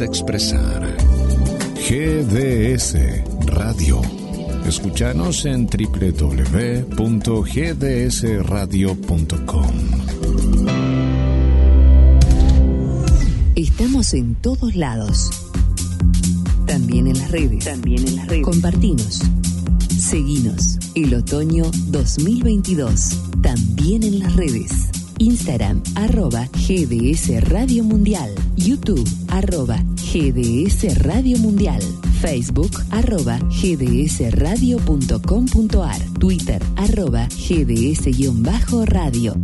expresar. GDS Radio. Escúchanos en www.gdsradio.com. Estamos en todos lados. También en las redes. También en las redes. Compartinos. Seguinos. El otoño 2022. También en las redes. Instagram arroba GDS Radio Mundial. YouTube arroba GDS Radio Mundial. Facebook arroba gdsradio.com.ar. Twitter arroba gds-radio.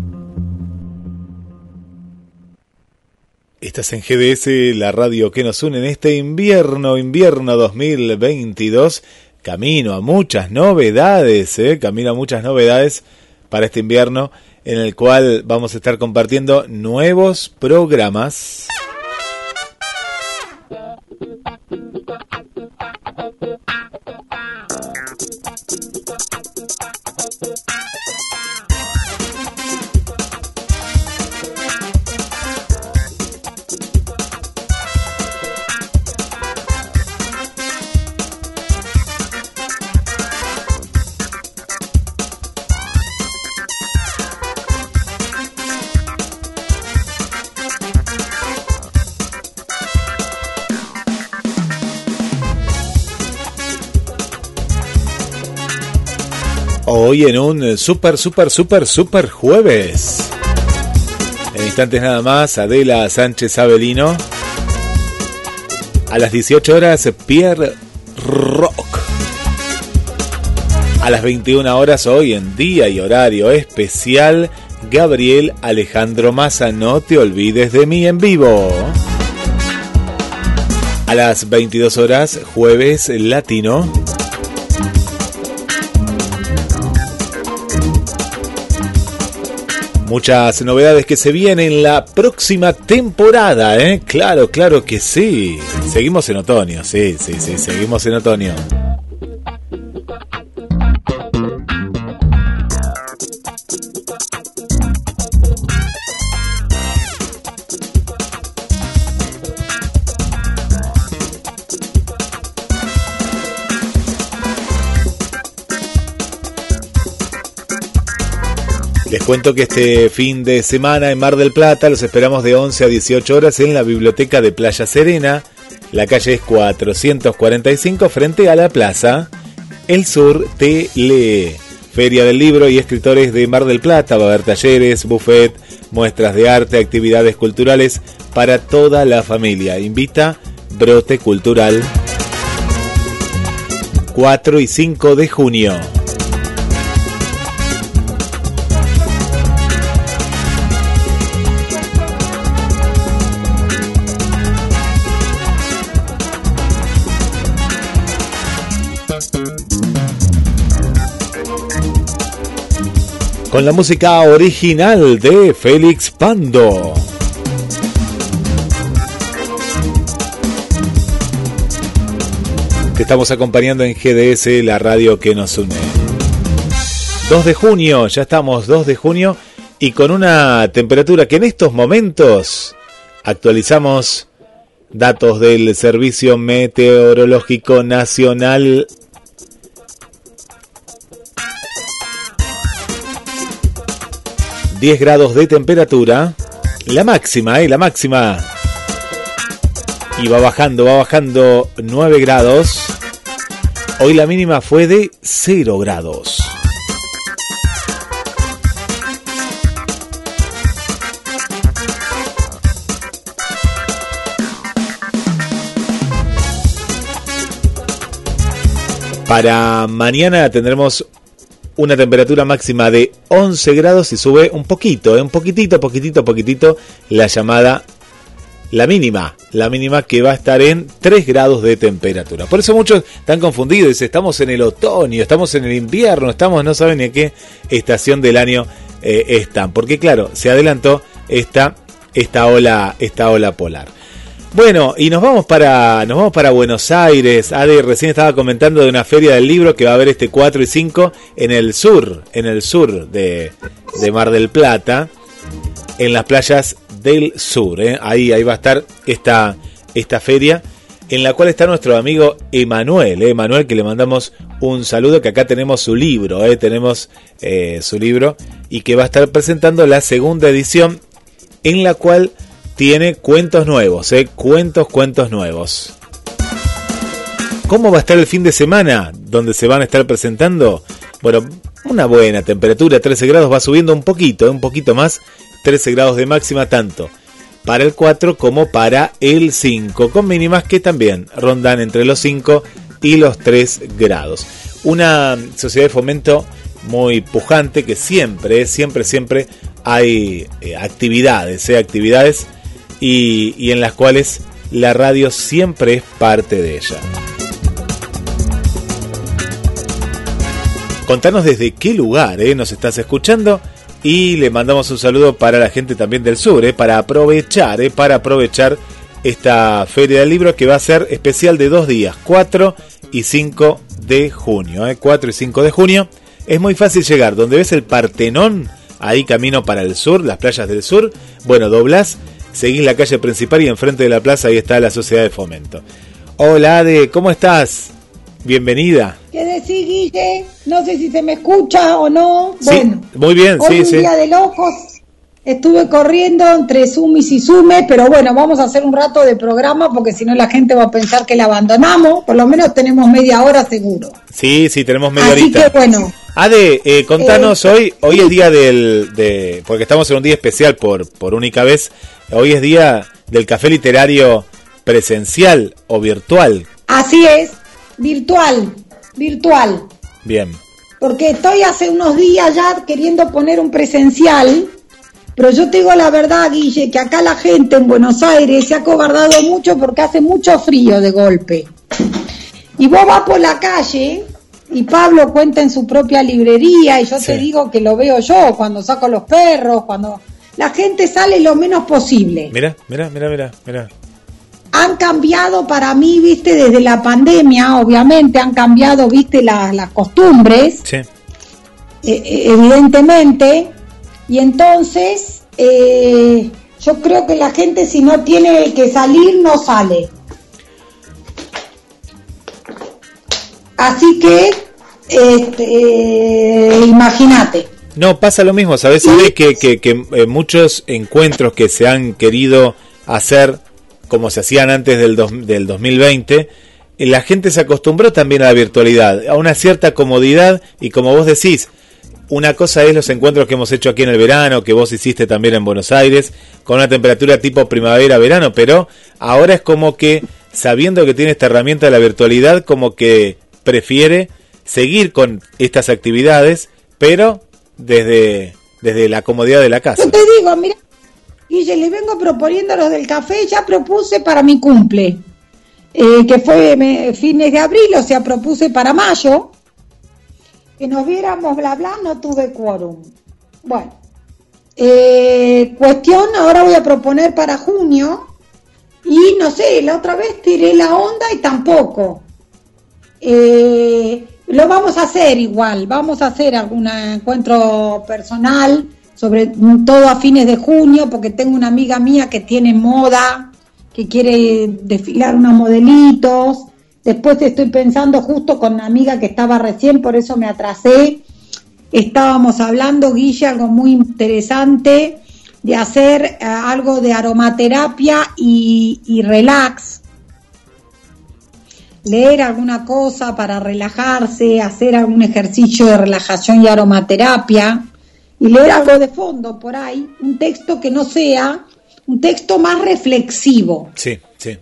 Estás en GDS, la radio que nos une en este invierno, invierno 2022. Camino a muchas novedades, ¿eh? camino a muchas novedades para este invierno en el cual vamos a estar compartiendo nuevos programas. Hoy en un super, super, super, super jueves. En instantes nada más, Adela Sánchez Avelino. A las 18 horas, Pierre Rock. A las 21 horas, hoy en día y horario especial, Gabriel Alejandro Massa. No te olvides de mí en vivo. A las 22 horas, jueves latino. Muchas novedades que se vienen la próxima temporada, ¿eh? Claro, claro que sí. Seguimos en otoño, sí, sí, sí, seguimos en otoño. Cuento que este fin de semana en Mar del Plata los esperamos de 11 a 18 horas en la biblioteca de Playa Serena. La calle es 445 frente a la plaza. El Sur te. Feria del Libro y Escritores de Mar del Plata. Va a haber talleres, buffet, muestras de arte, actividades culturales para toda la familia. Invita Brote Cultural. 4 y 5 de junio. Con la música original de Félix Pando. Te estamos acompañando en GDS, la radio que nos une. 2 de junio, ya estamos 2 de junio y con una temperatura que en estos momentos actualizamos datos del Servicio Meteorológico Nacional 10 grados de temperatura. La máxima, ¿eh? La máxima. Y va bajando, va bajando 9 grados. Hoy la mínima fue de 0 grados. Para mañana tendremos una temperatura máxima de 11 grados y sube un poquito, ¿eh? un poquitito, poquitito, poquitito la llamada, la mínima, la mínima que va a estar en 3 grados de temperatura. Por eso muchos están confundidos, dicen, estamos en el otoño, estamos en el invierno, estamos, no saben ni a qué estación del año eh, están, porque claro, se adelantó esta, esta, ola, esta ola polar. Bueno, y nos vamos para nos vamos para Buenos Aires. Ade recién estaba comentando de una feria del libro que va a haber este 4 y 5 en el sur, en el sur de, de Mar del Plata, en las playas del sur. ¿eh? Ahí, ahí va a estar esta, esta feria en la cual está nuestro amigo Emanuel, ¿eh? Emanuel que le mandamos un saludo, que acá tenemos su libro, ¿eh? tenemos eh, su libro y que va a estar presentando la segunda edición en la cual tiene cuentos nuevos, ¿eh? cuentos, cuentos nuevos. ¿Cómo va a estar el fin de semana donde se van a estar presentando? Bueno, una buena temperatura, 13 grados, va subiendo un poquito, un poquito más, 13 grados de máxima tanto para el 4 como para el 5, con mínimas que también rondan entre los 5 y los 3 grados. Una sociedad de fomento muy pujante que siempre, siempre, siempre hay eh, actividades, eh, actividades y, en las cuales la radio siempre es parte de ella. Contanos desde qué lugar eh, nos estás escuchando y le mandamos un saludo para la gente también del sur, eh, para aprovechar, eh, para aprovechar esta feria del libro que va a ser especial de dos días, 4 y 5 de junio. Eh, 4 y 5 de junio. Es muy fácil llegar, donde ves el Partenón, ahí camino para el sur, las playas del sur. Bueno, doblás, seguís la calle principal y enfrente de la plaza ahí está la Sociedad de Fomento. Hola Ade, ¿cómo estás? Bienvenida. ¿Qué decís, Guille? No sé si se me escucha o no. Sí, bueno, muy bien, hoy sí, un sí. día de locos. Estuve corriendo entre Sumis y Sume, pero bueno, vamos a hacer un rato de programa porque si no la gente va a pensar que la abandonamos. Por lo menos tenemos media hora seguro. Sí, sí, tenemos media Así horita. que bueno. Ade, eh, contanos hoy, hoy es día del, de, porque estamos en un día especial por, por única vez, hoy es día del café literario presencial o virtual. Así es, virtual, virtual. Bien. Porque estoy hace unos días ya queriendo poner un presencial, pero yo te digo la verdad, Guille, que acá la gente en Buenos Aires se ha cobardado mucho porque hace mucho frío de golpe. Y vos vas por la calle y Pablo cuenta en su propia librería y yo Sí. te digo que lo veo yo cuando saco los perros, cuando la gente sale lo menos posible. Mira, mira, mira, mira, mira. Han cambiado para mí, viste, desde la pandemia, obviamente han cambiado, viste, la- las costumbres. Sí. eh, eh, evidentemente, y entonces eh, yo creo que la gente si no tiene que salir, no sale. Así que, este, imagínate. No, pasa lo mismo, ¿sabes? Sabes que, que, que eh, muchos encuentros que se han querido hacer como se hacían antes del, dos- del 2020, eh, la gente se acostumbró también a la virtualidad, a una cierta comodidad y como vos decís, una cosa es los encuentros que hemos hecho aquí en el verano, que vos hiciste también en Buenos Aires, con una temperatura tipo primavera-verano, pero ahora es como que, sabiendo que tiene esta herramienta de la virtualidad, como que prefiere seguir con estas actividades, pero desde, desde la comodidad de la casa. Yo te digo, mira, Guille, le vengo proponiendo los del café, ya propuse para mi cumple, eh, que fue fines de abril, o sea, propuse para mayo, que nos viéramos, bla, bla, no tuve quórum. Bueno, eh, cuestión, ahora voy a proponer para junio, y no sé, la otra vez tiré la onda y tampoco. Eh, lo vamos a hacer igual, vamos a hacer algún encuentro personal, sobre todo a fines de junio, porque tengo una amiga mía que tiene moda, que quiere desfilar unos modelitos. Después estoy pensando justo con una amiga que estaba recién, por eso me atrasé. Estábamos hablando, Guille, algo muy interesante de hacer eh, algo de aromaterapia y, y relax leer alguna cosa para relajarse, hacer algún ejercicio de relajación y aromaterapia y leer algo de fondo por ahí, un texto que no sea un texto más reflexivo Sí, sí.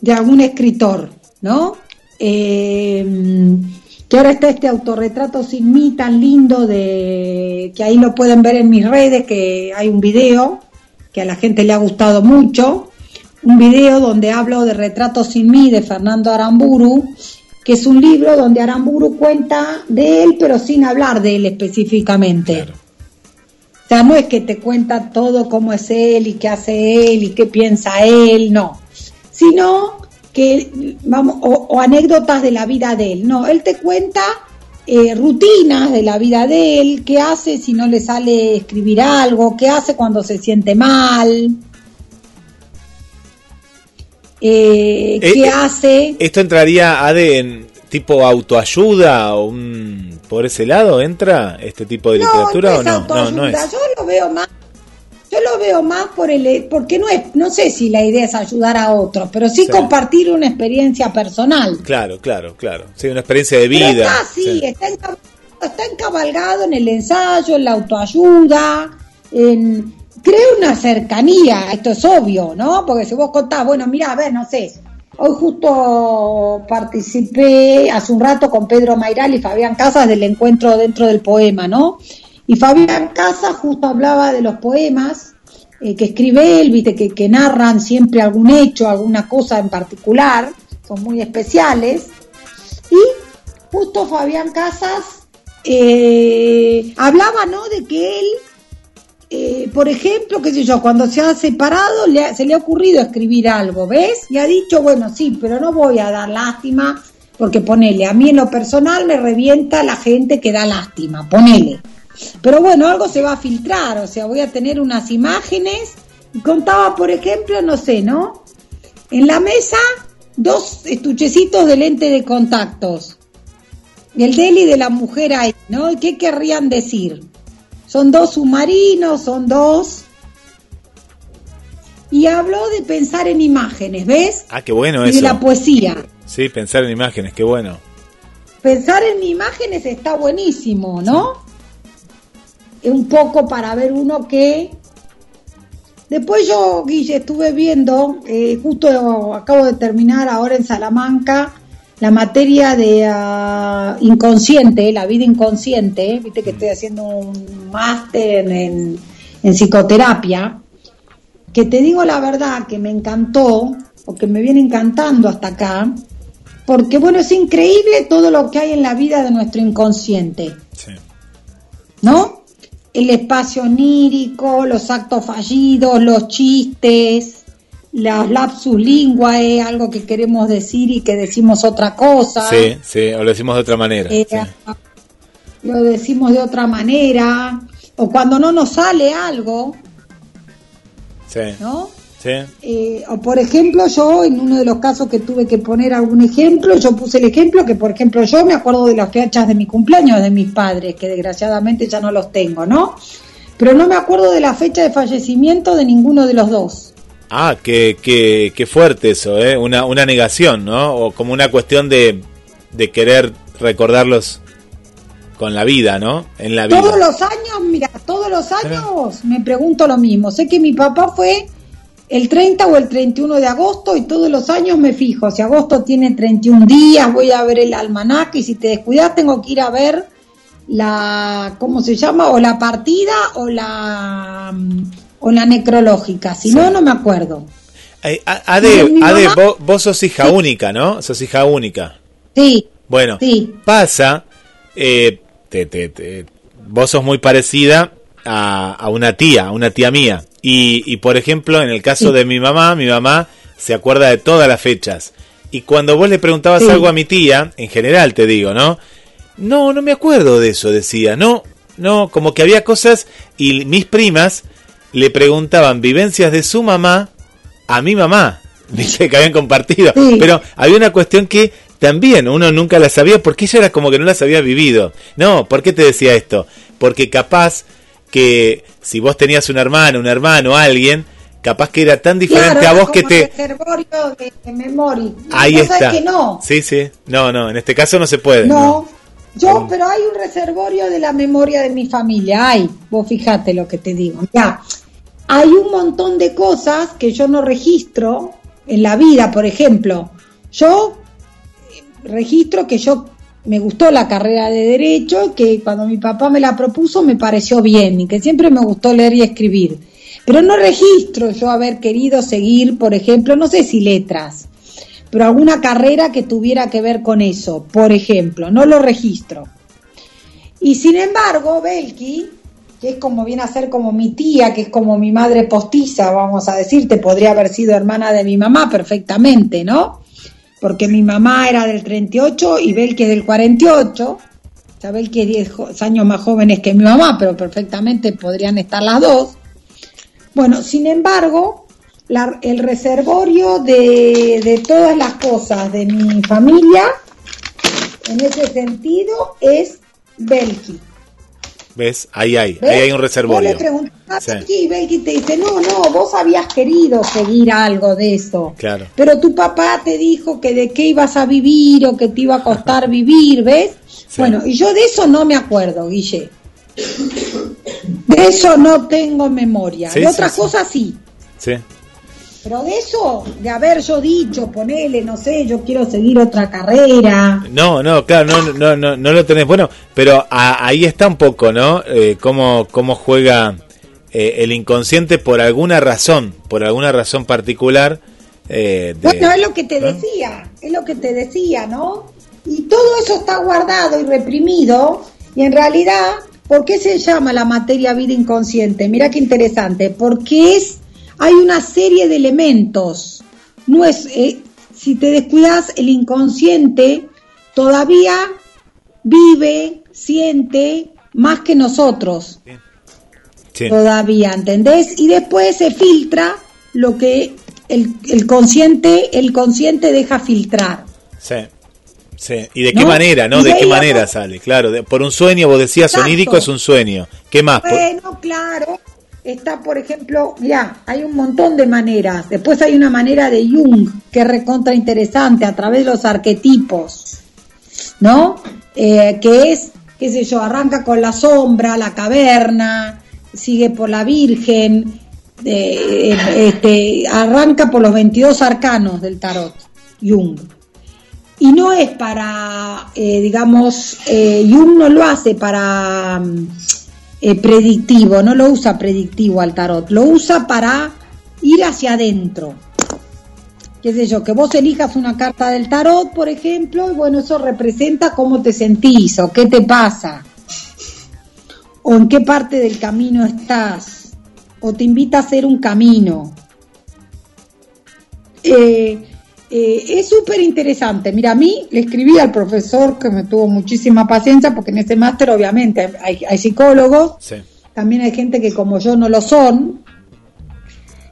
De algún escritor, ¿no? Eh, que ahora está este autorretrato sin mí tan lindo de que ahí lo pueden ver en mis redes, que hay un video que a la gente le ha gustado mucho, un video donde hablo de Retrato sin mí de Fernando Aramburu, que es un libro donde Aramburu cuenta de él, pero sin hablar de él específicamente. Claro. O sea, no es que te cuenta todo cómo es él y qué hace él y qué piensa él, no. Sino que, vamos, o, o anécdotas de la vida de él. No, él te cuenta eh, rutinas de la vida de él, qué hace si no le sale escribir algo, qué hace cuando se siente mal. eh, Eh, que eh, hace... ¿Esto entraría Ade en tipo autoayuda o un por ese lado entra este tipo de literatura no, o es no? No, autoayuda. no es. Yo lo veo más, yo lo veo más por el, porque no es, no sé si la idea es ayudar a otros, pero sí, Sí. compartir una experiencia personal. Claro, claro, claro. Sí, una experiencia de Pero vida. está sí. está, encab- está encabalgado en el ensayo, en la autoayuda, en crea una cercanía, esto es obvio, ¿no? Porque si vos contás, bueno, mira, a ver, no sé, hoy justo participé hace un rato con Pedro Mairal y Fabián Casas del encuentro dentro del poema, ¿no? Y Fabián Casas justo hablaba de los poemas eh, que escribe él, viste, que, que narran siempre algún hecho, alguna cosa en particular, son muy especiales. Y justo Fabián Casas eh, hablaba, ¿no? De que él, eh, por ejemplo, qué sé yo, cuando se ha separado, le ha- se le ha ocurrido escribir algo, ¿ves? Y ha dicho, bueno, sí, pero no voy a dar lástima, porque ponele, a mí en lo personal me revienta la gente que da lástima, ponele. Pero bueno, algo se va a filtrar, o sea, voy a tener unas imágenes. Y contaba, por ejemplo, no sé, ¿no? En la mesa, dos estuchecitos de lente de contactos. El de él y de la mujer ahí, ¿no? ¿Y qué querrían decir? Son dos submarinos, son dos. Y habló de pensar en imágenes, ¿ves? Ah, qué bueno y de eso. la poesía. Sí, pensar en imágenes, qué bueno. Pensar en imágenes está buenísimo, ¿no? Un poco para ver uno que... Después yo, Guille, estuve viendo, eh, justo acabo de terminar ahora en Salamanca, la materia de ah, inconsciente, la vida inconsciente, viste que estoy haciendo un máster en, en psicoterapia, que te digo la verdad que me encantó, o que me viene encantando hasta acá, porque bueno, es increíble todo lo que hay en la vida de nuestro inconsciente, Sí. ¿no? El espacio onírico, los actos fallidos, los chistes, los lapsus linguae, algo que queremos decir y que decimos otra cosa. Sí, sí, o lo decimos de otra manera. Eh, sí. Lo decimos de otra manera. O cuando no nos sale algo, Sí, ¿no? Sí. Eh, o por ejemplo, yo en uno de los casos que tuve que poner algún ejemplo, yo puse el ejemplo que, por ejemplo, yo me acuerdo de las fechas de mi cumpleaños de mis padres, que desgraciadamente ya no los tengo, ¿no? Pero no me acuerdo de la fecha de fallecimiento de ninguno de los dos. Ah, qué, qué, qué fuerte eso, ¿eh? Una, una negación, ¿no? O como una cuestión de, de querer recordarlos con la vida, ¿no? En la vida. Todos los años, mira, todos los años me pregunto lo mismo. Sé que mi papá fue el 30 o el 31 de agosto y todos los años me fijo. Si agosto tiene 31 días, voy a ver el almanaque y si te descuidas tengo que ir a ver la, ¿cómo se llama? O la partida o la, mm, o la necrológica. Si Sí. no, no me acuerdo. Eh, Ade, vos, vos sos hija única, ¿no? Sos hija única. Sí, Bueno, Sí. pasa, eh, te, te- te- vos sos muy parecida a, a una tía, a una tía mía. Y, y, por ejemplo, en el caso de mi mamá, mi mamá se acuerda de todas las fechas. Y cuando vos le preguntabas Sí. algo a mi tía, en general te digo, ¿no? No, no me acuerdo de eso, decía. No, no, como que había cosas y mis primas le preguntaban vivencias de su mamá a mi mamá. Dice que habían compartido. Sí. Pero había una cuestión que también uno nunca la sabía porque ella era como que no las había vivido. No, ¿por qué te decía esto? Porque capaz que si vos tenías un hermano, un hermano, alguien, capaz que era tan diferente Claro, a vos que te... reservorio de, de memoria. Ahí está. que no. Sí, sí. No, no, en este caso no se puede. No, yo, pero hay un reservorio de la memoria de mi familia. Hay, vos fijate lo que te digo. Ya, hay un montón de cosas que yo no registro en la vida. Por ejemplo, yo eh, registro que yo me gustó la carrera de derecho, que cuando mi papá me la propuso me pareció bien y que siempre me gustó leer y escribir. Pero no registro yo haber querido seguir, por ejemplo, no sé si letras, pero alguna carrera que tuviera que ver con eso, por ejemplo, no lo registro. Y sin embargo, Belki, que es como viene a ser como mi tía, que es como mi madre postiza, vamos a decirte, podría haber sido hermana de mi mamá perfectamente, ¿no? Porque mi mamá era del 38 y Belki es del 48. O sea, Belki es 10 jo- años más jóvenes que mi mamá, pero perfectamente podrían estar las dos. Bueno, sin embargo, el reservorio de, de todas las cosas de mi familia, en ese sentido, es Belki. ¿Ves? Ahí hay, ¿Ves? ahí hay un Vos reservorio. le preguntás Sí. a Belki y Belki te dice, no, no, vos habías querido seguir algo de eso. Claro. Pero tu papá te dijo que de qué ibas a vivir o que te iba a costar vivir, ¿ves? Bueno, y yo de eso no me acuerdo, Guille. De eso no tengo memoria. Sí, de otras cosas sí. Sí. Pero de eso, de haber yo dicho, ponele, no sé, yo quiero seguir otra carrera. No, no, claro, no, no, no, no lo tenés. Bueno, pero a- ahí está un poco, ¿no? Eh, cómo, cómo juega eh, el inconsciente por alguna razón, por alguna razón particular. eh, de- Bueno, es lo que te ¿no? decía, es lo que te decía, ¿no? Y todo eso está guardado y reprimido, y en realidad, ¿por qué se llama la materia vida inconsciente? Mira qué interesante, porque es, hay una serie de elementos, no es, eh, si te descuidas, el inconsciente todavía vive, siente más que nosotros Sí. todavía, ¿entendés? Y después se filtra lo que el, el consciente, el consciente deja filtrar. Sí. Sí. ¿Y de qué ¿No? manera, no? ¿De qué manera sale? Claro, de- por un sueño, vos decías, Exacto. sonírico es un sueño. ¿Qué más? Por- Bueno, claro, está por ejemplo, ya, hay un montón de maneras. Después hay una manera de Jung que es recontra interesante a través de los arquetipos, ¿no? Eh, que es, qué sé yo, arranca con la sombra, la caverna, sigue por la Virgen, eh, eh, este, arranca por los 22 arcanos del tarot, Jung. Y no es para, digamos, Jung no lo hace para mm, eh, predictivo, no lo usa predictivo al tarot, lo usa para ir hacia adentro. Qué sé yo, que vos elijas una carta del tarot, por ejemplo, y bueno, eso representa cómo te sentís o qué te pasa, o en qué parte del camino estás, o te invita a hacer un camino. Eh, eh, es súper interesante. Mira, a mí le escribí al profesor que me tuvo muchísima paciencia, porque en este máster obviamente hay, hay psicólogos, Sí. también hay gente que como yo no lo son,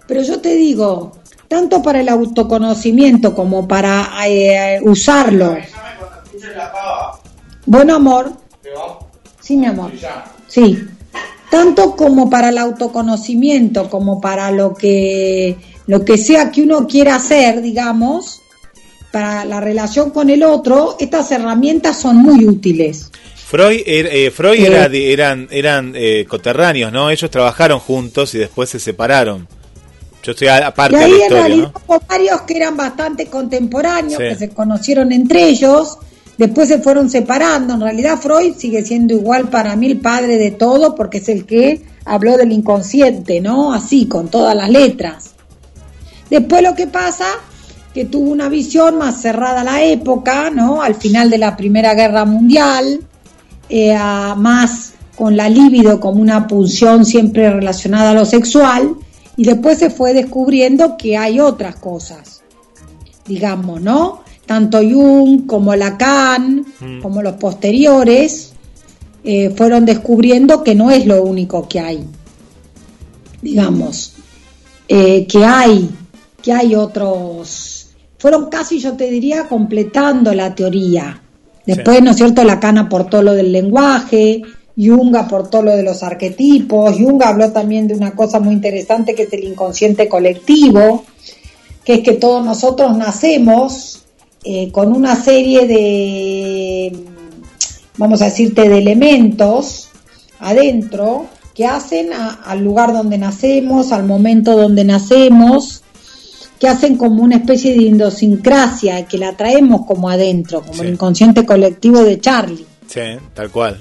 pero yo te digo, tanto para el autoconocimiento como para eh, usarlo. Bueno, amor. Sí, mi amor. Sí. Tanto como para el autoconocimiento, como para lo que, lo que sea que uno quiera hacer, digamos, para la relación con el otro, estas herramientas son muy útiles. Freud, er- eh, Freud Eh. era de- eran, eran eh, coterráneos, ¿no? Ellos trabajaron juntos y después se separaron. Yo estoy aparte de la en historia, realidad ¿no? hubo varios que eran bastante contemporáneos, Sí. que se conocieron entre ellos, después se fueron separando. En realidad Freud sigue siendo igual para mí el padre de todo, porque es el que habló del inconsciente, ¿no? Así, con todas las letras. Después lo que pasa, que tuvo una visión más cerrada a la época, ¿no? Al final de la Primera Guerra Mundial, eh, más con la libido como una pulsión siempre relacionada a lo sexual, y después se fue descubriendo que hay otras cosas, digamos, ¿no? Tanto Jung como Lacan, Mm. como los posteriores, eh, fueron descubriendo que no es lo único que hay, digamos, eh, que hay, que hay otros, fueron casi, yo te diría, completando la teoría. Después, ¿no es cierto? Lacan aportó lo del lenguaje, Jung aportó lo de los arquetipos, Jung habló también de una cosa muy interesante que es el inconsciente colectivo, que es que todos nosotros nacemos eh, con una serie de, vamos a decirte, de elementos adentro que hacen a- al lugar donde nacemos, al momento donde nacemos, que hacen como una especie de idiosincrasia, que la traemos como adentro, como Sí. el inconsciente colectivo de Charlie. Sí, tal cual.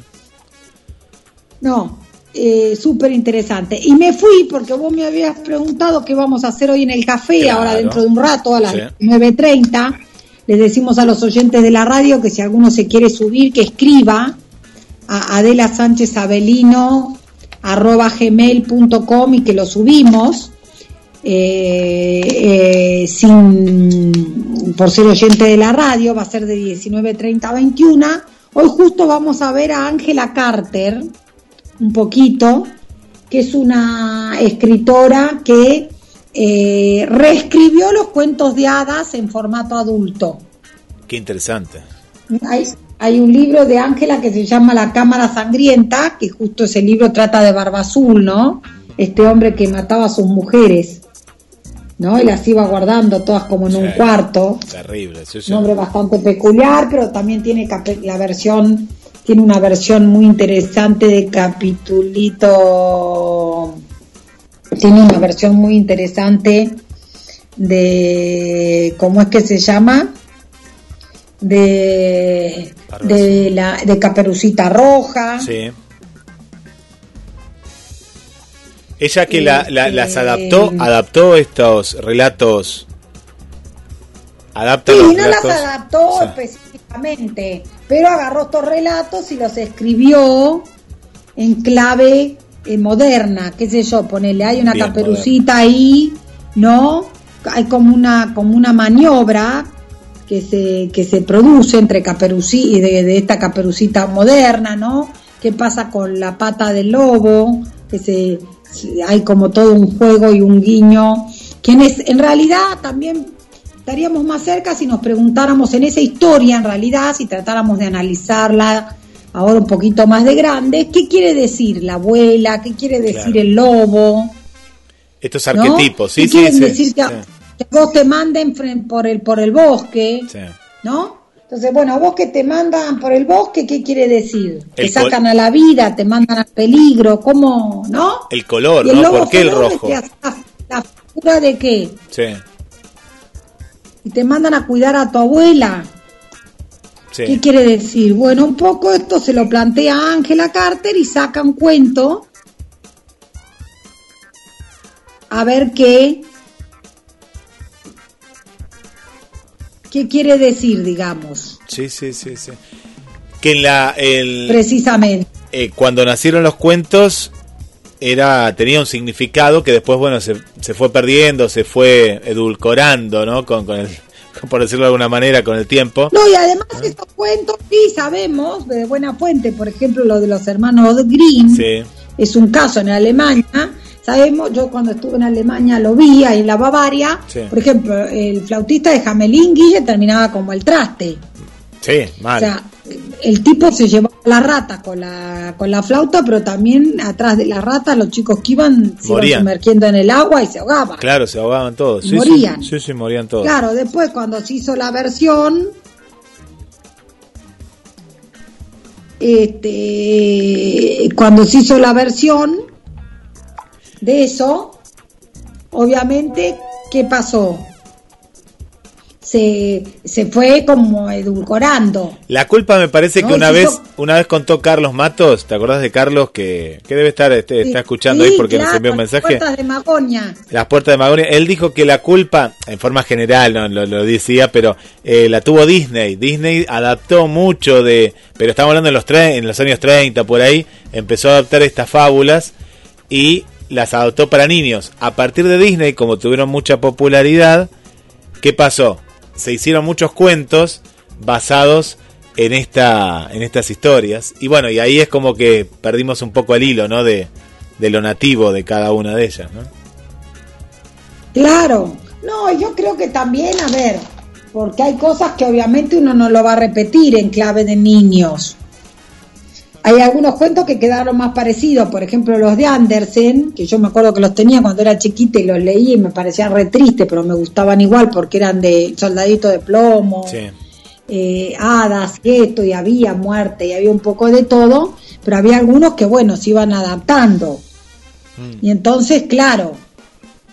No, eh, súper interesante. Y me fui porque vos me habías preguntado qué vamos a hacer hoy en el café, Claro. ahora dentro de un rato, a las Sí. 9.30. Les decimos a los oyentes de la radio que si alguno se quiere subir, que escriba a Adela Sánchez Abelino arroba gmail.com y que lo subimos. Eh, eh, sin por ser oyente de la radio, va a ser de 19.30 a 21. Hoy justo vamos a ver a Ángela Carter, un poquito, que es una escritora que eh, reescribió los cuentos de hadas en formato adulto. Qué interesante. Hay, hay un libro de Ángela que se llama La Cámara Sangrienta, que justo ese libro trata de Barba Azul, ¿no? Este hombre que mataba a sus mujeres, ¿no? Y las iba guardando todas como en un cuarto. Terrible. sí, sí. Nombre bastante peculiar, pero también tiene la versión, tiene una versión muy interesante de capitulito, tiene una versión muy interesante de, ¿cómo es que se llama? De, de la, de Caperucita Roja. Sí. Ella que la, la- las Este- adaptó, adaptó estos relatos. Adapta Sí, los no las adaptó específicamente, pero agarró estos relatos y los escribió en clave eh, moderna, qué sé yo, ponele, hay una Bien, caperucita ahí, ¿no? Hay como una, como una maniobra que se, que se produce entre caperuci de, de esta caperucita moderna, ¿no? ¿Qué pasa con la pata del lobo? Que se- hay como todo un juego y un guiño. Quienes en realidad también estaríamos más cerca si nos preguntáramos en esa historia, en realidad, si tratáramos de analizarla ahora un poquito más de grande, ¿qué quiere decir la abuela? ¿Qué quiere decir Claro. el lobo? Estos ¿no? arquetipos, sí, ¿Qué sí, quieren sí, decir que, que vos te manden por el, por el bosque? ¿no? Entonces, bueno, vos que te mandan por el bosque, ¿qué quiere decir? Te El col- sacan a la vida, te mandan al peligro, ¿cómo? ¿No? El color, el ¿no? ¿Por qué el rojo? te La, figura de qué? Sí, Y te mandan a cuidar a tu abuela. ¿Qué sí. quiere decir? Bueno, un poco esto se lo plantea Ángela Carter y saca un cuento a ver qué qué quiere decir, digamos, Sí, sí, sí, sí. Que en la, el, precisamente. eh, cuando nacieron los cuentos era tenía un significado que después bueno se, se fue perdiendo se fue edulcorando no con, con el por decirlo de alguna manera con el tiempo No, y además estos cuentos sí sabemos de buena fuente, por ejemplo, lo de los hermanos Grimm, sí es un caso en Alemania. Sabemos, yo cuando estuve en Alemania lo vi ahí en la Bavaria. Sí. Por ejemplo, el flautista de Hamelin Guille terminaba como el traste. sí O mal sea, el tipo se llevaba la rata con la, con la flauta, pero también atrás de la rata los chicos que iban se iban sumergiendo en el agua y se ahogaban. claro se ahogaban todos sí, Morían. sí, sí sí morían todos Claro, después cuando se hizo la versión, este, cuando se hizo la versión de eso, obviamente, ¿qué pasó? Se, se fue como edulcorando. La culpa me parece No, que una vez yo- una vez contó Carlos Matos, ¿te acordás de Carlos que, que debe estar este, está escuchando sí, ahí porque nos claro, envió un las mensaje? puertas de Magonia. Las puertas de Magonia. Él dijo que la culpa, en forma general, no lo, lo decía, pero eh, la tuvo Disney. Disney adaptó mucho de, pero estamos hablando en los tre- en los años 30 por ahí, empezó a adaptar estas fábulas y las adoptó para niños. A partir de Disney, como tuvieron mucha popularidad, ¿qué pasó? Se hicieron muchos cuentos basados en esta en estas historias y bueno, y ahí es como que perdimos un poco el hilo, ¿no? de de lo nativo de cada una de ellas, ¿no? Claro, no, yo creo que también, a ver, porque hay cosas que obviamente uno no lo va a repetir en clave de niños. Hay algunos cuentos que quedaron más parecidos, por ejemplo los de Andersen, que yo me acuerdo que los tenía cuando era chiquita y los leí y me parecían re tristes, pero me gustaban igual porque eran de soldadito de plomo, Sí. eh, hadas esto, y había muerte y había un poco de todo, pero había algunos que, bueno, se iban adaptando. Mm. Y entonces, claro,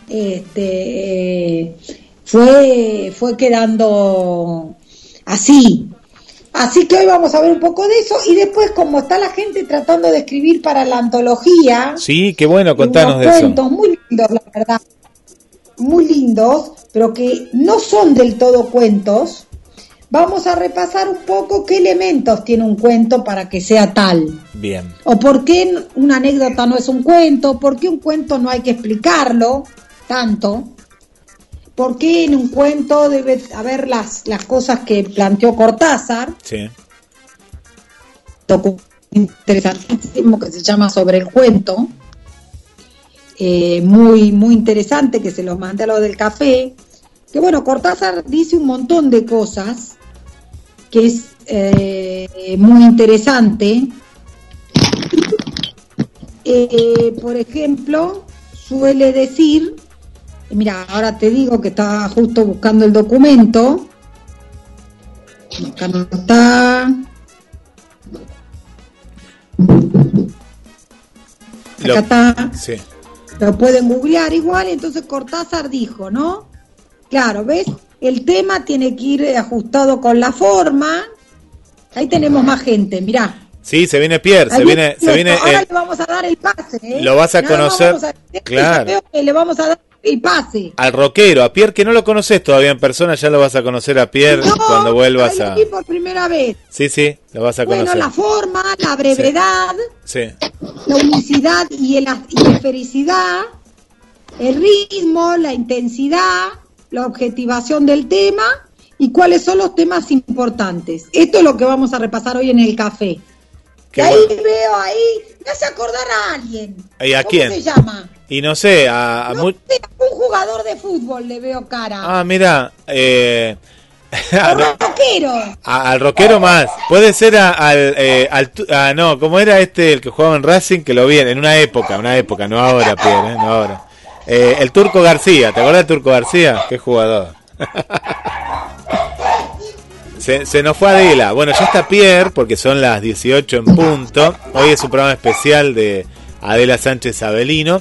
este, eh, fue, fue quedando así. Así que hoy vamos a ver un poco de eso y después como está la gente tratando de escribir para la antología, Sí, qué bueno, contanos unos de eso. cuentos muy lindos, la verdad, muy lindos, pero que no son del todo cuentos. Vamos a repasar un poco qué elementos tiene un cuento para que sea tal. Bien. O por qué una anécdota no es un cuento, por qué un cuento no hay que explicarlo tanto, por qué en un cuento debe haber las, las cosas que planteó Cortázar, Sí. documento interesantísimo que se llama Sobre el cuento. eh, muy, muy interesante que se los mandé a los del café. Que bueno, Cortázar dice un montón de cosas que es eh, muy interesante. Eh, por ejemplo, suele decir, mira, ahora te digo que estaba justo buscando el documento. Acá no está. Acá está. Sí. Lo pueden googlear igual, entonces Cortázar dijo, ¿no? Claro, ¿ves? El tema tiene que ir ajustado con la forma. Ahí tenemos más gente, mirá. Sí, se viene Pierre, se viene, se viene Ahora el- le vamos a dar el pase, ¿eh? Lo vas a Nada conocer, a- claro. Le vamos a dar el pase. al rockero, a Pierre que no lo conoces todavía en persona, ya lo vas a conocer a Pierre No, cuando vuelvas a... por primera vez. Sí, sí, lo vas a Bueno, conocer. la forma, la brevedad, Sí. la unicidad y, el, y la felicidad, el ritmo, la intensidad, la objetivación del tema y cuáles son los temas importantes. Esto es lo que vamos a repasar hoy en el café. Y ahí bueno. veo ahí, me hace acordar a alguien. ¿Y a ¿Cómo quién? se llama? Y no sé, a, a No mu- sé, un jugador de fútbol le veo cara. Ah, mira, eh... O no, rockero. a- al rockero más. Puede ser a- al, eh, al ah, no, ¿cómo era este el que jugaba en Racing? Que lo vi en en una época, una época, no ahora, Pierre, eh, no ahora. Eh, el Turco García, ¿te acuerdas del Turco García? Qué jugador. Se, se nos fue Adela. Bueno, ya está Pierre, porque son las 18 en punto. Hoy es un programa especial de Adela Sánchez Avelino.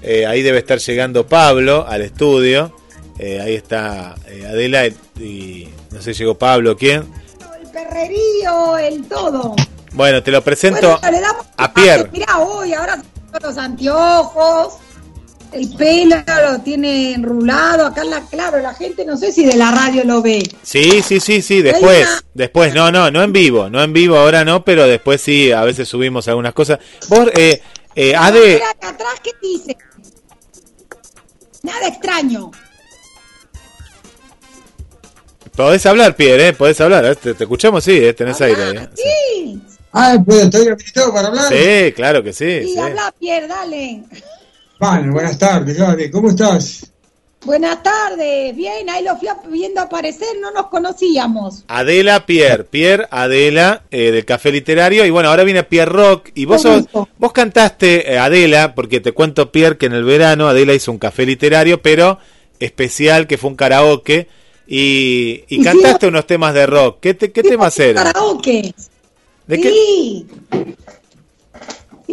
Eh, ahí debe estar llegando Pablo al estudio. Eh, ahí está eh, Adela y, no sé, llegó Pablo, ¿quién? El perrerío, el todo. Bueno, te lo presento Bueno, a Pierre. Mira, hoy, ahora los anteojos, el pelo lo tiene enrulado, acá en la, claro, la gente no sé si de la radio lo ve. Sí, sí, sí, sí, después, después, no, no, no en vivo, no en vivo ahora no, pero después sí, a veces subimos algunas cosas. Vos, eh, eh, Ade, atrás, ¿qué dice? Nada extraño. podés hablar, Pierre, eh, podés hablar, eh, te, te escuchamos, sí, eh, tenés aire. Eh, sí. sí. Ah, pues estoy habilitado para hablar. Sí, claro que sí. Sí, sí. habla Pierre, dale. Vale, buenas tardes. ¿Cómo estás? Buenas tardes, bien, ahí lo fui viendo aparecer, no nos conocíamos. Adela Pierre, Pierre Adela eh, del Café Literario y bueno, ahora viene Pierre Rock y vos ¿Cómo sos- vos cantaste eh, Adela porque te cuento Pierre que en el verano Adela hizo un café literario pero especial que fue un karaoke y, cantaste unos temas de rock. ¿Qué, te- qué temas eran? Karaoke. ¿De qué?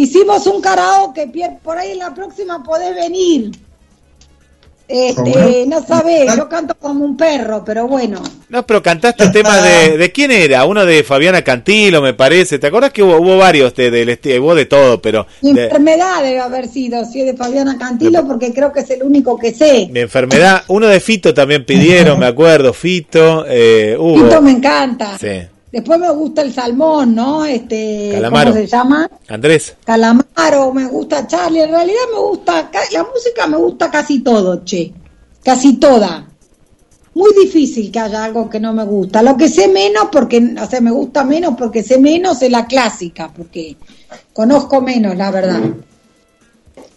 Sí. Hicimos un karaoke, Pierre, por ahí en la próxima podés venir. Este, no sabés, yo canto como un perro, pero bueno. No, pero cantaste temas de, de quién era, uno de Fabiana Cantilo, me parece. ¿Te acordás que hubo, hubo varios de, del hubo de todo, pero Mi de, enfermedad debe haber sido, si es de Fabiana Cantilo, porque creo que es el único que sé. de enfermedad, uno de Fito también pidieron, me acuerdo, Fito, eh, hubo. Pinto me encanta. Sí. Después me gusta el salmón, ¿no? Este, Calamaro. ¿cómo se llama? Andrés, Calamaro, me gusta Charlie, en realidad me gusta, la música me gusta casi todo, che, casi toda. Muy difícil que haya algo que no me gusta. Lo que sé menos, porque, o sea, me gusta menos porque sé menos es la clásica, porque conozco menos, la verdad.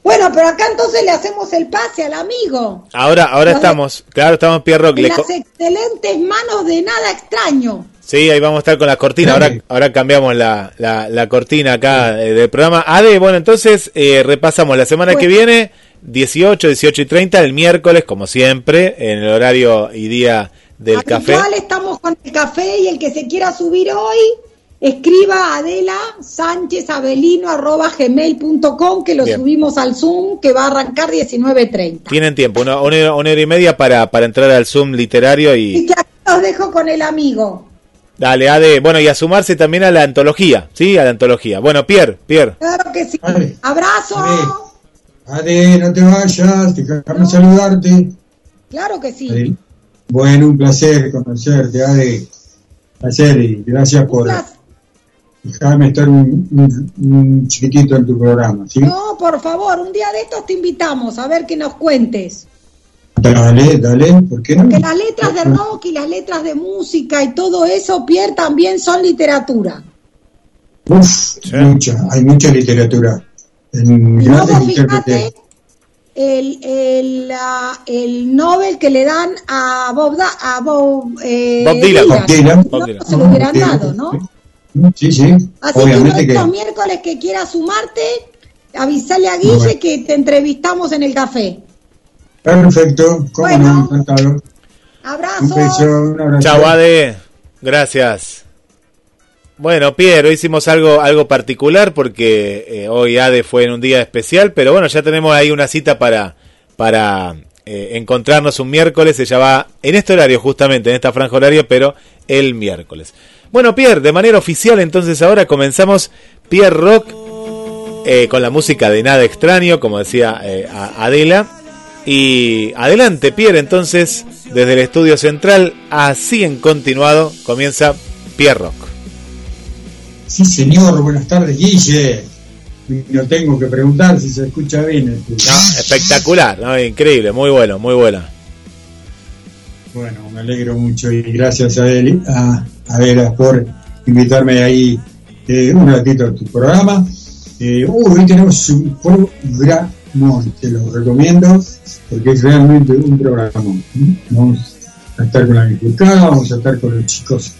Bueno, pero acá entonces le hacemos el pase al amigo. ahora, ahora estamos, claro, estamos Pierre Rock. En le las excelentes manos de nada extraño. Sí, ahí vamos a estar con la cortina. Ahora, ahora cambiamos la, la, la cortina acá eh, del programa. Ade, bueno, entonces eh, repasamos la semana que viene, 18, 18 y 30, el miércoles, como siempre, en el horario y día del café. Habitual estamos con el café y el que se quiera subir hoy, escriba a Adela Sánchez Avelino arroba gmail.com que lo Bien. subimos al Zoom que va a arrancar 19.30. Tienen tiempo, una, una hora- una hora y media para, para entrar al Zoom literario Y y que aquí los dejo con el amigo. Dale, Ade, bueno, y a sumarse también a la antología, ¿sí? A la antología. Bueno, Pierre, Pierre. Claro que sí. Vale. Abrazo. Ade, no te vayas, déjame saludarte. Claro que sí. Ade. Bueno, un placer conocerte, Ade. Placer y gracias por dejarme estar un, un- un chiquitito en tu programa. ¿sí? No, por favor, un día de estos te invitamos a ver que nos cuentes. Dale, dale, ¿por qué no? Porque las letras de rock y las letras de música y todo eso, Pierre, también son literatura. Uf, Sí. mucha, hay mucha literatura. En Y fijate, intérpretes. el, el, la- el Nobel que le dan a Bob, Da- a Bob, eh, Bob Dylan. Bob Dylan. No, Bob Dylan. se lo hubieran dado, ¿no? Sí, sí. Así que Obviamente que. estos miércoles que quiera sumarte, avisale a Guille Bueno. que te entrevistamos en el café. Perfecto. Cómo Bueno. no, encantado. Un Abrazo. beso, un abrazo. Chau, Ade. Gracias. Bueno, Pierre, hoy hicimos algo, algo particular porque eh, hoy Ade fue en un día especial, pero bueno, ya tenemos ahí una cita para, para eh, encontrarnos un miércoles. Ella va en este horario, justamente, en esta franja horario, pero el miércoles. Bueno, Pierre, de manera oficial, entonces ahora comenzamos Pierre Rock eh, con la música de Nada Extraño, como decía eh, Adela. Y adelante, Pierre, entonces, desde el estudio central, así en continuado, comienza Pierre Rock. Sí, señor. Buenas tardes, Guille. No tengo que preguntar si se escucha bien. este. No, espectacular, ¿no? increíble, muy bueno, muy buena. Bueno, me alegro mucho y gracias a él, a, a Vera por invitarme ahí eh, un ratito a tu programa. Eh, uh, hoy tenemos un programón, te lo recomiendo porque es realmente un programón. ¿m? Vamos a estar con la Bifurcada, vamos a estar con los chicos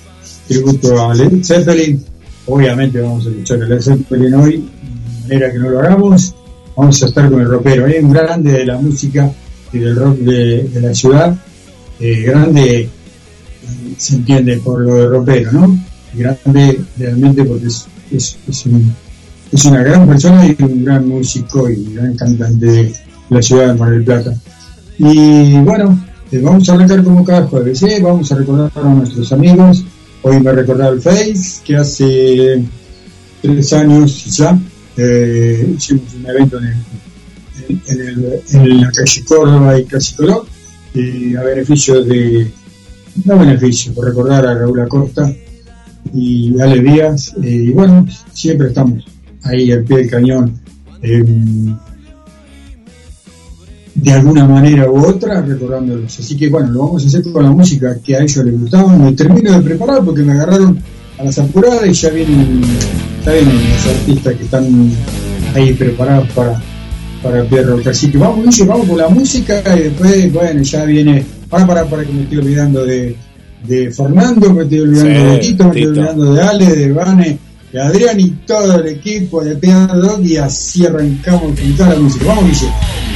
tributo a Led Zeppelin. Obviamente vamos a escuchar a Led Zeppelin hoy, de manera que no lo hagamos. Vamos a estar con el rockero, hay un grande de la música y del rock de, la ciudad eh, grande se entiende por lo de ropero, ¿no? Grande realmente porque es, es, es, un- es una gran persona y un gran músico y un gran cantante de la ciudad de Mar del Plata. Y bueno, eh, vamos a arrancar como cada jueves, ¿eh? vamos a recordar a nuestros amigos. Hoy me recordaba el Face, que hace tres años ya eh, hicimos un evento en, el- en, el- en la calle Córdoba y Casi Colón eh, a beneficio de, no beneficio, por recordar a Raúl Acosta y Ale Díaz, y bueno, siempre estamos ahí al pie del cañón, eh, de alguna manera u otra, recordándolos. Así que bueno, lo vamos a hacer con la música que a ellos les gustaba. Me termino de preparar porque me agarraron a las apuradas y ya vienen, ya vienen los artistas que están ahí preparados para para Pierro. Así que vamos, Guille, vamos con la música y después, bueno, ya viene. Para, para, para que me estoy olvidando de, de Fernando, me estoy olvidando Sí, de Tito, me estoy olvidando de Ale, de Vane, Adrián y todo el equipo de Rock y así arrancamos con toda la música. Vamos, Guille.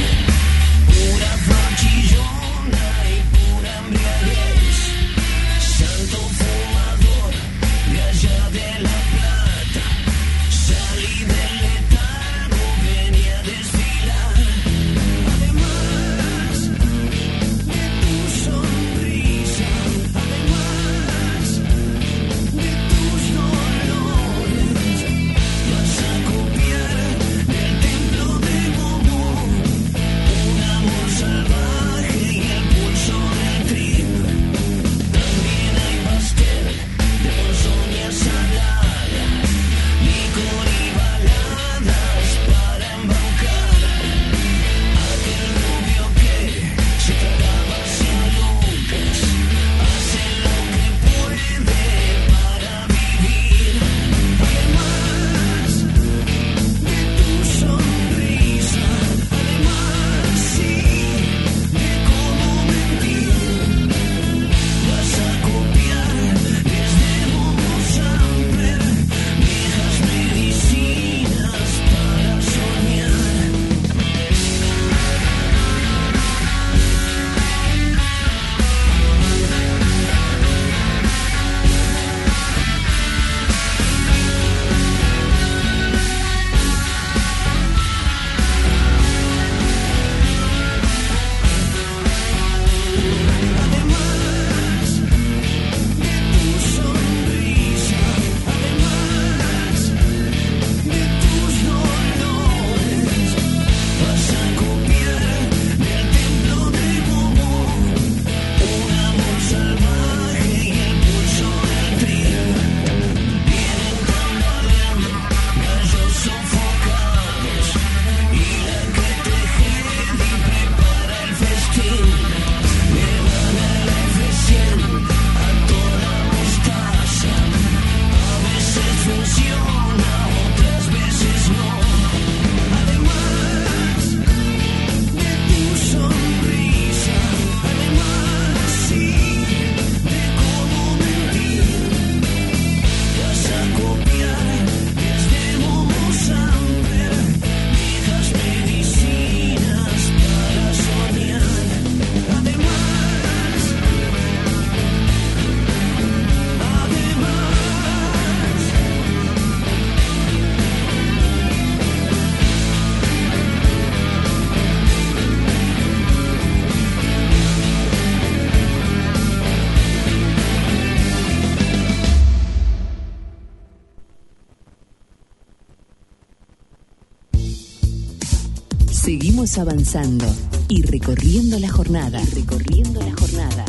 Avanzando y recorriendo la jornada. recorriendo la jornada.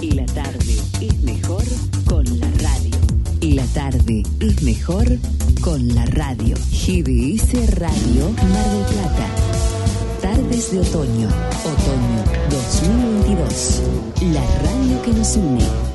Y la tarde es mejor con la radio. Y la tarde es mejor con la radio. GBS Radio Mar del Plata. Tardes de otoño. Otoño 2022. La radio que nos une.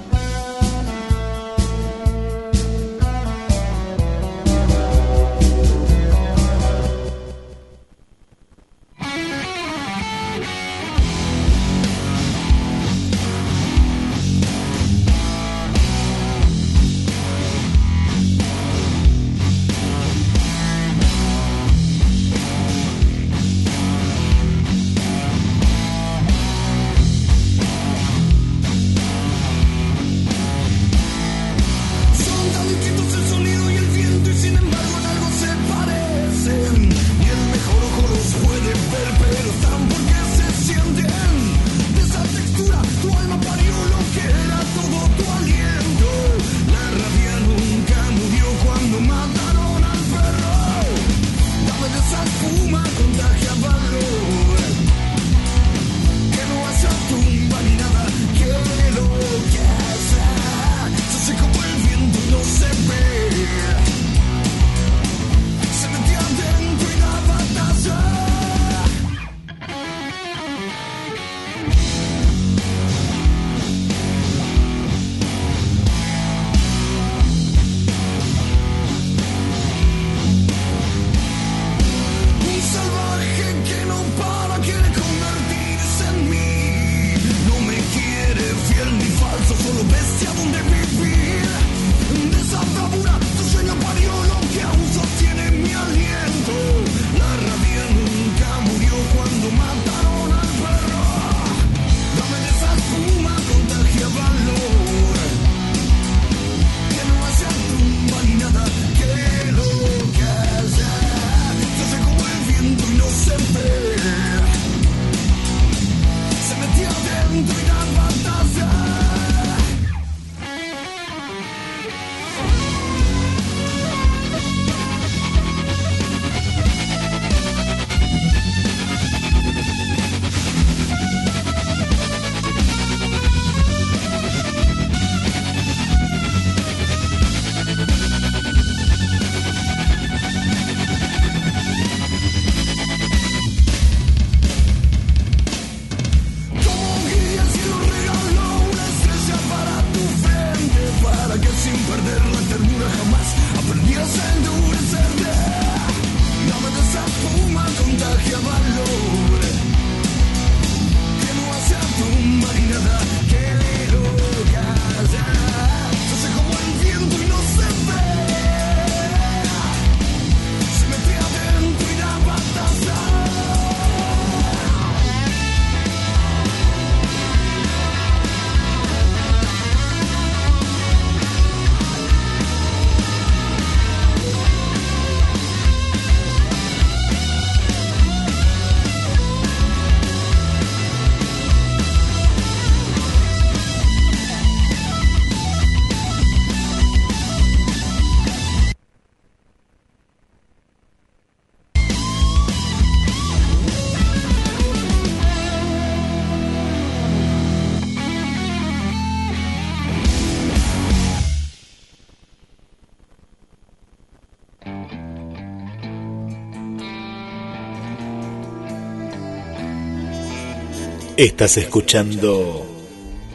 Estás escuchando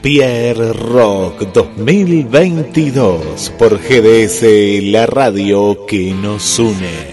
Pierre Rock 2022 por GDS, la radio que nos une.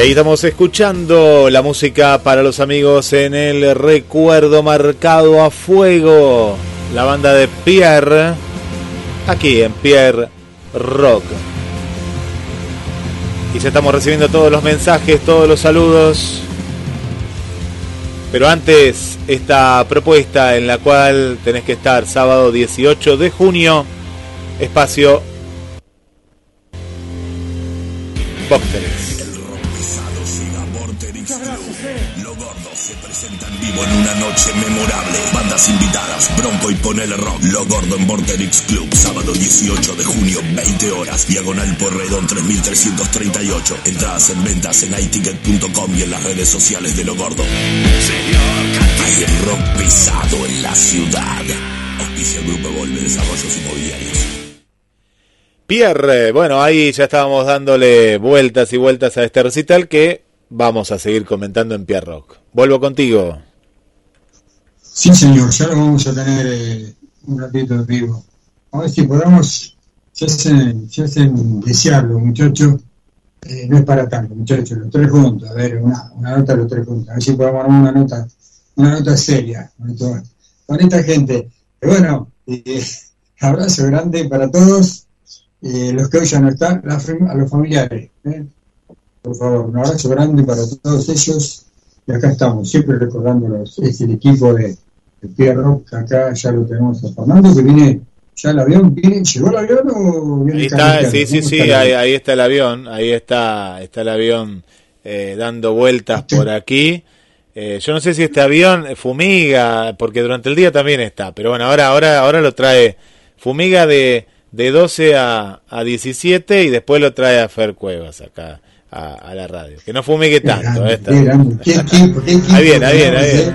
Ahí estamos escuchando la música para los amigos en el recuerdo marcado a fuego. La banda de Pierre, aquí en Pierre Rock. Y ya estamos recibiendo todos los mensajes, todos los saludos. Pero antes, esta propuesta en la cual tenés que estar sábado 18 de junio, espacio 18 de junio, 20 horas. Diagonal Porredón 3338. Entradas en ventas en iticket.com y en las redes sociales de Lo Gordo. Hay rock pesado en la ciudad. Auspicia el Grupo Volve Desarrollos Inmobiliarios. Pierre, bueno, ahí ya estábamos dándole vueltas y vueltas a este recital que vamos a seguir comentando en Pierre Rock. Vuelvo contigo. Sí, señor, ya lo vamos a tener eh, un ratito de vivo. A ver si podamos, se hacen, se hacen muchachos. Eh, no es para tanto, muchachos, los tres juntos. A ver, una, una nota los tres juntos. A ver si podemos armar una nota, una nota seria con, esta gente. Bueno, eh, abrazo grande para todos. Los que hoy ya no están, a los familiares. ¿eh? Por favor, un abrazo grande para todos ellos y acá estamos, siempre recordándolos, es el equipo de, de Pierro, acá ya lo tenemos a que viene, ya el avión, viene, ¿llegó el avión o viene Ahí está, sí, sí, sí, ahí, ahí, está el avión, ahí está, está el avión eh, dando vueltas por aquí. Eh, yo no sé si este avión fumiga, porque durante el día también está, pero bueno, ahora, ahora, ahora lo trae fumiga de, de 12 a, a 17 y después lo trae a Fer Cuevas acá a, la radio. Que no fumigue tanto. Ahí viene, ahí viene, ahí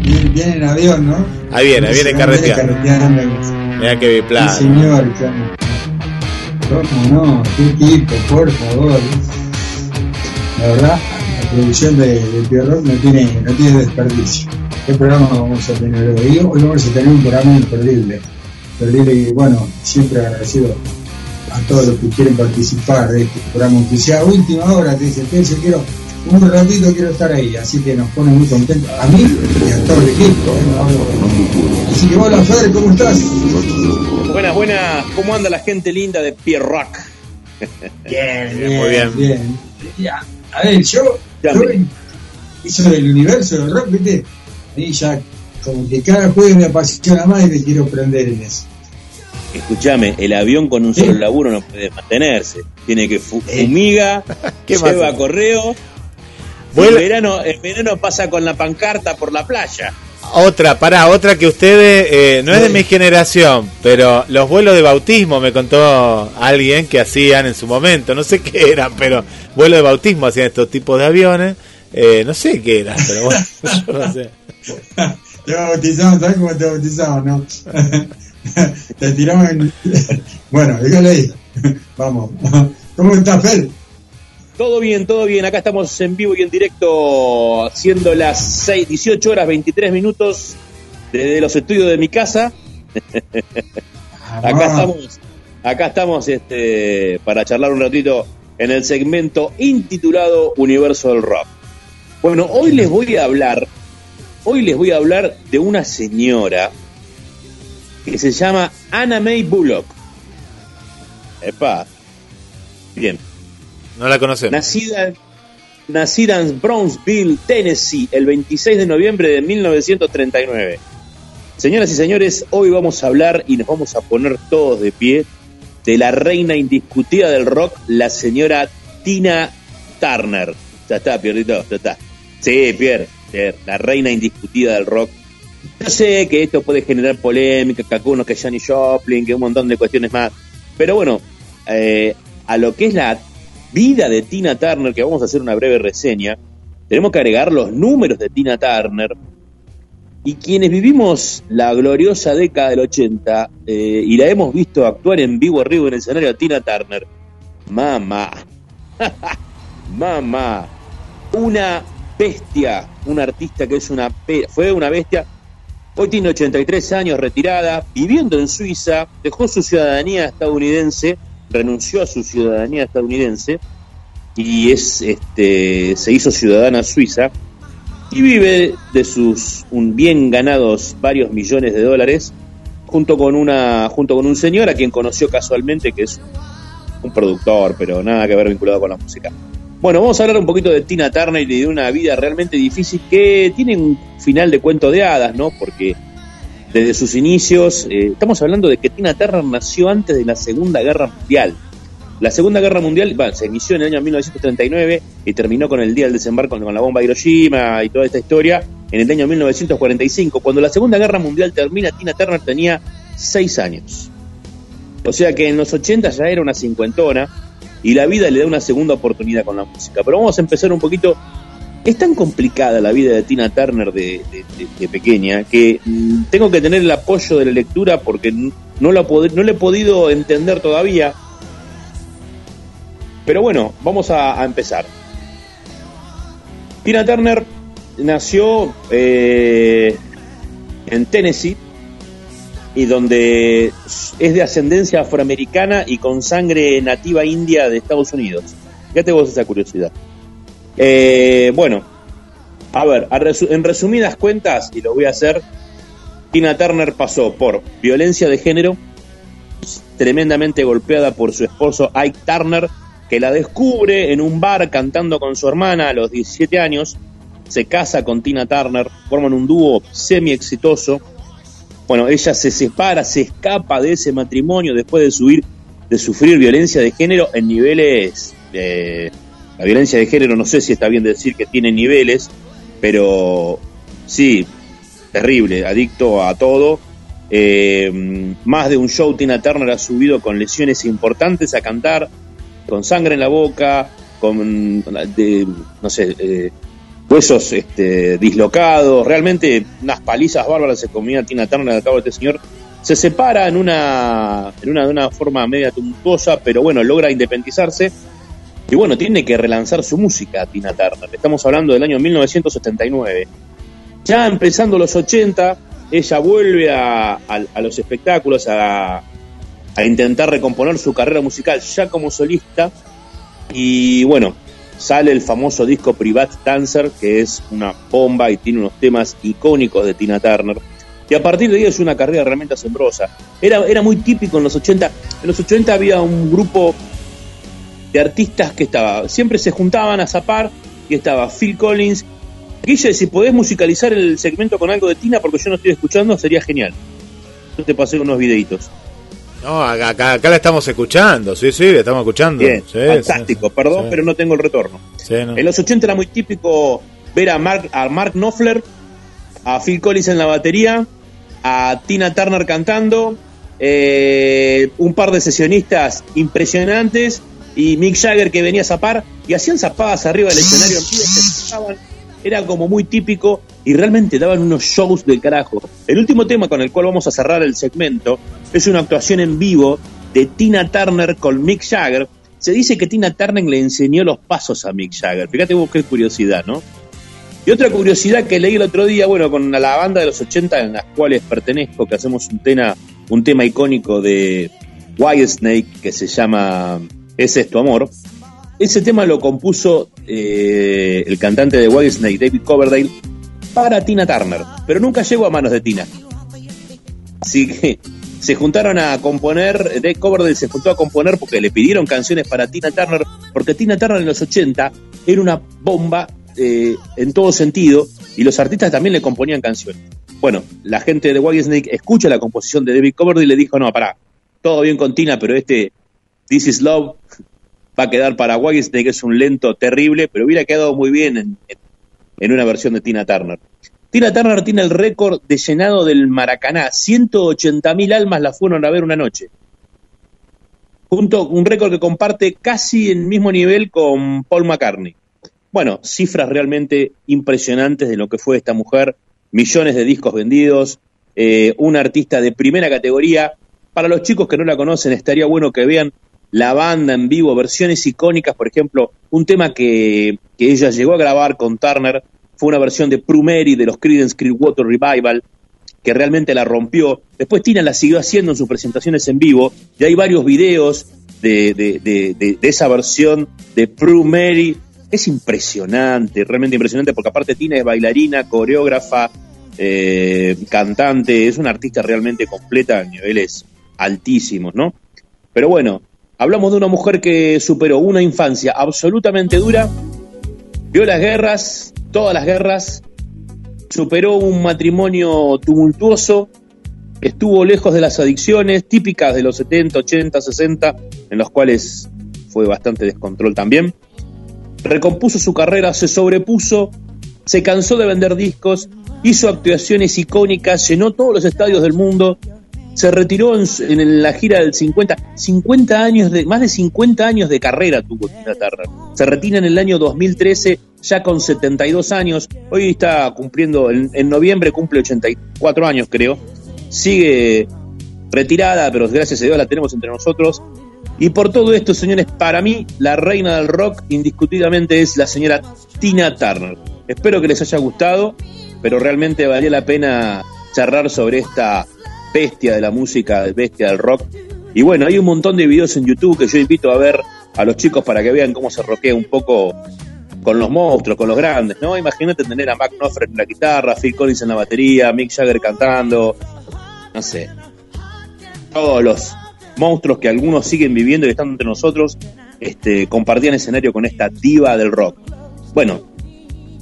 viene. Viene en avión, ¿no? Ahí viene, ahí viene carreteando. Mira que biplano. Sí, señor, ¿Cómo no? ¿Qué tipo? Por favor. La verdad, la producción de, de Pierrot no tiene, no tiene desperdicio. ¿Qué programa vamos a tener hoy? Hoy vamos a tener un programa imperdible. Perdible y bueno, siempre agradecido a todos los que quieren participar de este programa, aunque sea última hora, te dicen, yo quiero un ratito quiero estar ahí, así que nos pone muy contentos a mí y a todo el equipo. ¿eh? Así que hola Fer, ¿cómo estás? Buenas, buenas, ¿cómo anda la gente linda de Pierre Rock? Bien, bien, muy bien. bien. A ver, yo, yo hizo del universo del rock, viste, ahí ya como que cada jueves me apasiona más y me quiero prender en eso. Escúchame, el avión con un solo laburo no puede mantenerse. Tiene que fumiga, lleva correo. El verano, el verano pasa con la pancarta por la playa. Otra, para otra que ustedes, eh, no es de mi generación, pero los vuelos de bautismo me contó alguien que hacían en su momento, no sé qué eran, pero vuelos de bautismo hacían estos tipos de aviones, eh, no sé qué eran, pero bueno, yo no sé. Te bautizamos, ¿sabes cómo te bautizamos, no? te tiramos en... Bueno, dígale ahí. Vamos. ¿Cómo está, Fel? Todo bien, todo bien. Acá estamos en vivo y en directo, siendo las 6, 18 horas 23 minutos desde los estudios de mi casa. acá estamos, acá estamos este, para charlar un ratito en el segmento intitulado Universo del Rock. Bueno, hoy les voy a hablar, hoy les voy a hablar de una señora que se llama Anna May Bullock. Epa. Bien. No la conocemos. Nacida, nacida en Brownsville, Tennessee, el 26 de noviembre de 1939. Señoras y señores, hoy vamos a hablar y nos vamos a poner todos de pie de la reina indiscutida del rock, la señora Tina Turner. Ya está, Pierrito, ya está. Sí, Pierre, Pierre, la reina indiscutida del rock. Yo sé que esto puede generar polémica, que algunos que Johnny Joplin, que un montón de cuestiones más. Pero bueno, eh, a lo que es la vida de Tina Turner, que vamos a hacer una breve reseña, tenemos que agregar los números de Tina Turner. Y quienes vivimos la gloriosa década del 80 eh, y la hemos visto actuar en vivo arriba en el escenario de Tina Turner, mamá, mamá, una bestia, un artista que es una fue una bestia. Hoy tiene 83 años, retirada, viviendo en Suiza, dejó su ciudadanía estadounidense renunció a su ciudadanía estadounidense y es este se hizo ciudadana suiza y vive de sus un bien ganados varios millones de dólares junto con una junto con un señor a quien conoció casualmente que es un productor pero nada que ver vinculado con la música. Bueno vamos a hablar un poquito de Tina Turner y de una vida realmente difícil que tiene un final de cuento de hadas no porque desde sus inicios. Eh, estamos hablando de que Tina Turner nació antes de la Segunda Guerra Mundial. La Segunda Guerra Mundial se inició en el año 1939 y terminó con el día del desembarco con la bomba de Hiroshima y toda esta historia en el año 1945. Cuando la Segunda Guerra Mundial termina, Tina Turner tenía seis años. O sea que en los 80 ya era una cincuentona y la vida le da una segunda oportunidad con la música. Pero vamos a empezar un poquito es tan complicada la vida de Tina Turner de, pequeña que mm, tengo que tener el apoyo de la lectura porque no, la no le he podido entender todavía. Pero bueno, vamos a, empezar. Tina Turner nació eh, en Tennessee y donde es de ascendencia afroamericana y con sangre nativa india de Estados Unidos. Fíjate vos esa curiosidad. Eh, bueno, a ver, en resumidas cuentas, y lo voy a hacer, Tina Turner pasó por violencia de género, tremendamente golpeada por su esposo Ike Turner, que la descubre en un bar cantando con su hermana a los 17 años, se casa con Tina Turner, forman un dúo semi exitoso. Bueno, ella se separa, se escapa de ese matrimonio después de sufrir violencia de género en niveles eh, La violencia de género no sé si está bien decir que tiene niveles, pero sí, terrible, adicto a todo. Eh, más de un show Tina Turner ha subido con lesiones importantes a cantar, con sangre en la boca, con, de, no sé, eh, huesos este, dislocados, realmente unas palizas bárbaras se comía Tina Turner al cabo de este señor. Se separa en una, en una, de una forma media tumultuosa, pero bueno, logra independizarse. Y bueno, tiene que relanzar su música Tina Turner. Estamos hablando del año 1979. Ya empezando los 80, ella vuelve a, a, los espectáculos, a, a intentar recomponer su carrera musical ya como solista. Y bueno, sale el famoso disco Private Dancer, que es una bomba y tiene unos temas icónicos de Tina Turner. Y a partir de ahí es una carrera realmente asombrosa. Era, era muy típico en los 80. En los 80 había un grupo de artistas que estaba, siempre se juntaban a zapar y estaba Phil Collins. Guille, si podés musicalizar el segmento con algo de Tina, porque yo no estoy escuchando, sería genial. Yo te pasé unos videitos. No, acá, acá, la estamos escuchando, sí, sí, la estamos escuchando. Bien, fantástico, perdón, pero no tengo el retorno. En los 80 era muy típico ver a Mark, a Mark Knopfler, a Phil Collins en la batería, a Tina Turner cantando, eh, un par de sesionistas impresionantes y Mick Jagger que venía a zapar y hacían zapadas arriba del escenario en era como muy típico y realmente daban unos shows del carajo. El último tema con el cual vamos a cerrar el segmento es una actuación en vivo de Tina Turner con Mick Jagger. Se dice que Tina Turner le enseñó los pasos a Mick Jagger. Fíjate vos qué curiosidad, ¿no? Y otra curiosidad que leí el otro día, bueno, con la banda de los 80 en las cuales pertenezco, que hacemos un tema, un tema icónico de Snake que se llama Es esto amor. Ese tema lo compuso eh, el cantante de Whitesnake, David Coverdale, para Tina Turner, pero nunca llegó a manos de Tina. Así que se juntaron a componer, David Coverdale se juntó a componer porque le pidieron canciones para Tina Turner, porque Tina Turner en los 80 era una bomba eh, en todo sentido y los artistas también le componían canciones. Bueno, la gente de Whitesnake escucha la composición de David Coverdale y le dijo, no, pará, todo bien con Tina, pero este This is Love va a quedar para Whitesnake, que es un lento terrible, pero hubiera quedado muy bien en, en una versión de Tina Turner. Tina Turner tiene el récord de llenado del Maracaná. 180.000 almas la fueron a ver una noche. Junto, un récord que comparte casi el mismo nivel con Paul McCartney. Bueno, cifras realmente impresionantes de lo que fue esta mujer. Millones de discos vendidos. Eh, una artista de primera categoría. Para los chicos que no la conocen, estaría bueno que vean la banda en vivo, versiones icónicas, por ejemplo, un tema que, ella llegó a grabar con Turner fue una versión de Prumeri de los Creedence Clearwater Revival, que realmente la rompió. Después Tina la siguió haciendo en sus presentaciones en vivo, y hay varios videos de, de, esa versión de Prumeri. Es impresionante, realmente impresionante, porque aparte Tina es bailarina, coreógrafa, eh, cantante, es una artista realmente completa a niveles altísimos, ¿no? Pero bueno, Hablamos de una mujer que superó una infancia absolutamente dura, vio las guerras, todas las guerras, superó un matrimonio tumultuoso, estuvo lejos de las adicciones típicas de los 70, 80, 60, en los cuales fue bastante descontrol también. Recompuso su carrera, se sobrepuso, se cansó de vender discos, hizo actuaciones icónicas, llenó todos los estadios del mundo, se retiró en, la gira del 50, 50 años de, más de 50 años de carrera tuvo Tina Turner. Se retira en el año 2013, ya con 72 años. Hoy está cumpliendo, en, en noviembre cumple 84 años, creo. Sigue retirada, pero gracias a Dios la tenemos entre nosotros. Y por todo esto, señores, para mí la reina del rock indiscutiblemente es la señora Tina Turner. Espero que les haya gustado, pero realmente valía la pena charlar sobre esta bestia de la música, bestia del rock. Y bueno, hay un montón de videos en YouTube que yo invito a ver a los chicos para que vean cómo se roquea un poco con los monstruos, con los grandes, ¿no? Imagínate tener a Mac Knopfler en la guitarra, Phil Collins en la batería, Mick Jagger cantando, no sé. Todos los monstruos que algunos siguen viviendo y están entre nosotros, este, compartían escenario con esta diva del rock. Bueno,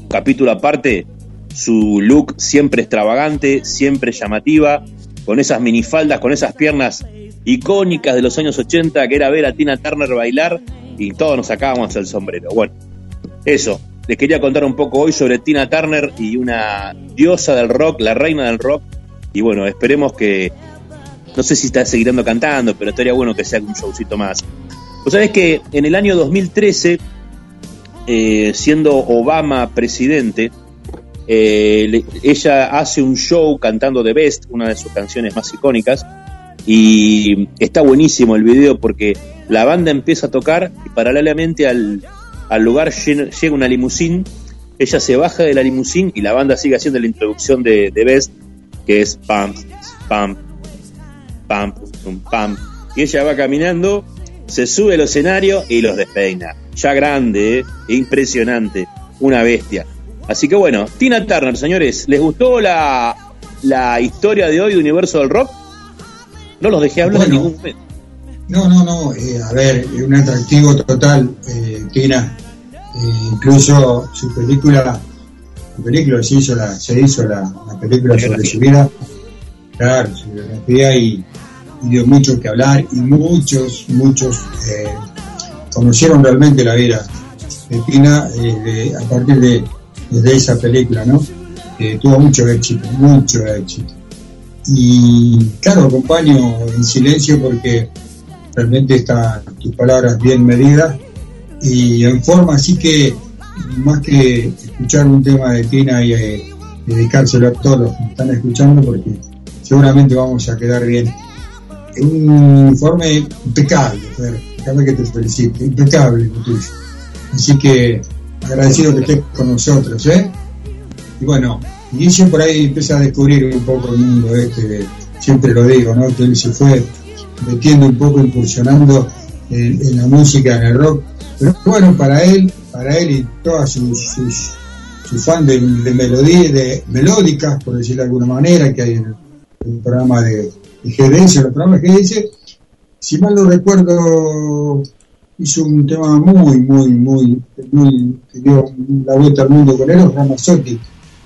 capítulo aparte, su look siempre extravagante, siempre llamativa, con esas minifaldas, con esas piernas icónicas de los años 80, que era ver a Tina Turner bailar y todos nos sacábamos el sombrero. Bueno, eso, les quería contar un poco hoy sobre Tina Turner y una diosa del rock, la reina del rock. Y bueno, esperemos que, no sé si está seguirando cantando, pero estaría bueno que sea un showcito más. Pues sabés que en el año 2013, eh, siendo Obama presidente, eh, ella hace un show cantando The Best, una de sus canciones más icónicas, y está buenísimo el video porque la banda empieza a tocar y paralelamente al, al lugar llega una limusín, ella se baja de la limusín y la banda sigue haciendo la introducción de, de Best, que es pam, pam, pam, pam. Y ella va caminando, se sube al escenario y los despeina. Ya grande, ¿eh? impresionante, una bestia. Así que bueno, Tina Turner, señores, ¿les gustó la, la historia de hoy de Universo del Rock? No los dejé hablar en ningún momento. No, no, no, eh, a ver, un atractivo total, eh, Tina. Eh, incluso su película, su película se hizo la, se hizo la, película sobre su vida, claro, su biografía y, dio mucho que hablar y muchos, muchos eh, conocieron realmente la vida de Tina a partir de, de, esa película, ¿no? tuvo mucho éxito, mucho éxito. Y claro, acompaño en silencio porque realmente están tus palabras bien medidas y en forma así que más que escuchar un tema de Tina y eh, dedicárselo a todos los que están escuchando porque seguramente vamos a quedar bien. Un informe impecable, déjame que te felicite, impecable Así que agradecido que estés con nosotros, ¿eh? Y bueno, Guille por ahí empieza a descubrir un poco el mundo este, siempre lo digo, ¿no? Que él se fue metiendo un poco, incursionando en, la música, en el rock. Pero bueno, para él, para él y todas sus, sus, fans de, melodías, de melódicas, por decirlo de alguna manera, que hay en el, programa de, de GDS, el programa de GDS, si mal no recuerdo, hizo un tema muy, muy, muy, muy, que dio la vuelta al mundo con él, Ramazzotti,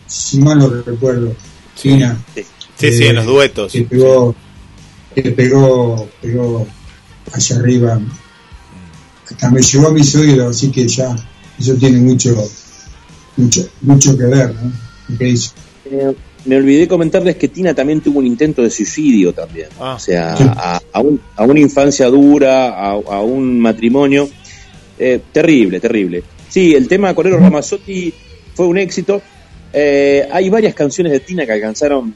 si mal no recuerdo, China. Sí, sí, en los duetos. Que pegó, que pegó, pegó hacia arriba. Hasta me llegó a mis oídos, así que ya eso tiene mucho, mucho, mucho que ver, ¿no? Eh, me olvidé comentarles que Tina también tuvo un intento de suicidio también. Ah. o sea, a, a, una infancia dura, a, un matrimonio. Eh, terrible, terrible. Sí, el tema Correro Ramazzotti fue un éxito. Eh, hay varias canciones de Tina que alcanzaron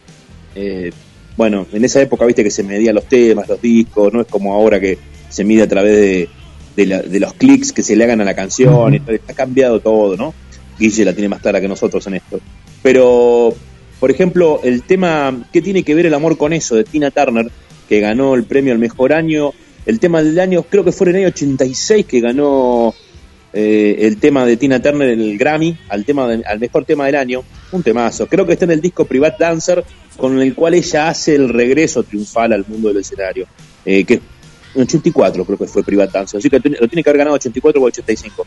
eh, bueno, en esa época viste que se medían los temas, los discos, no es como ahora que se mide a través de, los clics que se le hagan a la canción, ha cambiado todo, ¿no? Guille la tiene más clara que nosotros en esto. Pero, por ejemplo, el tema, ¿qué tiene que ver el amor con eso? de Tina Turner, que ganó el premio al mejor año. El tema del año, creo que fue en el año 86 que ganó eh, el tema de Tina Turner, el Grammy, al, tema al mejor tema del año. Un temazo. Creo que está en el disco Private Dancer, con el cual ella hace el regreso triunfal al mundo del escenario, eh, que en 84 creo que fue Private Dancer, así que lo tiene que haber ganado 84 o 85.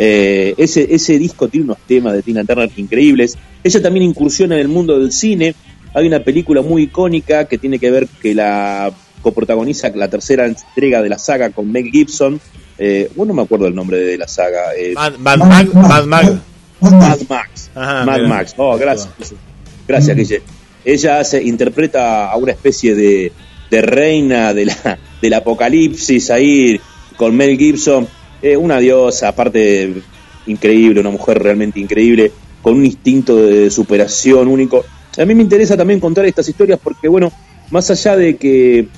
Eh, ese, ese disco tiene unos temas de Tina Turner increíbles. Ella también incursiona en el mundo del cine. Hay una película muy icónica que tiene que ver que la coprotagoniza la tercera entrega de la saga con Meg Gibson. Eh, bueno, no me acuerdo el nombre de la saga. Eh, Mad, Max. Mad, Max. Mad Max. Oh, gracias. Gracias, Guille ella hace, interpreta a una especie de, reina de la, del apocalipsis ahí con Mel Gibson, eh, una diosa, aparte increíble, una mujer realmente increíble, con un instinto de superación único. A mí me interesa también contar estas historias porque, bueno, más allá de que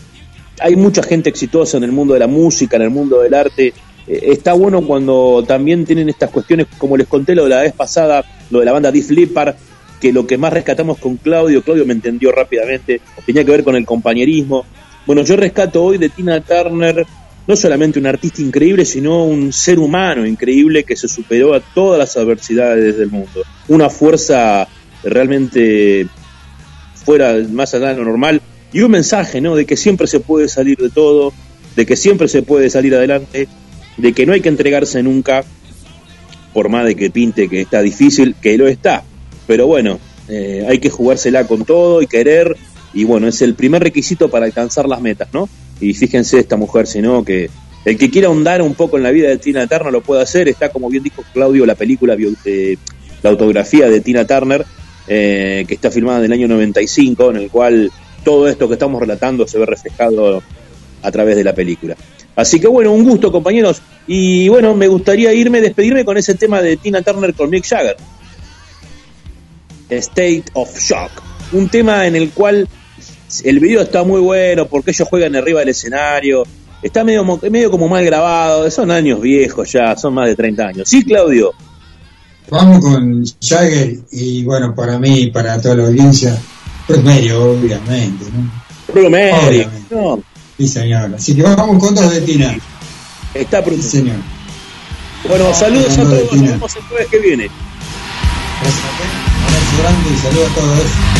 hay mucha gente exitosa en el mundo de la música, en el mundo del arte, eh, está bueno cuando también tienen estas cuestiones, como les conté lo de la vez pasada, lo de la banda Deep Leppard, que lo que más rescatamos con Claudio, Claudio me entendió rápidamente, tenía que ver con el compañerismo. Bueno, yo rescato hoy de Tina Turner no solamente un artista increíble, sino un ser humano increíble que se superó a todas las adversidades del mundo. Una fuerza realmente fuera más allá de lo normal y un mensaje, ¿no? De que siempre se puede salir de todo, de que siempre se puede salir adelante, de que no hay que entregarse nunca, por más de que pinte que está difícil, que lo está, pero bueno, eh, hay que jugársela con todo y querer, y bueno, es el primer requisito para alcanzar las metas, ¿no? Y fíjense esta mujer, si no, que El que quiera ahondar un poco en la vida de Tina Turner lo puede hacer. Está, como bien dijo Claudio, la película, eh, la autografía de Tina Turner, eh, que está filmada en el año 95, en el cual todo esto que estamos relatando se ve reflejado a través de la película. Así que bueno, un gusto compañeros. Y bueno, me gustaría irme, despedirme con ese tema de Tina Turner con Mick Jagger. State of Shock. Un tema en el cual el video está muy bueno porque ellos juegan arriba del escenario. Está medio, medio como mal grabado. Son años viejos ya, son más de 30 años. ¿Sí, Claudio? Vamos con Jagger y bueno, para mí y para toda la audiencia, pues medio, obviamente. ¿no? No. Sí, señor. Así que vamos con dos de Tina. Está pronto. Sí, señor. Bueno, saludos a todos. Nos vemos el jueves que viene. Gracias Un abrazo grande y saludos a todos.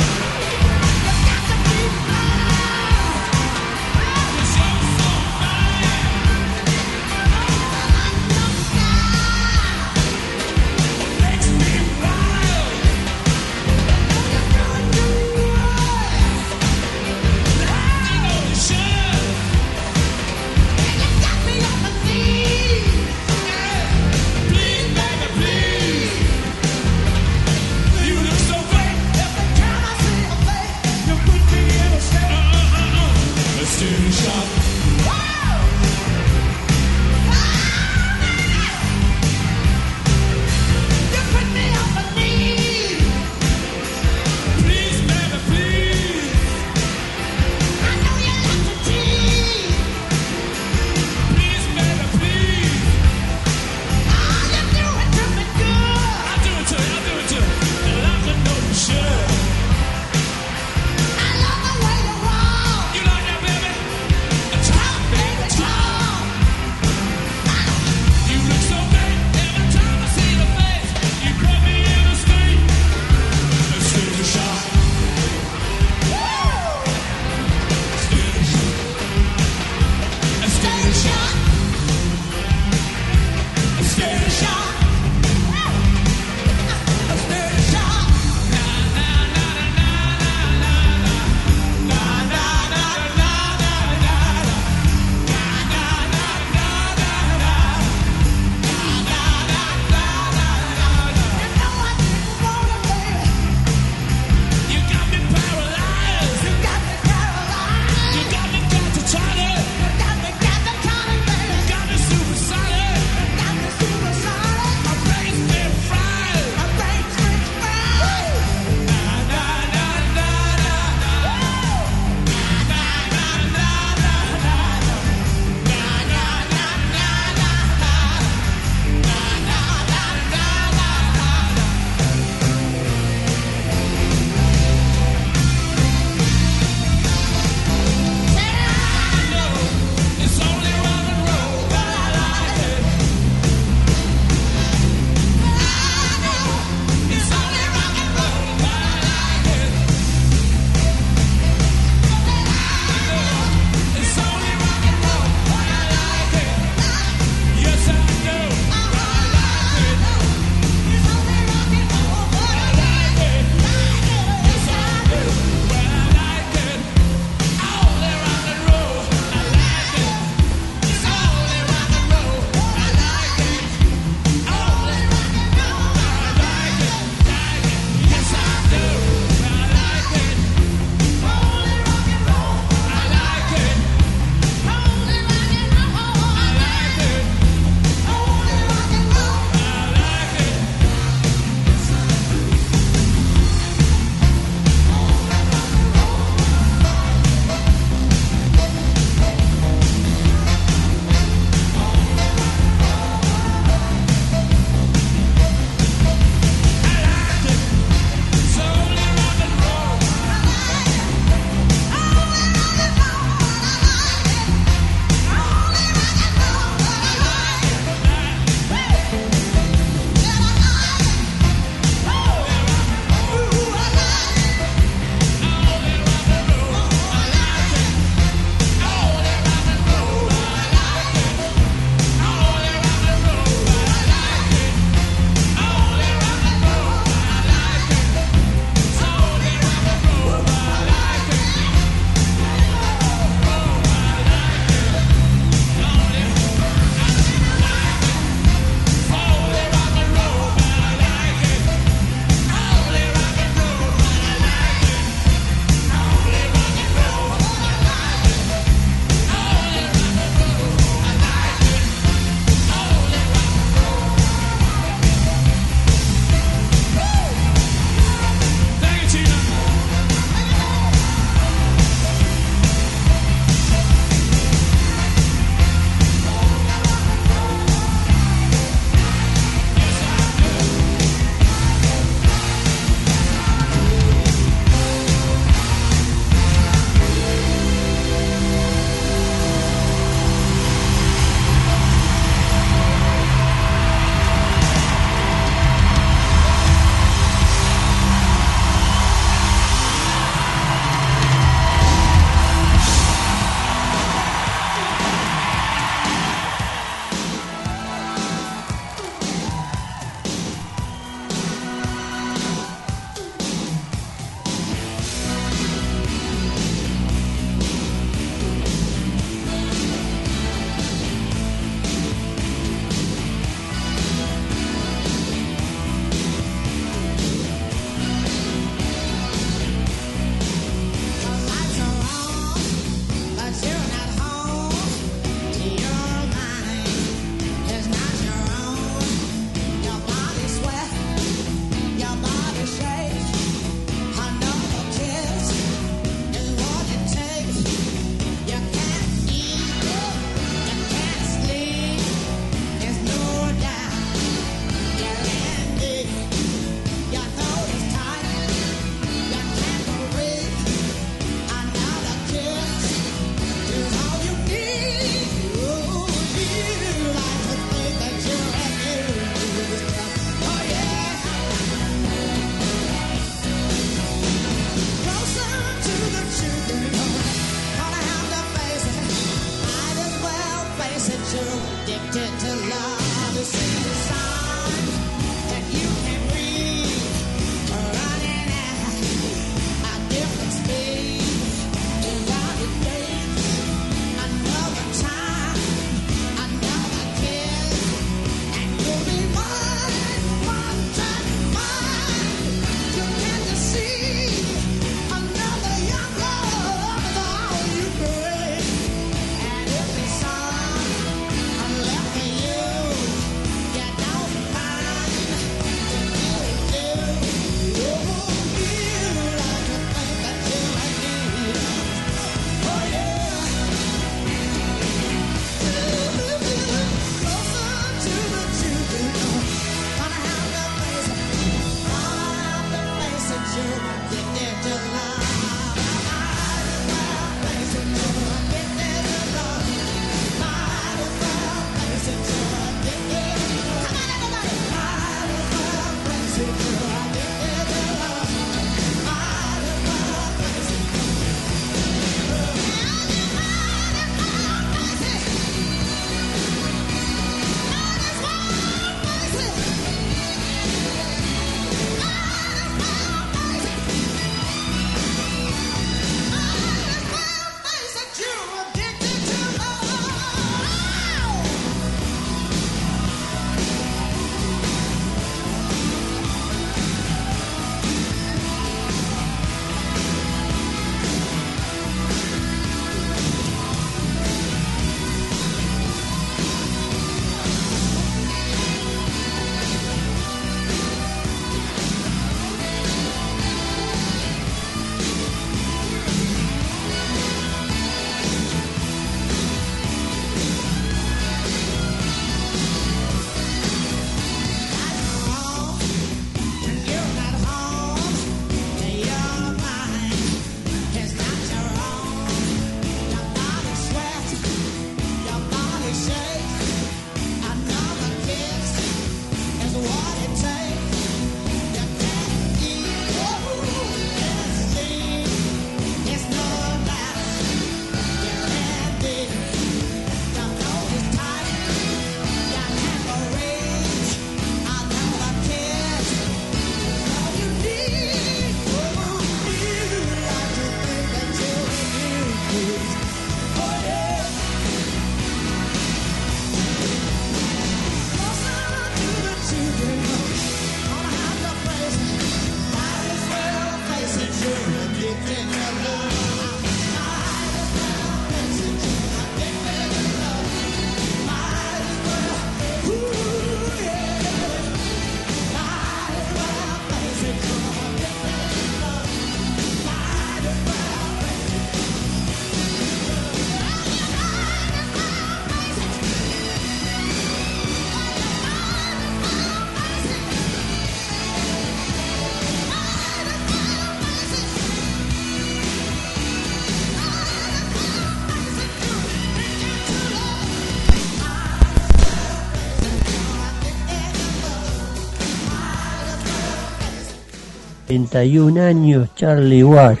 31 años Charlie Watts,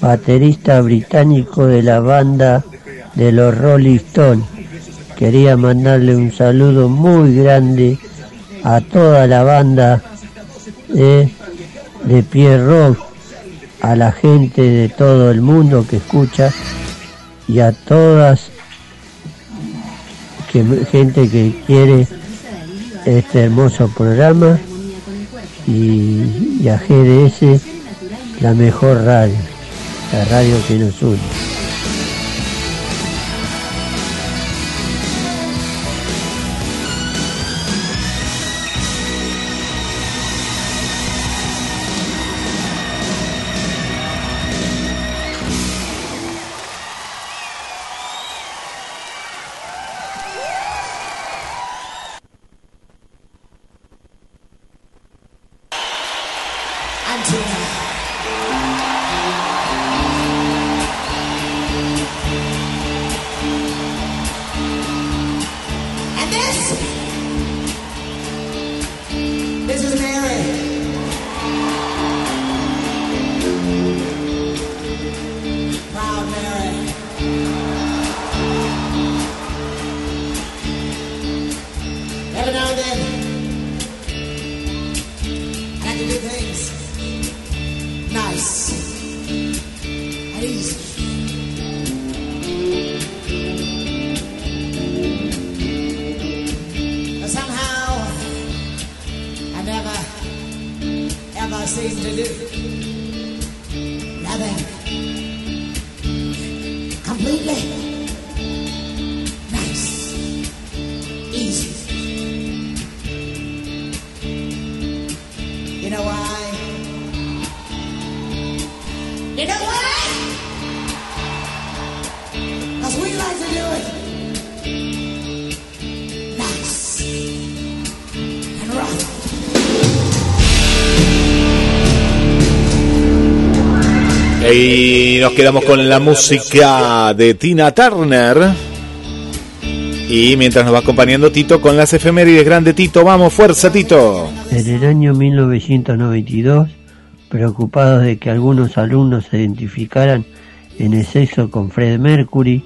baterista británico de la banda de los Rolling Stones. Quería mandarle un saludo muy grande a toda la banda de, de Pierre Rock, a la gente de todo el mundo que escucha y a todas que, gente que quiere este hermoso programa y, y a GDS la mejor radio, la radio que nos une. Y nos quedamos con la música de Tina Turner. Y mientras nos va acompañando Tito con las efemérides, grande Tito, vamos, fuerza Tito. En el año 1992, preocupados de que algunos alumnos se identificaran en exceso con Fred Mercury,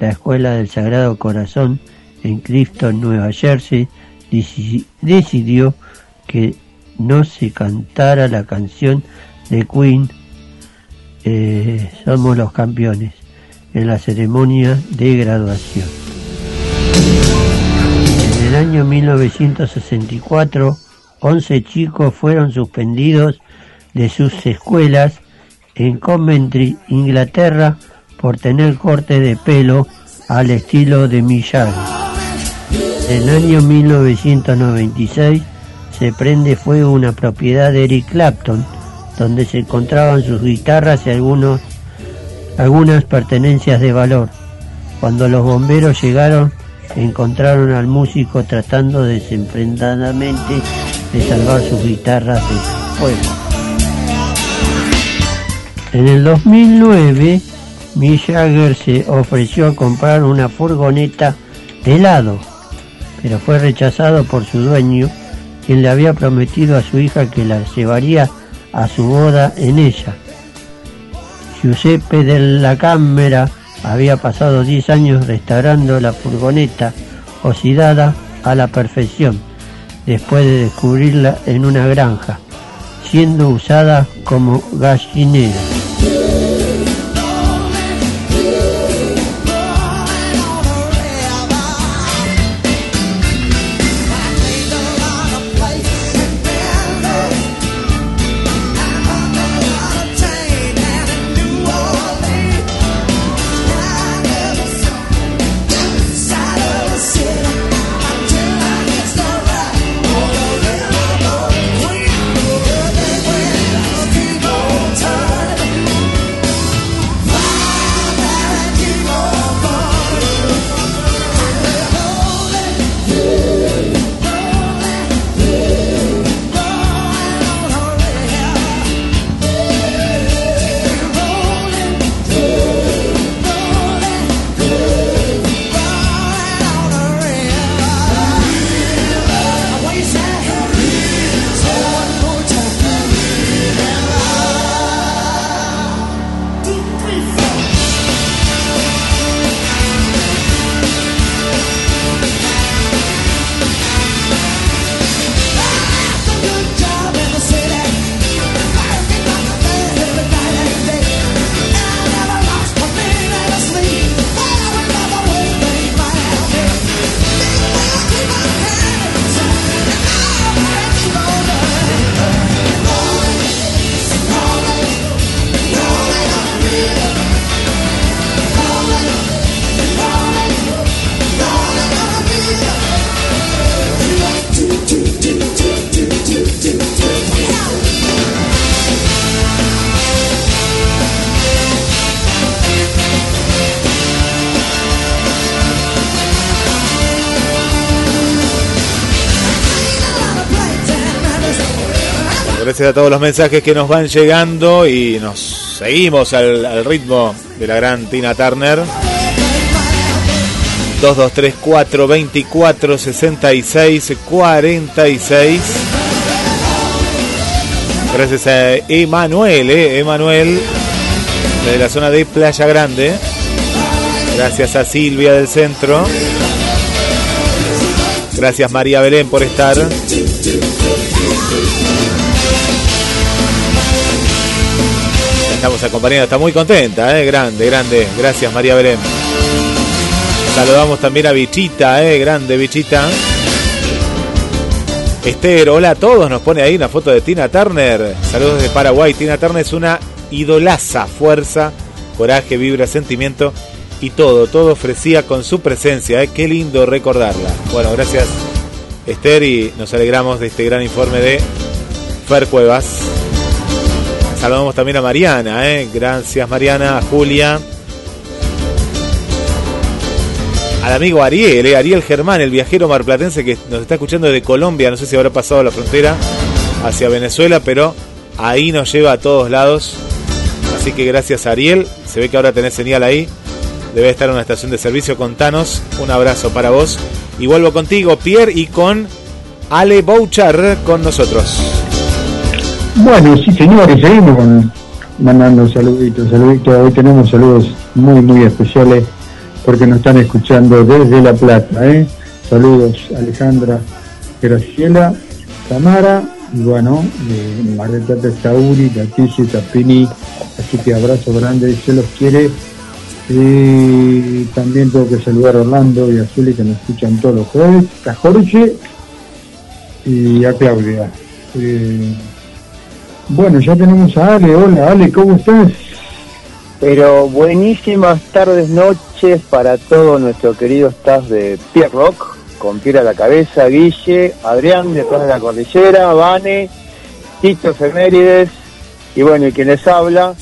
la Escuela del Sagrado Corazón en Clifton, Nueva Jersey, deci- decidió que no se cantara la canción de Queen, eh, Somos los Campeones, en la ceremonia de graduación. En el año 1964, 11 chicos fueron suspendidos de sus escuelas en Coventry, Inglaterra, por tener corte de pelo al estilo de Jagger. En el año 1996 se prende fuego una propiedad de Eric Clapton, donde se encontraban sus guitarras y algunos, algunas pertenencias de valor. Cuando los bomberos llegaron, encontraron al músico tratando desenfrenadamente de salvar sus guitarras del fuego. En el 2009, Mick se ofreció a comprar una furgoneta de helado, pero fue rechazado por su dueño, quien le había prometido a su hija que la llevaría a su boda en ella. Giuseppe de la Cámara había pasado 10 años restaurando la furgoneta oxidada a la perfección, después de descubrirla en una granja, siendo usada como gallinera. Gracias a todos los mensajes que nos van llegando y nos seguimos al, ritmo de la gran Tina Turner. 2234 24 66 46. Gracias a Emanuel, eh, Emanuel, de la zona de Playa Grande. Gracias a Silvia del centro. Gracias María Belén por estar. Estamos acompañando, está muy contenta, eh, grande, grande. Gracias María Belén. Saludamos también a Bichita, eh, grande Bichita. Esther, hola a todos, nos pone ahí una foto de Tina Turner. Saludos desde Paraguay. Tina Turner es una idolaza, fuerza, coraje, vibra, sentimiento y todo, todo ofrecía con su presencia. ¿eh? Qué lindo recordarla. Bueno, gracias Esther y nos alegramos de este gran informe de Fer Cuevas. Saludamos también a Mariana, ¿eh? gracias Mariana, Julia, al amigo Ariel, ¿eh? Ariel Germán, el viajero marplatense que nos está escuchando desde Colombia, no sé si habrá pasado la frontera hacia Venezuela, pero ahí nos lleva a todos lados. Así que gracias Ariel, se ve que ahora tenés señal ahí. debe estar en una estación de servicio. Contanos, un abrazo para vos. Y vuelvo contigo, Pierre, y con Ale Bouchard con nosotros. Bueno, sí, señores, seguimos mandando saluditos, saluditos. Hoy tenemos saludos muy, muy especiales porque nos están escuchando desde La Plata. ¿eh? Saludos, Alejandra, Graciela, Tamara, y bueno, eh, Mar del Plata, Tauri, Leticia, Tapini. Así que abrazo grande se los quiere. Y también tengo que saludar a Orlando y a Zuli que nos escuchan todos los jueves, a Jorge y a Claudia. Eh, bueno, ya tenemos a Ale. Hola, Ale, ¿cómo estás? Pero buenísimas tardes, noches para todo nuestro querido staff de Pierre Rock, con Pierre a la cabeza, Guille, Adrián detrás de la cordillera, Vane, Tito Efemérides, y bueno, y quien les habla,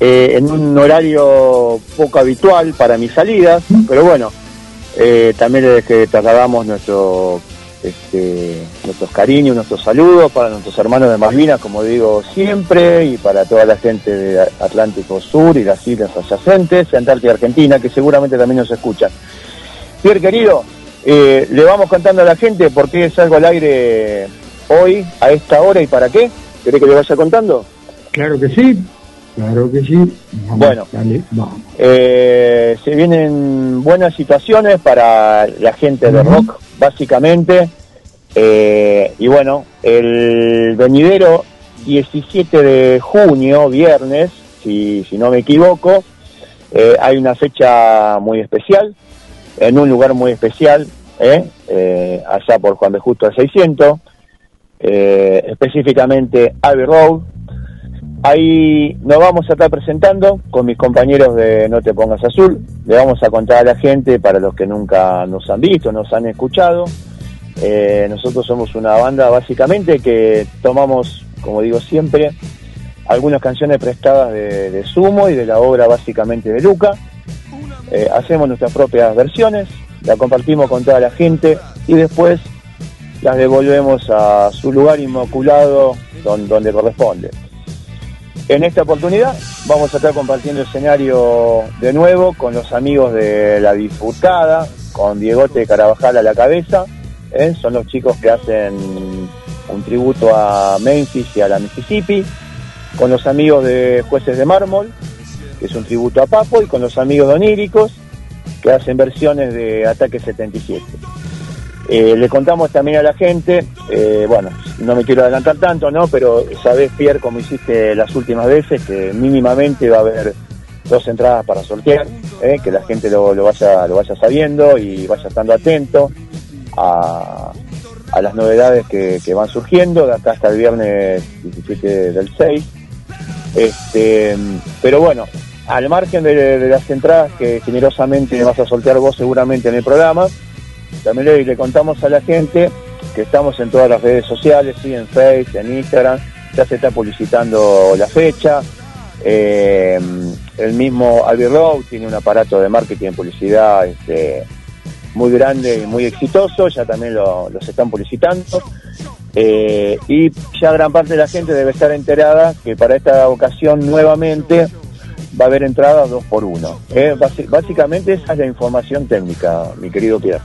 eh, en un horario poco habitual para mis salidas, pero bueno, eh, también les que trasladamos nuestro, este, nuestros cariños, nuestros saludos para nuestros hermanos de Malvinas, como digo siempre, y para toda la gente de Atlántico Sur y las islas adyacentes, y Antártida Argentina, que seguramente también nos escuchan. Pierre, querido, eh, le vamos contando a la gente por qué salgo al aire hoy, a esta hora y para qué. ¿Querés que le vaya contando? Claro que sí, claro que sí. Vamos, Bueno. Dale, vamos. Eh, se vienen buenas situaciones para la gente de rock, básicamente. Eh, y bueno, el venidero 17 de junio, viernes, si, si no me equivoco, eh, hay una fecha muy especial, en un lugar muy especial, eh, eh, allá por Juan de Justo al 600, eh, específicamente Abbey Road, Ahí nos vamos a estar presentando con mis compañeros de No Te Pongas Azul. Le vamos a contar a la gente, para los que nunca nos han visto, nos han escuchado. Eh, nosotros somos una banda básicamente que tomamos, como digo siempre, algunas canciones prestadas de, Sumo y de la obra básicamente de Luca. Eh, hacemos nuestras propias versiones, la compartimos con toda la gente y después las devolvemos a su lugar inmaculado don- donde corresponde. En esta oportunidad vamos a estar compartiendo escenario de nuevo con los amigos de La Disputada, con Diegote Carabajal a la cabeza. ¿eh? Son los chicos que hacen un tributo a Memphis y a la Mississippi. Con los amigos de Jueces de Mármol, que es un tributo a Papo, y con los amigos de Oníricos, que hacen versiones de Ataque 77. Eh, le contamos también a la gente, eh, bueno, no me quiero adelantar tanto, ¿no? Pero sabés, Pierre, como hiciste las últimas veces, que mínimamente va a haber dos entradas para sortear, ¿eh? que la gente lo, vaya lo vaya sabiendo y vaya estando atento a, las novedades que, que van surgiendo, de acá hasta el viernes 17 del 6. Este, pero bueno, al margen de, de las entradas que generosamente vas a sortear vos seguramente en el programa, también le, contamos a la gente que estamos en todas las redes sociales, sí, en Facebook, en Instagram, ya se está publicitando la fecha. Eh, el mismo Abbey Road tiene un aparato de marketing y publicidad este, muy grande y muy exitoso, ya también lo, los están publicitando. Eh, y ya gran parte de la gente debe estar enterada que para esta ocasión nuevamente va a haber entradas dos por uno. Eh, básicamente esa es la información técnica, mi querido Pierre.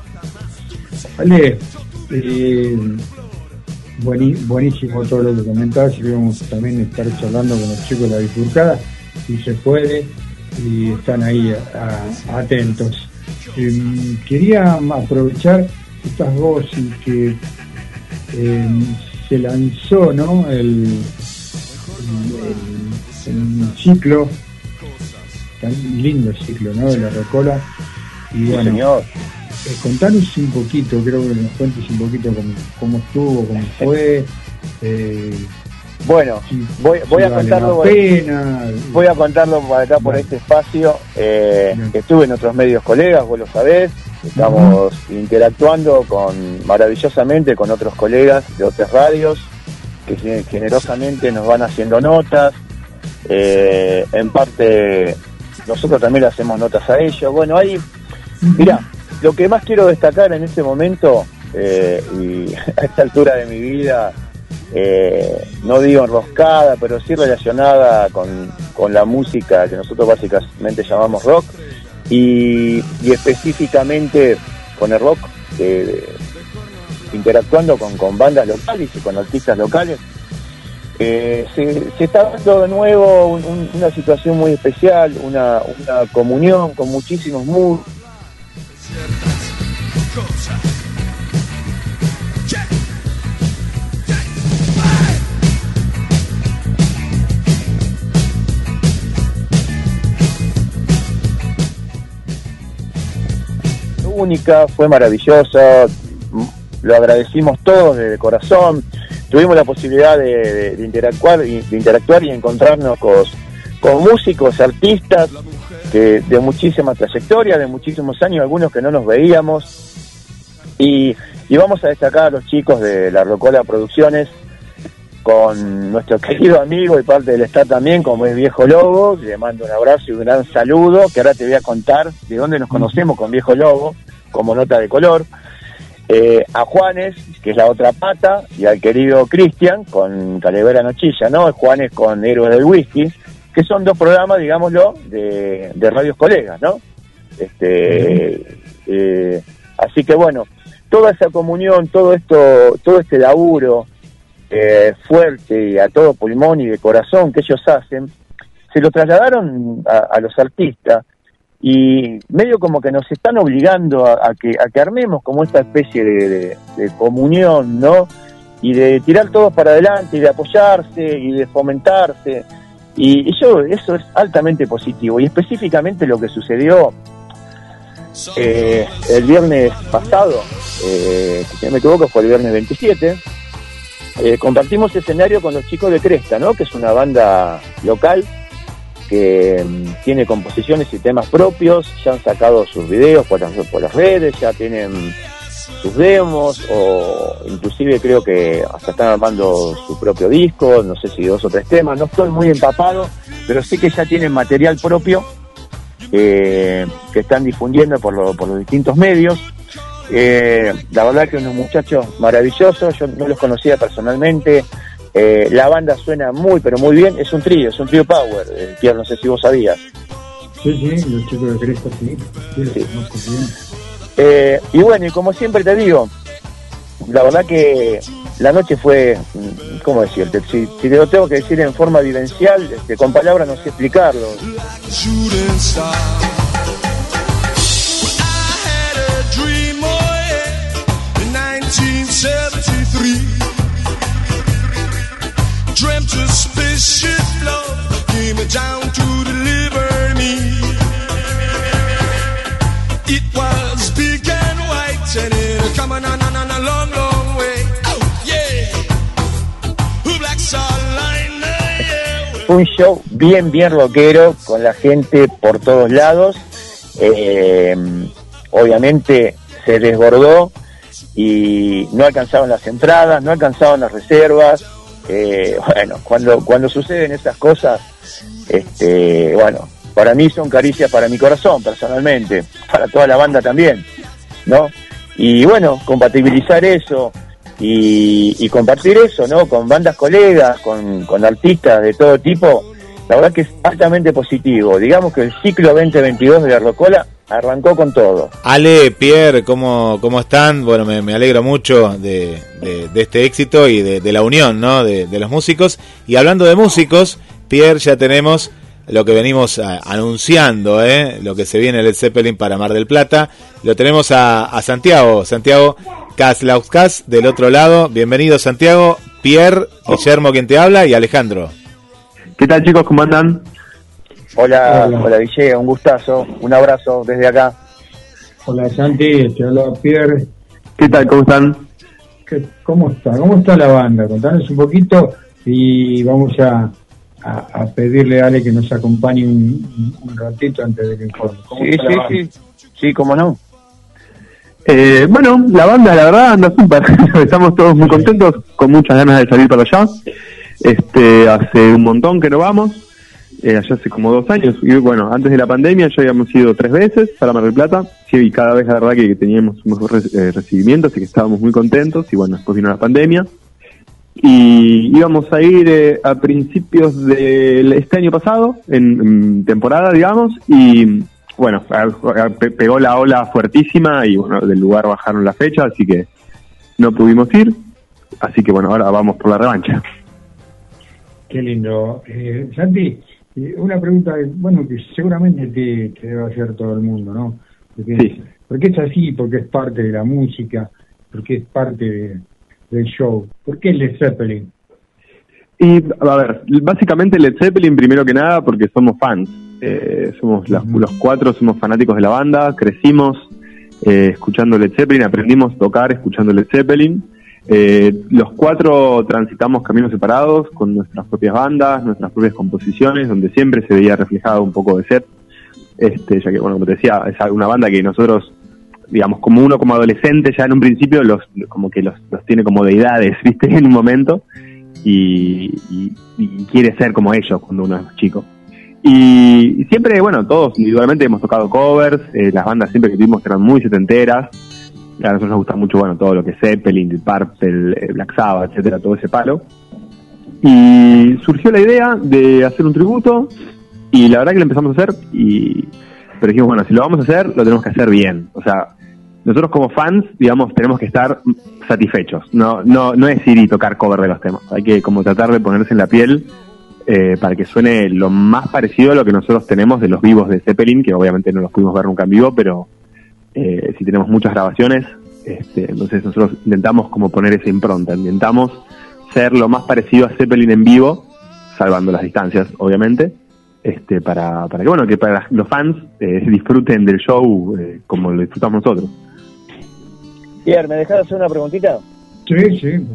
Vale, eh, buení- buenísimo todo lo que comentabas y vamos también estar charlando con los chicos de la bifurcada, si se puede, y están ahí a- a- atentos. Eh, quería aprovechar estas dos y que eh, se lanzó ¿no? el, el- el ciclo, tan lindo ciclo ¿no? de la Recola. Y Sí, bueno, señor. Eh, contanos un poquito, creo que nos cuentes un poquito cómo, cómo estuvo, cómo fue. eh, Bueno, si- voy, voy si a vale contarlo. pena. Voy a contarlo por acá, por Bueno. este espacio. Eh, estuve en otros medios colegas, vos lo sabés. Estamos interactuando con maravillosamente con otros colegas de otras radios que ge- generosamente nos van haciendo notas. Eh, en parte, nosotros también le hacemos notas a ellos. Bueno, ahí, mira, lo que más quiero destacar en este momento eh, y a esta altura de mi vida, eh, no digo enroscada, pero sí relacionada con, con la música que nosotros básicamente llamamos rock, y, específicamente con el rock, eh, interactuando con, bandas locales y con artistas locales. Se, está dando de nuevo un- un- una situación muy especial, una, una comunión con muchísimos músicos. Única, fue maravillosa, lo agradecimos todos de corazón, tuvimos la posibilidad de, de- de interactuar, de interactuar y encontrarnos con, con músicos, artistas que, de muchísima trayectoria, de muchísimos años, algunos que no nos veíamos, y, y vamos a destacar a los chicos de la Rocola Producciones, con nuestro querido amigo y parte del staff también, como es Viejo Lobo, le mando un abrazo y un gran saludo, que ahora te voy a contar de dónde nos conocemos con Viejo Lobo, como nota de color, Eh, a Juanes, que es la otra pata, y al querido Cristian, con Calevera Nochilla, ¿no? Juanes con Héroes del Whisky, que son dos programas, digámoslo, de, de radios colegas, ¿no? Este, eh, así que bueno, toda esa comunión, todo esto, todo este laburo, eh, fuerte y a todo pulmón y de corazón que ellos hacen, se lo trasladaron a, a los artistas y medio como que nos están obligando a, que, a que armemos como esta especie de, de- comunión, ¿no? Y de tirar todos para adelante y de apoyarse y de fomentarse. Y, yo, eso es altamente positivo. Y específicamente lo que sucedió eh, el viernes pasado, eh, si no me equivoco fue el viernes 27, eh, compartimos escenario con los chicos de Cresta, ¿no? Que es una banda local que mm, tiene composiciones y temas propios, ya han sacado sus videos por las, por las redes, ya tienen sus demos, o inclusive creo que hasta están armando su propio disco, no sé si dos o tres temas, no estoy muy empapado, pero sí que ya tienen material propio eh, que están difundiendo por, lo- por los distintos medios. Eh, la verdad que unos muchachos maravillosos, yo no los conocía personalmente. Eh, la banda suena muy, pero muy bien. Es un trío, es un trío power. Pierre, no sé si vos sabías. Sí, sí, los chicos de Cresta, sí. Sí, Sí. y bueno, y como siempre te digo, la verdad que la noche fue, mm, ¿cómo decirte? Si, te lo tengo que decir en forma vivencial, este, con palabras no sé explicarlo. shooting star. I had a dream, yeah, in 1973. Dreamt a spaceship love came down to deliver me. It was big and white and it coming on, on, on a long, long un show bien, bien rockero, con la gente por todos lados. Eh, obviamente se desbordó y no alcanzaron las entradas, no alcanzaron las reservas. Eh, bueno, cuando, cuando suceden esas cosas, este, bueno, para mí son caricias para mi corazón, personalmente, para toda la banda también, ¿no? Y bueno, compatibilizar eso y, y compartir eso, ¿no? Con bandas colegas, con, con artistas de todo tipo, la verdad que es altamente positivo. Digamos que el ciclo 2022 de la Rocola arrancó con todo. Ale, Pierre, ¿cómo, cómo están? Bueno, me, me alegro mucho de, de- este éxito y de, la unión ¿no? de los músicos. Y hablando de músicos, Pierre, ya tenemos lo que venimos a- anunciando, ¿eh? lo que se viene el Zeppelin para Mar del Plata. Lo tenemos a, a Santiago, Santiago Kaslauskas del otro lado. Bienvenido, Santiago. Pierre, Guillermo, quien te habla, y Alejandro. ¿Qué tal chicos? ¿Cómo andan? Hola, Hola. hola, Ville, un gustazo, un abrazo desde acá. Hola Santi, te habla Pierre. ¿Qué tal? ¿Cómo están? ¿Qué- ¿Cómo está? ¿Cómo está la banda? Contanos un poquito y vamos a, a, a pedirle a Ale que nos acompañe un, un ratito antes del informe. ¿Cómo Sí, sí, sí, sí, cómo no. Eh, bueno, la banda, la verdad, anda súper. Estamos todos muy contentos, con muchas ganas de salir para allá. Este, hace un montón que no vamos, eh, allá hace como dos años. Y bueno, antes de la pandemia ya habíamos ido tres veces para Mar del Plata. Sí, y cada vez la verdad que teníamos un mejor re- eh, recibimiento, así que estábamos muy contentos. Y bueno, después vino la pandemia. Y íbamos a ir eh, a principios de este año pasado, en, en temporada, digamos, y bueno, a- a- pe- pegó la ola fuertísima y bueno, del lugar bajaron la fecha, así que no pudimos ir. Así que bueno, ahora vamos por la revancha. Qué lindo. Eh, Santi, eh, una pregunta, bueno, que seguramente te, te debe hacer todo el mundo, ¿no? Porque, Sí. porque es así, porque es parte de la música, porque es parte de- del show. ¿Por qué Led Zeppelin? Y a ver, básicamente Led Zeppelin primero que nada porque somos fans. Eh, somos los cuatro, somos fanáticos de la banda, crecimos eh, escuchando Led Zeppelin, aprendimos a tocar escuchando Led Zeppelin. Eh, los cuatro transitamos caminos separados con nuestras propias bandas, nuestras propias composiciones, donde siempre se veía reflejado un poco de Set. Este, ya que, bueno, como te decía, es una banda que nosotros, digamos, como uno como adolescente, ya en un principio los como que los, los tiene como deidades, ¿viste? En un momento y, y- quiere ser como ellos cuando uno es chico. Y, y siempre, bueno, todos individualmente hemos tocado covers, eh, las bandas siempre que tuvimos eran muy setenteras, a nosotros nos gusta mucho, bueno, todo lo que es Zeppelin, Deep Purple, eh, Black Sabbath, etcétera, todo ese palo. Y surgió la idea de hacer un tributo y la verdad que lo empezamos a hacer y pero dijimos, bueno, si lo vamos a hacer, lo tenemos que hacer bien. O sea, nosotros como fans, digamos, tenemos que estar satisfechos. No, no, no es ir y tocar cover de los temas. Hay que como tratar de ponerse en la piel eh, para que suene lo más parecido a lo que nosotros tenemos de los vivos de Zeppelin, que obviamente no los pudimos ver nunca en vivo, pero eh, sí tenemos muchas grabaciones. Este, entonces nosotros intentamos como poner esa impronta, intentamos ser lo más parecido a Zeppelin en vivo, salvando las distancias, obviamente, este, para, para que bueno, que para los fans eh, disfruten del show eh, como lo disfrutamos nosotros. Pierre, ¿me dejas hacer una preguntita? Sí, sí.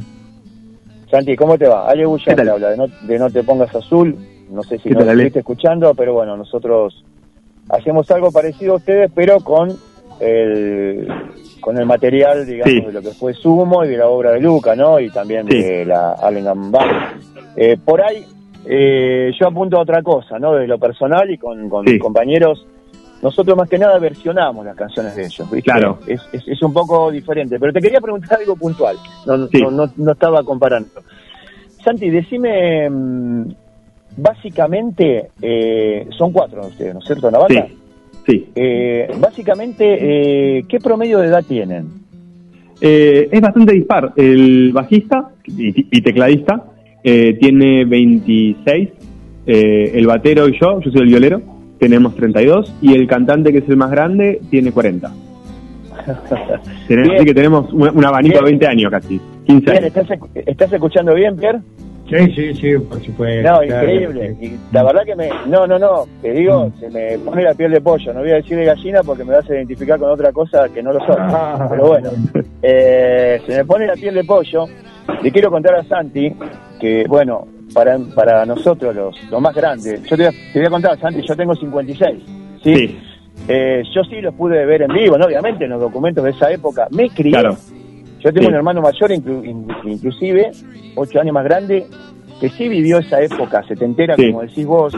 Santi, ¿cómo te va? Ale Bulla ¿Qué tal? te habla de no, de no te pongas azul. No sé si ¿Qué nos estuviste escuchando, pero bueno, nosotros hacemos algo parecido a ustedes, pero con el con el material, digamos, Sí. de lo que fue Sumo y de la obra de Luca, ¿no? Y también de la Band. Eh, por ahí, eh, yo apunto a otra cosa, ¿no? De lo personal y con, con Sí. mis compañeros. Nosotros más que nada versionamos las canciones de ellos, ¿viste? Claro. Es, es, es un poco diferente, pero te quería preguntar algo puntual. No, no, Sí. no, no- no estaba comparando. Santi, decime, mm, básicamente, eh, son cuatro de ustedes, ¿no es cierto? ¿En la banda? Sí, sí. Eh, básicamente, eh, ¿qué promedio de edad tienen? Eh, es bastante dispar. El bajista y, y tecladista eh, tiene 26, eh, el batero y yo, yo soy el violero, tenemos 32 y el cantante que es el más grande tiene 40. Tenemos, Bien. así que tenemos un, un abanico Bien. de 20 años casi, 15 Bien, años. ¿estás, esc- ¿estás escuchando bien, Pierre? Sí, sí, sí, por supuesto. No, increíble. Y la verdad que me... No, no, no, te digo, se me pone la piel de pollo. No voy a decir de gallina porque me vas a identificar con otra cosa que no lo soy. Ah. Pero bueno, eh, se me pone la piel de pollo. Le quiero contar a Santi que, bueno, para, para nosotros los, los más grandes, yo te voy, a, te voy a contar, Santi, yo tengo 56. ¿sí? Sí, Eh, yo sí los pude ver en vivo, ¿no? obviamente, en los documentos de esa época. Me crié. claro. Yo tengo Sí. un hermano mayor, inclu- in- inclusive, ocho años más grande, que sí vivió esa época setentera, Sí. como decís vos.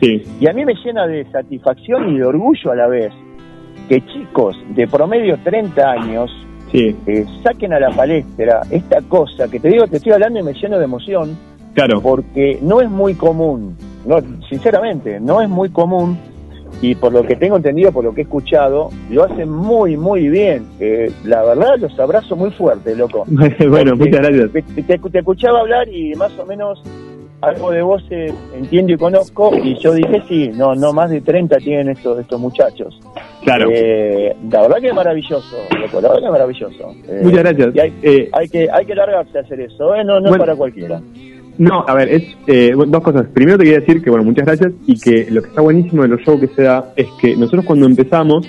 Sí, Y a mí me llena de satisfacción y de orgullo a la vez que chicos de promedio 30 años sí, eh, saquen a la palestra esta cosa que te digo, te estoy hablando y me lleno de emoción claro. porque no es muy común, no, sinceramente, no es muy común y por lo que tengo entendido, por lo que he escuchado, lo hacen muy, muy bien. Eh, la verdad, los abrazo muy fuerte, loco. bueno, Porque muchas gracias. Te, te- te escuchaba hablar y más o menos algo de vos eh, entiendo y conozco y yo dije, sí, no, no más de 30 tienen estos, estos muchachos. Claro. Eh, la verdad que es maravilloso, loco, la verdad que es maravilloso. Eh, Muchas gracias. y hay, Eh, hay que hay que largarse a hacer eso, ¿eh? no, no es para cualquiera. No, a ver, es eh, dos cosas. Primero te quería decir que, bueno, muchas gracias y que lo que está buenísimo de los shows que se da es que nosotros cuando empezamos,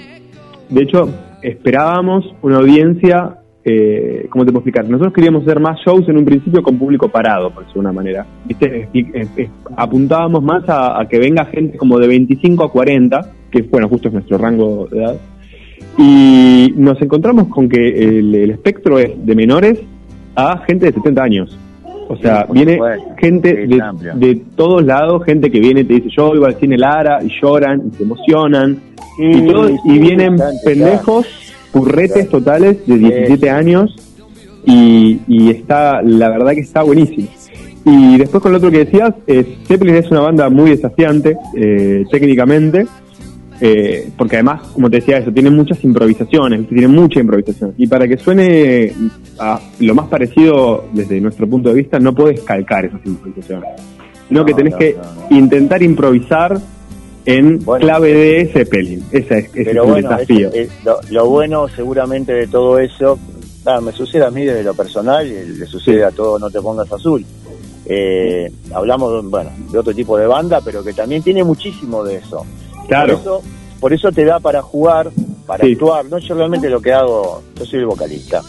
de hecho, esperábamos una audiencia, eh, ¿cómo te puedo explicar? Nosotros queríamos hacer más shows en un principio con público parado, por decirlo de una manera. ¿Viste? Apuntábamos más a, a que venga gente como de 25 a 40, que bueno, justo es nuestro rango de edad. Y nos encontramos con que el, el espectro es de menores a gente de 70 años. O sea, Sí, viene supuesto. gente Sí, de, de todos lados, gente que viene y te dice, yo iba al cine Lara, y lloran, y se emocionan, y, todo- sí, y vienen pendejos, curretes Claro. totales de 17 años, y, y está, la verdad que está buenísimo. Y después con lo otro que decías, eh, Zeppelin es una banda muy desafiante, eh, técnicamente, eh, porque además, como te decía eso, tiene muchas improvisaciones, tiene mucha improvisación. Y para que suene a lo más parecido desde nuestro punto de vista, no puedes calcar esas improvisaciones. Sino que No, tenés no, que intentar improvisar en Bueno. clave de Zeppelin. Ese es, ese es Pero el bueno, desafío. es- es- lo, lo bueno seguramente de todo eso, ah, me sucede a mí desde lo personal le sucede a todo No Te Pongas Azul. Eh, hablamos de, bueno, de otro tipo de banda, pero que también tiene muchísimo de eso. Claro. Por eso, por eso te da para jugar, para Sí. actuar. No, yo realmente lo que hago, yo soy el vocalista.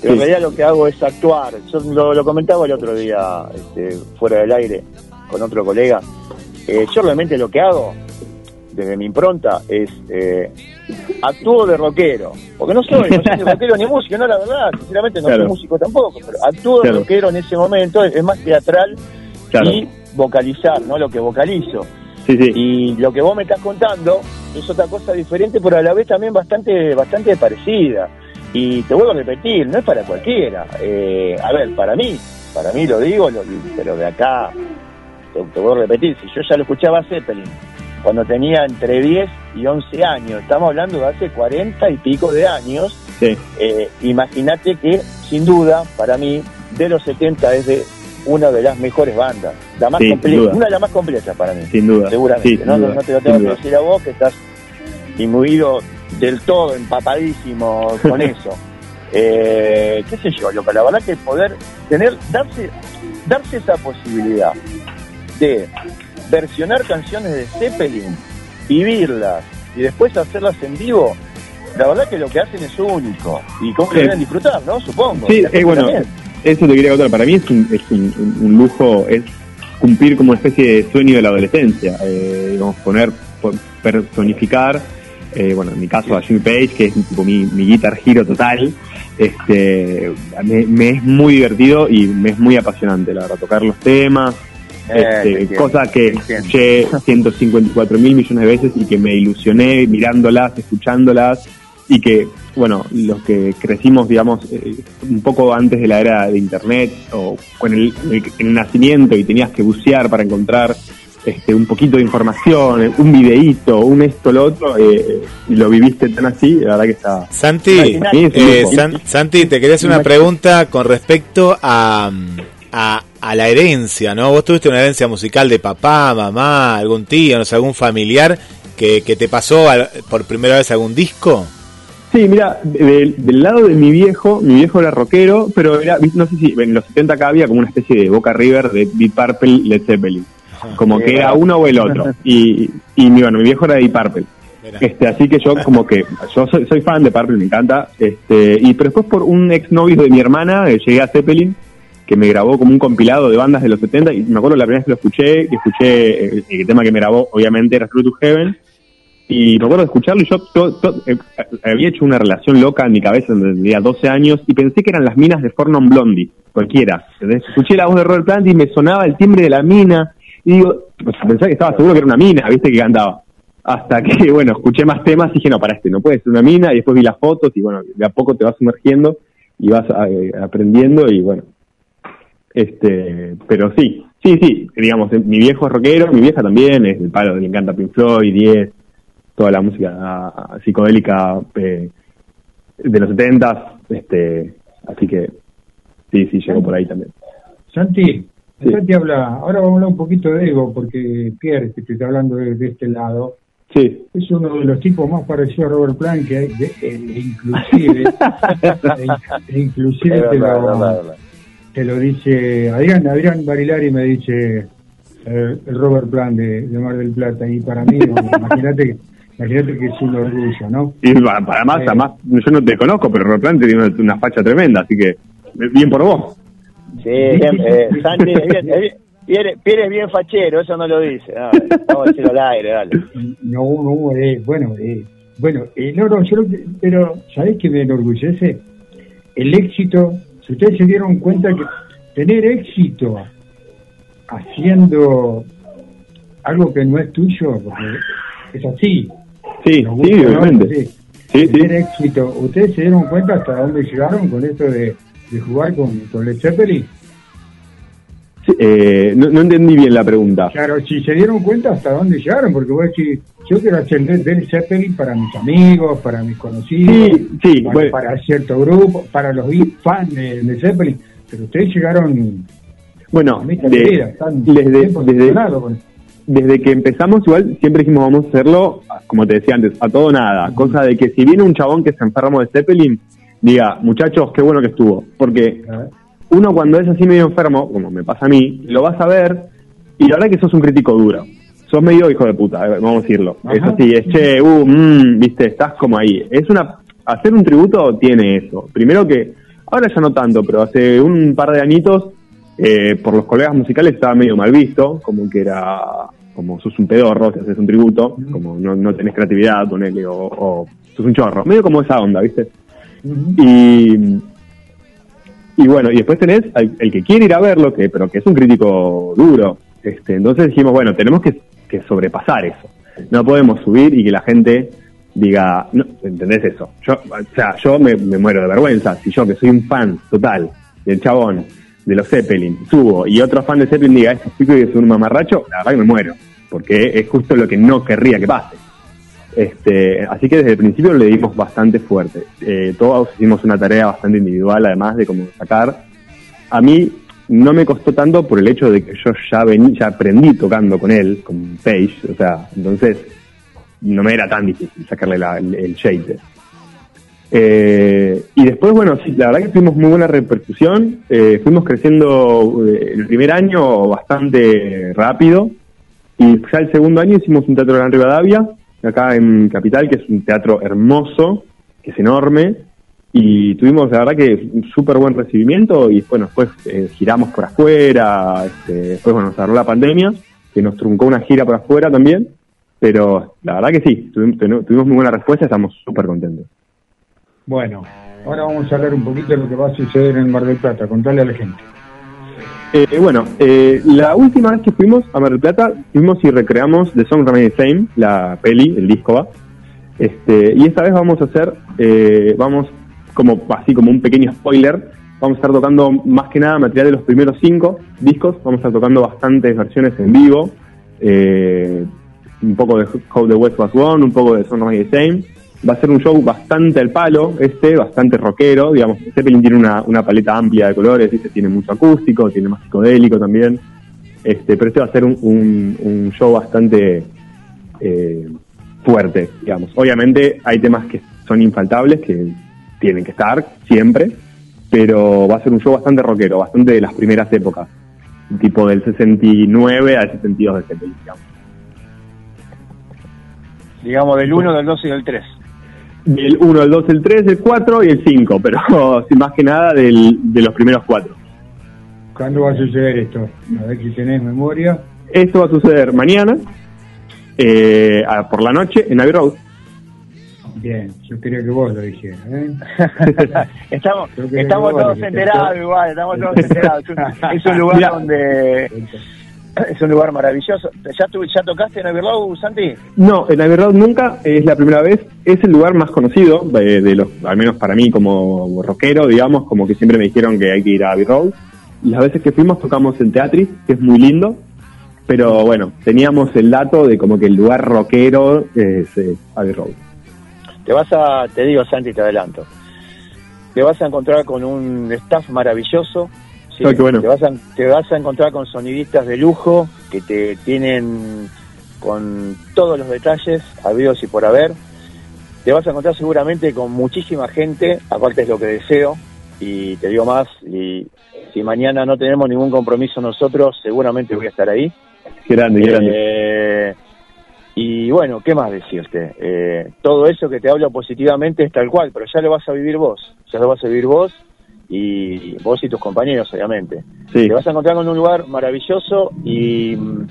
Pero en Sí. realidad lo que hago es actuar. Yo lo, lo comentaba el otro día, este, fuera del aire, con otro colega. Eh, yo realmente lo que hago, desde mi impronta, es eh, actúo de rockero. Porque no soy, no soy ni rockero ni músico, no, la verdad, sinceramente no Claro. soy músico tampoco, pero actúo de rockero en ese momento, es, es más teatral Claro. y vocalizar, ¿no? Lo que vocalizo. Sí, sí. Y lo que vos me estás contando es otra cosa diferente, pero a la vez también bastante, bastante parecida. Y te vuelvo a repetir, no es para cualquiera. Eh, a ver, para mí, para mí lo digo, lo- pero de acá, te, te vuelvo a repetir, si yo ya lo escuchaba a Zeppelin cuando tenía entre 10 y 11 años, estamos hablando de hace 40 y pico de años, Sí. eh, imagínate que, sin duda, para mí, de los 70 es de una de las mejores bandas, la más Sí, completa, una de las más completas para mí. Sin duda. Seguramente, Sí, ¿no? No- duda, no te lo tengo que decir a vos, que estás imbuido del todo, empapadísimo con eso. Eh, qué sé yo, loco, la verdad que poder tener, darse, darse esa posibilidad de versionar canciones de Zeppelin, vivirlas y después hacerlas en vivo, la verdad que lo que hacen es único. Y cómo Sí. deben disfrutar, ¿no? Supongo. Sí, eh, bueno, también. eso te quería contar. Para mí es un, es un, un- lujo, es cumplir como una especie de sueño de la adolescencia. Eh, digamos, poner, po- personificar, eh, bueno, en mi caso a Jimmy Page, que es tipo mi, mi guitar giro total. Este, me, me es muy divertido y me es muy apasionante, la verdad, tocar los temas. Eh, te Este, cosa que escuché 154 mil millones de veces y que me ilusioné mirándolas, escuchándolas y que, bueno, los que crecimos, digamos, eh, un poco antes de la era de Internet o con el, el- el nacimiento y tenías que bucear para encontrar este, un poquito de información, un videíto, un esto, lo otro, eh, y lo viviste tan así, la verdad que está... Santi, eh. San- Santi, te quería hacer una pregunta con respecto a, a, a la herencia, ¿no? Vos tuviste una herencia musical de papá, mamá, algún tío, no sé, algún familiar que, que te pasó al- por primera vez algún disco. Sí, mira, del, del lado de mi viejo, mi viejo era rockero, pero era, no sé si en los 70 acá había como una especie de Boca River de Deep Purple, Led Zeppelin. Como que era uno o el otro. Y, y bueno, mi viejo era de Deep Purple. Este, así que yo como que, yo soy, soy fan de Purple, me encanta. Este, y pero después por un exnovio de mi hermana eh, llegué a Zeppelin, que me grabó como un compilado de bandas de los 70 y me acuerdo la primera vez que lo escuché, que escuché eh, el, tema que me grabó obviamente era True to Heaven y me acuerdo de escucharlo y yo to- to- eh, había hecho una relación loca en mi cabeza donde tenía 12 años y pensé que eran las minas de Fornon Blondie, cualquiera. Escuché la voz de Robert Plant y me sonaba el timbre de la mina y digo, sea, pensaba que estaba seguro que era una mina, viste que cantaba. Hasta que, bueno, escuché más temas y dije, no, para este, no puede ser una mina y después vi las fotos y bueno, de a poco te vas sumergiendo y vas eh, aprendiendo y bueno, este, pero sí, sí, sí, digamos, eh, mi viejo es rockero, mi vieja también, es el palo, le encanta Pink Floyd, 10, toda la música ah, psicodélica eh, de los 70, este, así que sí, sí, llegó por ahí también. Santi, Santi habla, ahora vamos a hablar un poquito de ego, porque Pierre, que te está hablando de, de este lado, Sí. es uno de los tipos más parecidos a Robert Plant que hay, de- e inclusive, e, e inclusive Es te, lo, te lo dice Adrián, Adrián Barilari me dice eh, el Robert Plant de, de Mar del Plata, y para mí, imagínate, que- imagínate que es un orgullo, ¿no? Y pa- para más, Eh. además, yo no te conozco, pero Robert Plant tiene una, una facha tremenda, así que bien por vos. Sí, bien, eh, Santi, es bien, es bien- es bien fachero, eso no lo dice. No, vamos a decirlo al aire, dale. No, no, eh, bueno, eh, bueno, eh, no, no, yo pero ¿sabés qué me enorgullece? El éxito, si ustedes se dieron cuenta que tener éxito haciendo algo que no es tuyo, porque es así. Sí, nos sí, obviamente. Sí. Sí, tener éxito. ¿Ustedes se dieron cuenta hasta dónde llegaron con esto de, de jugar con, con Led Zeppelin? Eh, no, no entendí bien la pregunta. Claro, si se dieron cuenta hasta dónde llegaron, porque vos decís, yo quiero Led Led Zeppelin para mis amigos, para mis conocidos, Sí, sí, para, bueno. para cierto grupo, para los fans de, de Zeppelin, pero ustedes llegaron Bueno, de- de vida, están desde, desde, con- desde que empezamos, igual siempre dijimos vamos a hacerlo, como te decía antes, a todo nada. Cosa de que si viene un chabón que se enfermo de Zeppelin, diga, muchachos, qué bueno que estuvo. Porque uno cuando es así medio enfermo, como me pasa a mí, lo vas a ver y la verdad que sos un crítico duro. Sos medio hijo de puta, eh, vamos a decirlo. Ajá. Eso sí, es che, uh, mm, viste, estás como ahí. Es una, hacer un tributo tiene eso. Primero que, ahora ya no tanto, pero hace un par de añitos, eh, por los colegas musicales estaba medio mal visto, como que era, como sos un pedorro si haces un tributo, como no, no tenés creatividad, ponele, o, o sos un chorro. Medio como esa onda, viste. Y, y bueno, y después tenés el que quiere ir a verlo, que pero que es un crítico duro. Este, entonces dijimos, bueno, tenemos que, que sobrepasar eso. No podemos subir y que la gente diga, no, ¿entendés eso? Yo, o sea, yo me, me muero de vergüenza. Si yo, que soy un fan total del chabón, de los Zeppelin, subo y otro fan de Zeppelin diga, este chico es un mamarracho, la verdad que me muero. Porque es justo lo que no querría que pase. Este, así que desde el principio le dimos bastante fuerte. Eh, todos hicimos una tarea bastante individual, además de cómo sacar. A mí no me costó tanto por el hecho de que yo ya vení, ya aprendí tocando con él, con Page, o sea, entonces no me era tan difícil sacarle el, el. Eh, y después, bueno, sí, la verdad que tuvimos muy buena repercusión. Eh, fuimos creciendo eh, el primer año bastante rápido. Y ya el segundo año hicimos un teatro en Rivadavia, acá en Capital, que es un teatro hermoso, que es enorme. Y tuvimos, la verdad, que un súper buen recibimiento. Y bueno, después eh, giramos por afuera. Este, después, bueno, nos agarró la pandemia, que nos truncó una gira por afuera también. Pero la verdad que sí, tuvimos, muy buena respuesta, estamos súper contentos. Bueno, ahora vamos a hablar un poquito de lo que va a suceder en Mar del Plata, contarle a la gente. Eh, bueno, eh, la última vez que fuimos a Mar del Plata, fuimos y recreamos The Song Remain the Same, la peli, el disco va. Este, y esta vez vamos a hacer, eh, vamos como así como un pequeño spoiler, vamos a estar tocando más que nada material de los primeros cinco discos, vamos a estar tocando bastantes versiones en vivo, eh, un poco de How the West Was Won, un poco de Song Remain the Same. Va a ser un show bastante al palo, este, bastante rockero, digamos, Zeppelin tiene una, una paleta amplia de colores, ¿viste? tiene mucho acústico, tiene más psicodélico también, este, pero este va a ser un, un, un show bastante eh, fuerte, digamos. Obviamente hay temas que son infaltables, que tienen que estar siempre, pero va a ser un show bastante rockero, bastante de las primeras épocas, tipo del 69 al 72 de Zeppelin, digamos. Digamos, del 1, del 2 y del 3. Del 1, el 2, el 3, el 4 y el 5, pero sin más que nada del, de los primeros cuatro. ¿Cuándo va a suceder esto? A ver si tenés memoria. Esto va a suceder mañana, eh, a- por la noche, en Abbey Road. Bien, yo quería que vos lo dijeras. ¿eh? estamos estamos todos enterados te- igual, estamos todos enterados. Es un- Es un lugar Mirá. donde... Es un lugar maravilloso. ¿Ya, tu- ya tocaste en Abbey Santi? No, en Abbey Road nunca, es la primera vez, es el lugar más conocido, de, de los, al menos para mí como rockero, digamos, como que siempre me dijeron que hay que ir a Abbey Road. Y las veces que fuimos tocamos en Teatris, que es muy lindo, pero bueno, teníamos el dato de como que el lugar rockero es eh, Abbey Road. Te vas a, te digo Santi, te adelanto. Te vas a encontrar con un staff maravilloso. ¿Sí? Ah, bueno. te, vas a, te vas a encontrar con sonidistas de lujo que te tienen con todos los detalles habidos y por haber. Te vas a encontrar seguramente con muchísima gente, aparte es lo que deseo, y te digo más, y si mañana no tenemos ningún compromiso nosotros, seguramente voy a estar ahí. Grande, grande. Eh, y bueno, ¿qué más decirte? Eh, todo eso que te hablo positivamente es tal cual, pero ya lo vas a vivir vos. Ya lo vas a vivir vos y vos y tus compañeros, obviamente. Sí. Te vas a encontrar con un lugar maravilloso y mm,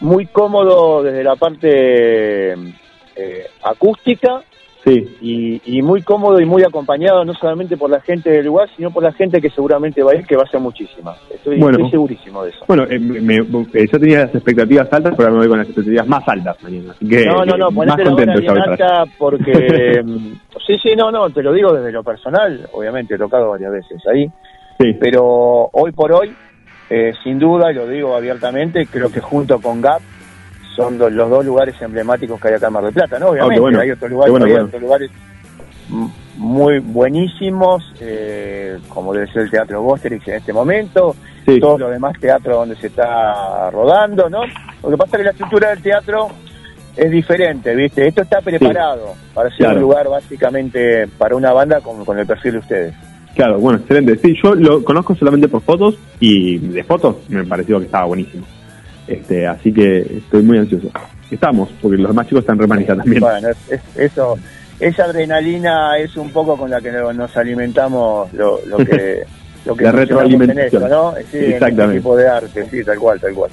muy cómodo desde la parte eh, acústica Sí, y, y muy cómodo y muy acompañado no solamente por la gente del lugar, sino por la gente que seguramente va a ir, que va a ser muchísima. Estoy, Bueno. estoy segurísimo de eso. Bueno, eh, me- me- eh, yo tenía las expectativas altas, pero ahora me voy con las expectativas más altas mañana. Así que No, no, no, eh, más contento bien alta porque... mm, sí, sí, no, no, te lo digo desde lo personal, obviamente he tocado varias veces ahí, Sí. pero hoy por hoy eh, sin duda, y lo digo abiertamente, creo que junto con GAP son do- los dos lugares emblemáticos que hay acá en Mar del Plata, ¿no? Obviamente, Ah, bueno. hay otros lugares, bueno, hay bueno. otros lugares muy buenísimos, eh, como debe ser el Teatro Bosterix en este momento, todos los demás teatros donde se está rodando, ¿no? Lo que pasa es que la estructura del teatro es diferente, ¿viste? Esto está preparado para ser Claro. un lugar básicamente para una banda con, con el perfil de ustedes. Claro, bueno, excelente. Sí, yo lo conozco solamente por fotos y de fotos me pareció que estaba buenísimo. Este, así que estoy muy ansioso. Estamos, porque los demás chicos están remanija también. Bueno, es- es- eso, esa adrenalina es un poco con la que no- nos alimentamos lo, lo que lo que La retroalimentación. en esto, ¿no? Sí, en este Exactamente. tipo de arte, sí, tal cual, tal cual.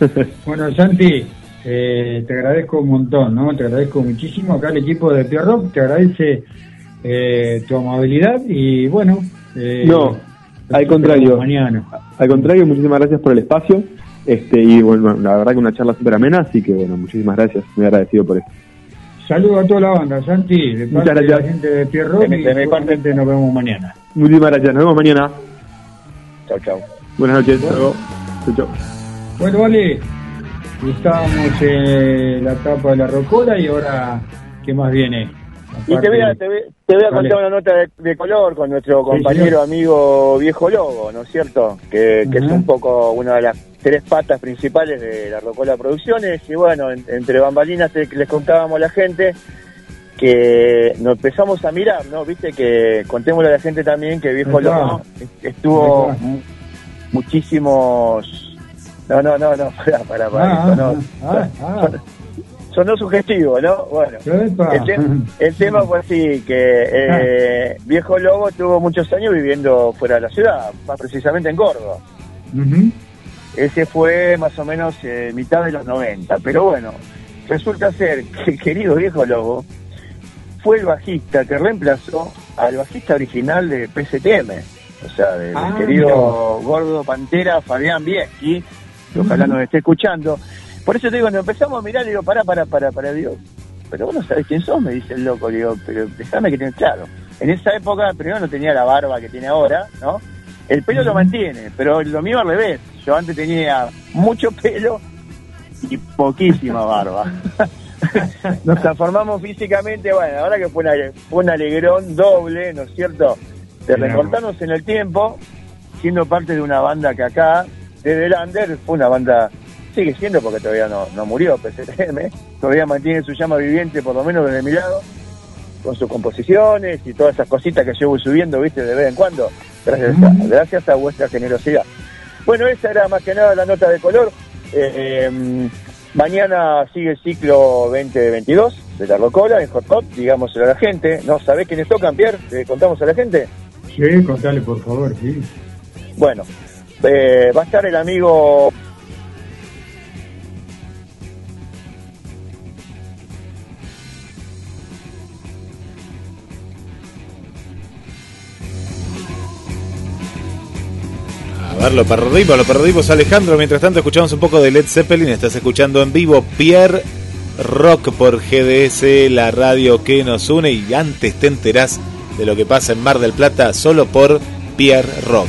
Bueno, Santi, eh, te agradezco un montón, ¿no? Te agradezco muchísimo. Acá el equipo de Pierrot te agradece eh, tu amabilidad y bueno. eh, No, al contrario. Mañana. Al contrario, muchísimas gracias por el espacio. Este, y bueno, la verdad que una charla súper amena, así que bueno, muchísimas gracias. Muy agradecido por eso. Saludos a toda la banda, Santi, de Muchas parte de la gracias. gente de Pierrot De mi- de mi seguramente nos vemos mañana. Muchísimas gracias. Nos vemos mañana. Chau, chau. Buenas noches. Chau. Bueno, vale, estábamos en la etapa de la rocola y ahora, ¿qué más viene? Y te voy a, te voy, te voy a contar una nota de, de color con nuestro compañero amigo Viejo Lobo, ¿no es cierto? Que, que es un poco una de las tres patas principales de la Rocola Producciones. Y bueno, en- entre bambalinas te- les contábamos a la gente que nos empezamos a mirar, ¿no? Viste que contémosle a la gente también que Viejo. Lobo estuvo muchísimos... No, no, no, no, para, para, para, Ah, eso, no. ah, ah, Sonó sugestivo, ¿no? Bueno. El, te- el tema fue así, que eh, Viejo Lobo tuvo muchos años viviendo fuera de la ciudad, más precisamente en Córdoba. Ujú. Ese fue más o menos eh, mitad de los 90. Pero bueno, resulta ser que el querido Viejo Lobo fue el bajista que reemplazó al bajista original de PSTM. O sea, del Ah, querido gordo Pantera Fabián Bieschi, que ojalá nos esté escuchando. Por eso te digo, nos empezamos a mirar y digo, pará, pará, pará, pará, digo, pero vos no sabés quién sos, me dice el loco, digo, pero déjame que tenés claro. En esa época, primero no tenía la barba que tiene ahora, ¿no? El pelo lo mantiene, pero lo mío al revés. Yo antes tenía mucho pelo y poquísima barba. Nos transformamos físicamente, bueno, ahora que fue, una- fue un alegrón doble, ¿no es cierto? De recortarnos en el tiempo, siendo parte de una banda que acá, desde el Under, fue una banda, sigue siendo porque todavía no, no murió PCTM, todavía mantiene su llama viviente, por lo menos desde mi lado, con sus composiciones y todas esas cositas que voy subiendo, viste, de vez en cuando, gracias a, gracias a vuestra generosidad. Bueno, esa era más que nada la nota de color. Eh, eh, mañana sigue el ciclo 2022 de la Rocola en Hot Hot, digámoselo a la gente. ¿No sabés quiénes tocan, Pierre? ¿Le contamos a la gente? Sí, contale por favor, sí. Bueno, eh, va a estar el amigo lo perdimos, lo perdimos Alejandro. Mientras tanto escuchamos un poco de Led Zeppelin. Estás escuchando en vivo Pierre Rock por GDS, la radio que nos une. Y antes te enterás de lo que pasa en Mar del Plata solo por Pierre Rock.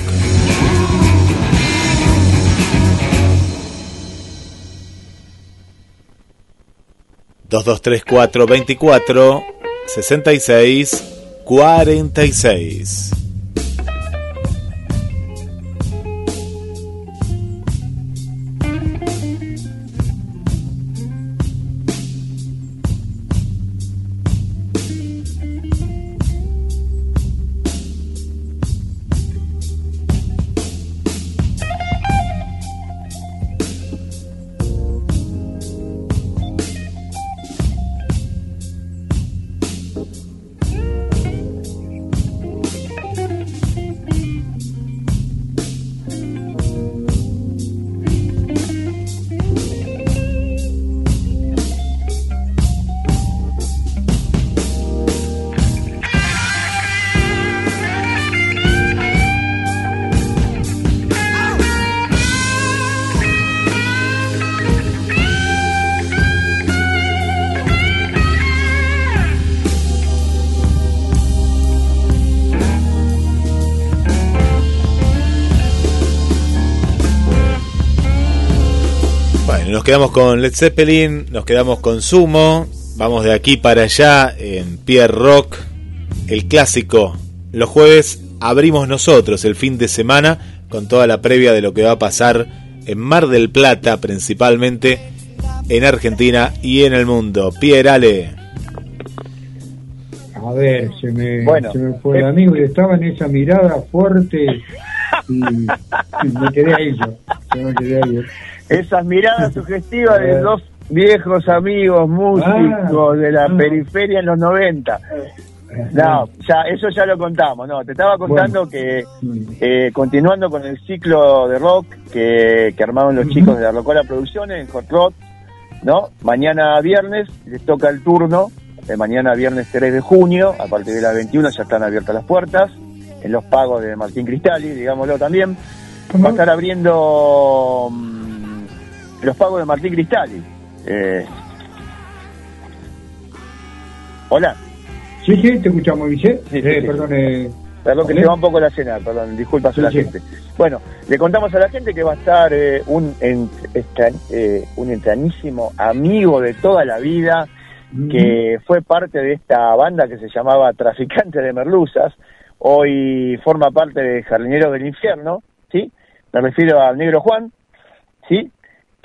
Dos dos tres cuatro veinticuatro sesenta y seis cuarenta y seis. Quedamos con Led Zeppelin, nos quedamos con Sumo, vamos de aquí para allá en Pierre Rock, el clásico. Los jueves abrimos nosotros el fin de semana con toda la previa de lo que va a pasar en Mar del Plata, principalmente en Argentina y en el mundo. Pierre Ale. A ver, se me, Bueno, se me fue el eh. amigo y estaba en esa mirada fuerte y, y me quedé ahí yo. Yo me quedé ahí. Esas miradas sugestivas Eh. de dos viejos amigos músicos Ah, de la ah. periferia en los 90. No, ya, eso ya lo contamos. No, te estaba contando que eh, continuando con el ciclo de rock que, que armaron los chicos de la Rocola Producciones en Hot Rock, ¿no? Mañana viernes les toca el turno, de mañana viernes 3 de junio, a partir de las 21 ya están abiertas las puertas, en los pagos de Martín Cristali, digámoslo también. Va a estar abriendo mm, los pagos de Martín Cristali. Eh, hola. Sí, sí, te escuchamos, Guille. Sí, sí, Eh, sí. Perdón, eh, Perdón que se va un poco la cena, perdón, disculpas a la gente. Bueno, le contamos a la gente que va a estar eh, un, en- extra- eh, un entrañísimo amigo de toda la vida, que fue parte de esta banda que se llamaba Traficante de Merluzas, hoy forma parte de Jardineros del Infierno, ¿sí? Me refiero al Negro Juan, ¿sí?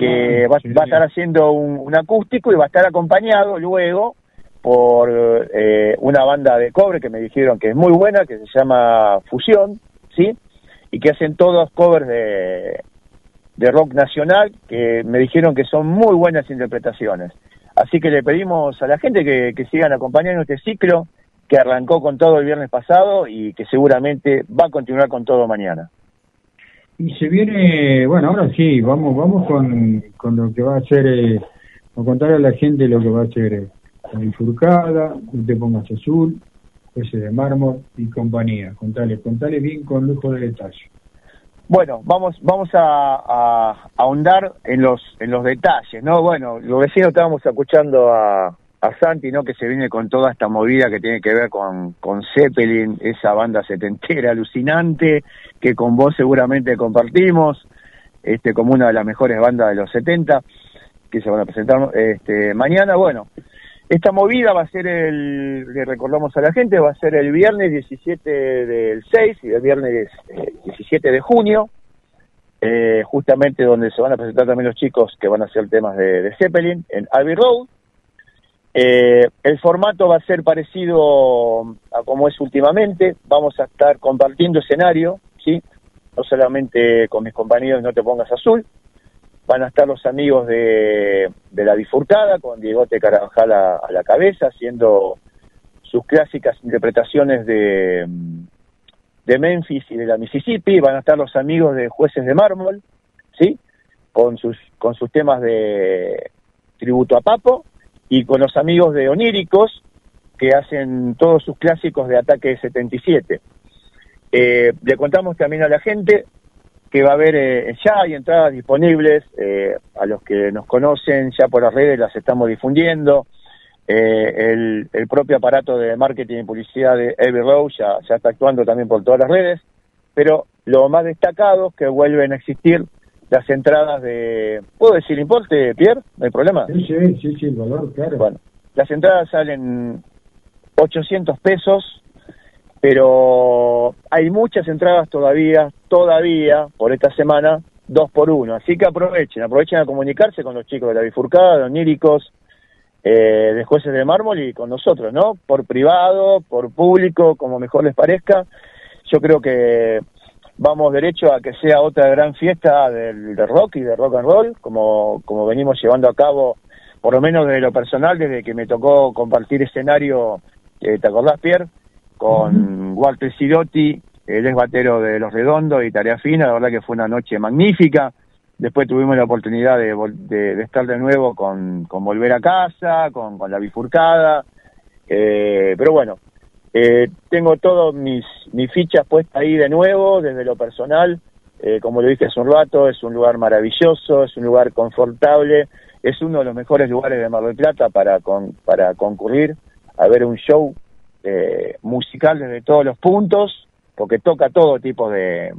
Que Ah, va, va a estar haciendo un, un acústico y va a estar acompañado luego por eh, una banda de cobre que me dijeron que es muy buena, que se llama Fusión, ¿sí? Y que hacen todos covers de, de rock nacional, que me dijeron que son muy buenas interpretaciones. Así que le pedimos a la gente que, que sigan acompañando este ciclo, que arrancó con todo el viernes pasado y que seguramente va a continuar con todo mañana. Y se viene, bueno, ahora sí, vamos vamos con, con lo que va a ser, eh, a contar a la gente lo que va a ser eh, la bifurcada, no te pongas azul, ese de mármol y compañía. Contale, contale bien con lujo de detalle. Bueno, vamos vamos a, a- a ahondar en los en los detalles, ¿no? Bueno, lo vecinos estábamos escuchando a, a Santi, ¿no? Que se viene con toda esta movida que tiene que ver con, con Zeppelin, esa banda setentera alucinante que con vos seguramente compartimos, este como una de las mejores bandas de los 70 que se van a presentar este mañana. Bueno, esta movida va a ser el, le recordamos a la gente, va a ser el viernes 17 del 6 y el viernes eh, 17 de junio, eh, justamente donde se van a presentar también los chicos que van a hacer temas de, de Zeppelin en Abbey Road. Eh, el formato va a ser parecido a como es últimamente, vamos a estar compartiendo escenario, ¿sí? No solamente con mis compañeros No Te Pongas Azul, van a estar los amigos de, de la bifurcada con Diegote Carabajal a, a la cabeza haciendo sus clásicas interpretaciones de, de Memphis y de la Mississippi, van a estar los amigos de Jueces de Mármol, ¿sí? Con sus, con sus temas de tributo a Papo y con los amigos de Oníricos que hacen todos sus clásicos de Ataque 77. Eh, le contamos también a la gente que va a haber, eh, ya hay entradas disponibles, eh, a los que nos conocen ya por las redes las estamos difundiendo, eh, el, el propio aparato de marketing y publicidad de Road ya, ya está actuando también por todas las redes, pero lo más destacado es que vuelven a existir las entradas de... ¿Puedo decir importe, Pierre? ¿No hay problema? Sí, sí, sí, sí, el valor, claro. Bueno, las entradas salen 800 pesos, pero hay muchas entradas todavía, todavía, por esta semana, dos por uno. Así que aprovechen, aprovechen a comunicarse con los chicos de la bifurcada, de oníricos, eh, de jueces de mármol y con nosotros, ¿no? Por privado, por público, como mejor les parezca. Yo creo que vamos derecho a que sea otra gran fiesta del, de rock y de rock and roll, como, como venimos llevando a cabo, por lo menos de lo personal, desde que me tocó compartir escenario, eh, ¿te acordás, Pierre? Con Walter Sirotti, el ex batero de Los Redondos y Tarea Fina, la verdad que fue una noche magnífica. Después tuvimos la oportunidad de, de- de estar de nuevo con, con Volver a Casa, con, con La Bifurcada, eh, pero bueno, eh, tengo todas mis, mis fichas puestas ahí de nuevo, desde lo personal. Eh, como lo dije hace un rato, es un lugar maravilloso, es un lugar confortable, es uno de los mejores lugares de Mar del Plata para, con, para concurrir a ver un show eh, musical desde todos los puntos, porque toca todo tipo de,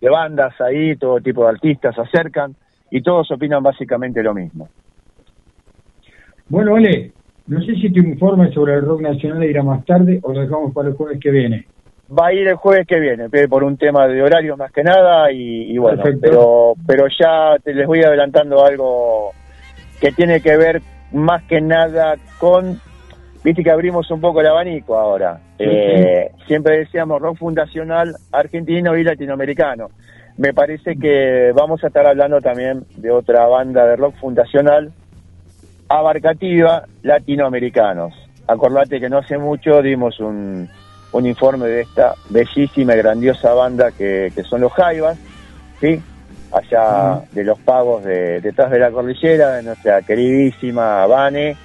de bandas ahí, todo tipo de artistas se acercan. y todos opinan básicamente lo mismo. Bueno, Ale, no sé si tu informe sobre el rock nacional irá más tarde o lo dejamos para el jueves que viene. Va a ir el jueves que viene, por un tema de horario más que nada, y, y bueno, Perfecto. pero, pero ya te les voy adelantando algo que tiene que ver más que nada con, viste que abrimos un poco el abanico ahora. Eh, siempre decíamos rock fundacional argentino y latinoamericano. Me parece que vamos a estar hablando también de otra banda de rock fundacional abarcativa latinoamericanos. Acordate que no hace mucho dimos un, un informe de esta bellísima y grandiosa banda que, que son los Jaivas, ¿sí? allá de los pagos de, detrás de la cordillera, de nuestra queridísima Vane,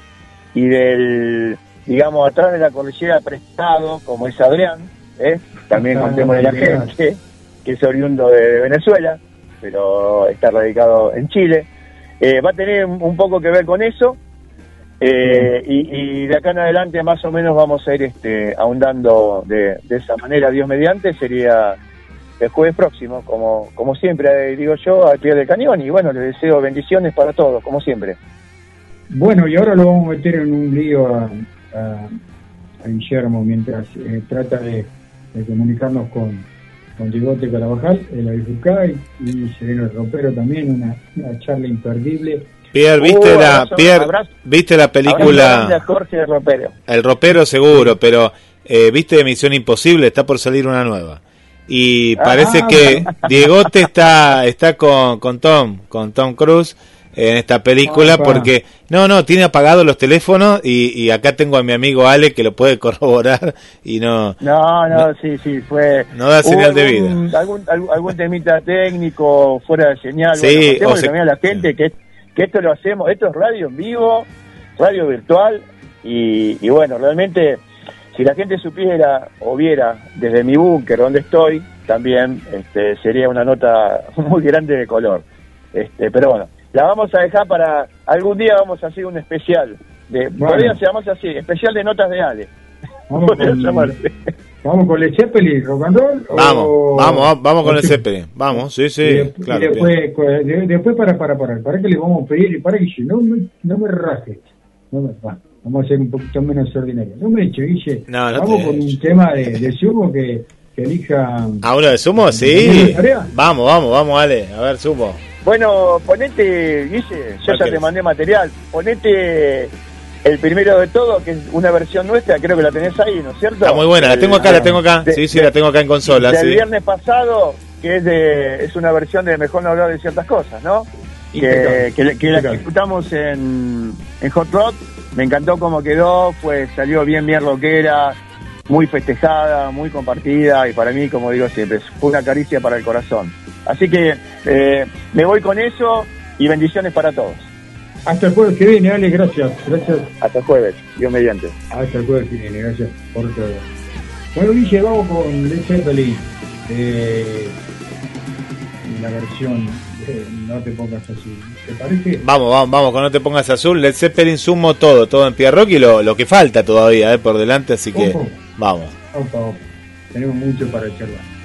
y del, digamos, atrás de la cordillera prestado, como es Adrián, ¿eh? también Ah, contémosle a la gente, que es oriundo de Venezuela, pero está radicado en Chile. Eh, va a tener un poco que ver con eso. eh, y, de acá en adelante más o menos vamos a ir este, ahondando de, esa manera, Dios mediante, sería el jueves próximo, como, como siempre, eh, digo yo, al pie del cañón. Y bueno, les deseo bendiciones para todos, como siempre. Bueno, y ahora lo vamos a meter en un lío a, a- Guillermo mientras trata de comunicarnos con, con Digote Carabajal, el Abifurcá y, y Sereno el Ropero también, una, una charla imperdible. Pierre, ¿viste, Uh, la, abrazo, Pierre, abrazo. ¿viste la película Jorge Ropero. El ropero seguro, pero eh, ¿viste Misión Imposible? Está por salir una nueva. Y parece Ah. que Diegote está, está con, con Tom, con Tom Cruise en esta película Opa. porque no, no, tiene apagados los teléfonos y, y acá tengo a mi amigo Ale que lo puede corroborar y no, No, no, sí, sí, fue. No da señal de algún- Algún, algún, algún temita técnico fuera de señal. Sí, bueno, o se- también a la gente que, que esto lo hacemos, esto es radio en vivo, radio virtual, y, y bueno, realmente, si la gente supiera o viera desde mi búnker donde estoy, también este, sería una nota muy grande de color. Este, pero bueno, la vamos a dejar para. Algún día vamos a hacer un especial. De, Bueno. Podría llamarse así, especial de notas de Ale. Vamos con, vamos con Led Zeppelin, rock and roll. o- vamos, vamos, vamos con el. Zeppelin, vamos, sí, sí, y, de- y claro. Después, después para, para, para, para que le vamos a pedir, para que no me, no me rajes, no me, va, vamos a ser un poquito menos ordinarios. No me eche, Guille. No, no vamos con un tema de, de sumo que, que elija. ¿A uno de sumo? Sí. Vamos, vamos, vamos, Ale, a ver, sumo. Bueno, ponete, Guille, yo ¿Cuál ya te mandé material. Ponete el primero de todo, que es una versión nuestra, creo que la tenés ahí, ¿no es cierto? Está muy buena, la tengo acá, la tengo acá. De- Sí, sí, de- la tengo acá en consola, Del sí. viernes pasado, que es de es una versión de Mejor no hablar de ciertas cosas, ¿no? Que, que, que la ejecutamos en, en Hot Rod. Me encantó cómo quedó, pues salió bien, bien rockera, muy festejada, muy compartida y para mí, como digo siempre, fue una caricia para el corazón. Así que eh, me voy con eso y bendiciones para todos. Hasta el jueves que viene, Ale, gracias. Gracias. Hasta el jueves, Dios mediante. Hasta el jueves que viene, gracias por todo. Bueno, Guille, vamos con Led Zeppelin. Eh, la versión de No te pongas así. ¿Te parece? Vamos, vamos, vamos, con No te pongas azul. Led Zeppelin sumo todo, todo en pie rock y lo, lo que falta todavía eh, por delante, así que Ojo. vamos. Opa, opa. Tenemos mucho para charlar.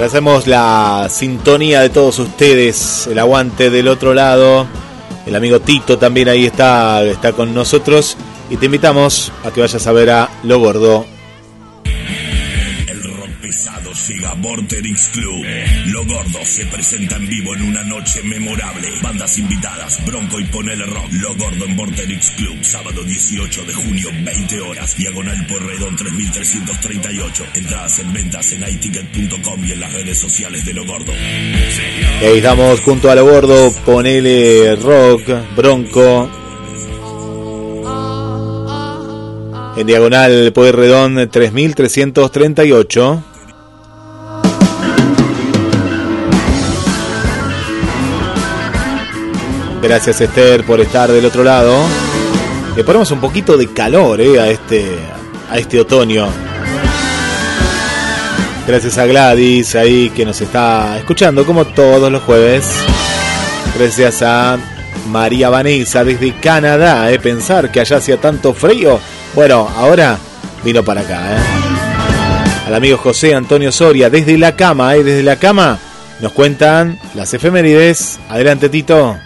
Agradecemos la sintonía de todos ustedes, el aguante del otro lado. El amigo Tito también ahí está, está con nosotros. Y te invitamos a que vayas a ver a Lo Gordo. El rock pesado llega a Vorterix Club. Se presenta en vivo en una noche memorable. Bandas invitadas, Bronco y Ponele Rock. Lo Gordo en Club, sábado 18 de junio, 20 horas. Diagonal Porredón 3338. Entradas en ventas en iTicket.com y en las redes sociales de Lo Gordo. Y ahí estamos junto a Lo Gordo, ponele rock, bronco. En diagonal Pueyrredón 3338. Gracias Esther por estar del otro lado. Le ponemos un poquito de calor eh, a, este, a este otoño. Gracias a Gladys ahí que nos está escuchando como todos los jueves. Gracias a María Vanessa desde Canadá. Eh, pensar que allá hacía tanto frío. Bueno, ahora vino para acá. Eh. Al amigo José Antonio Soria desde la cama. Eh, desde la cama nos cuentan las efemérides. Adelante Tito.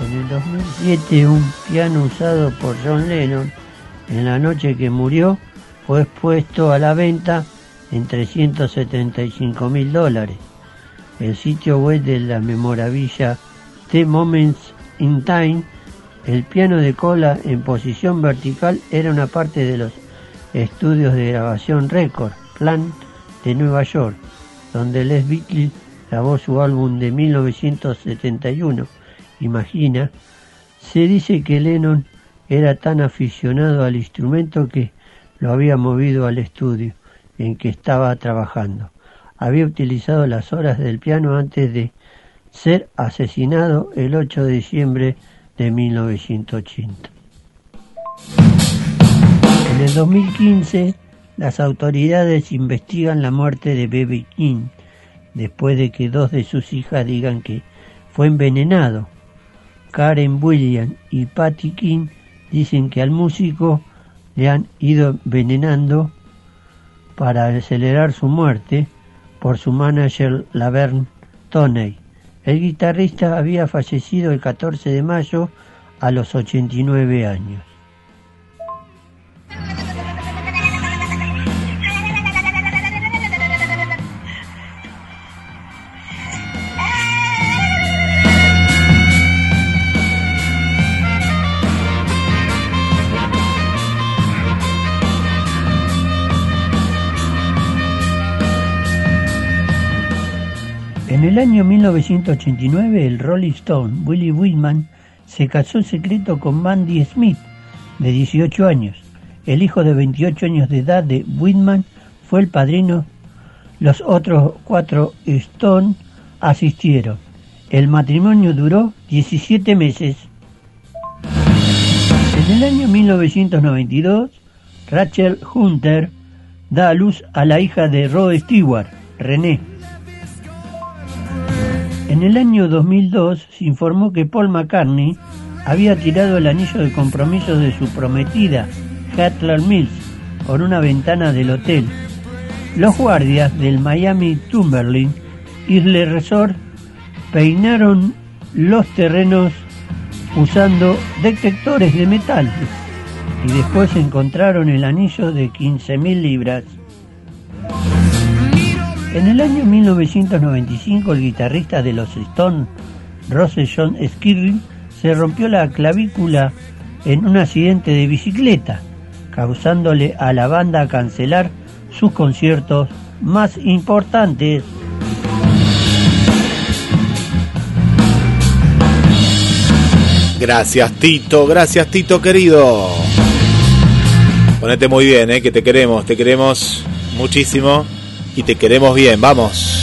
En el 2007, un piano usado por John Lennon en la noche que murió fue expuesto a la venta en 375 mil dólares. El sitio web de la memorabilia The Moments in Time, el piano de cola en posición vertical era una parte de los estudios de grabación Record Plant de Nueva York, donde Les Beatles grabó su álbum de 1971 Imagina, se dice que Lennon era tan aficionado al instrumento que lo había movido al estudio en que estaba trabajando. Había utilizado las horas del piano antes de ser asesinado el 8 de diciembre de 1980. En el 2015, las autoridades investigan la muerte de Baby King después de que dos de sus hijas digan que fue envenenado Karen Williams y Patty King dicen que al músico le han ido envenenando para acelerar su muerte por su manager Laverne Toney. El guitarrista había fallecido el 14 de mayo a los 89 años. En el año 1989, el Rolling Stone, Willie Whitman, se casó en secreto con Mandy Smith, de 18 años. El hijo de 28 años de edad de Whitman fue el padrino. Los otros cuatro Stone asistieron. El matrimonio duró 17 meses. En el año 1992, Rachel Hunter da a luz a la hija de Rod Stewart, René. En el año 2002 se informó que Paul McCartney había tirado el anillo de compromiso de su prometida, Heather Mills, por una ventana del hotel. Los guardias del Miami Timberline Isle Resort peinaron los terrenos usando detectores de metal y después encontraron el anillo de 15.000 libras. En el año 1995 el guitarrista de los Stones, Rose John Skirring, se rompió la clavícula en un accidente de bicicleta, causándole a la banda cancelar sus conciertos más importantes. Gracias Tito, gracias Tito querido. Ponete muy bien, eh, que te queremos, te queremos muchísimo y te queremos bien, vamos.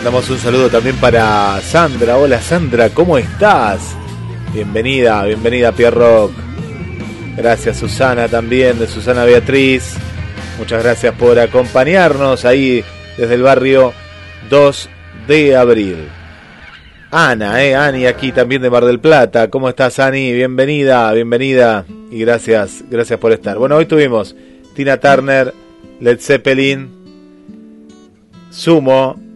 Mandamos un saludo también para Sandra. Hola Sandra, ¿cómo estás? Bienvenida, bienvenida a Pierrock. Gracias Susana también, de Susana Beatriz. Muchas gracias por acompañarnos ahí desde el barrio 2 de abril. Ana, eh, Ani aquí también de Mar del Plata. ¿Cómo estás, Ani? Bienvenida, bienvenida y gracias, gracias por estar. Bueno, hoy tuvimos Tina Turner, Led Zeppelin, Sumo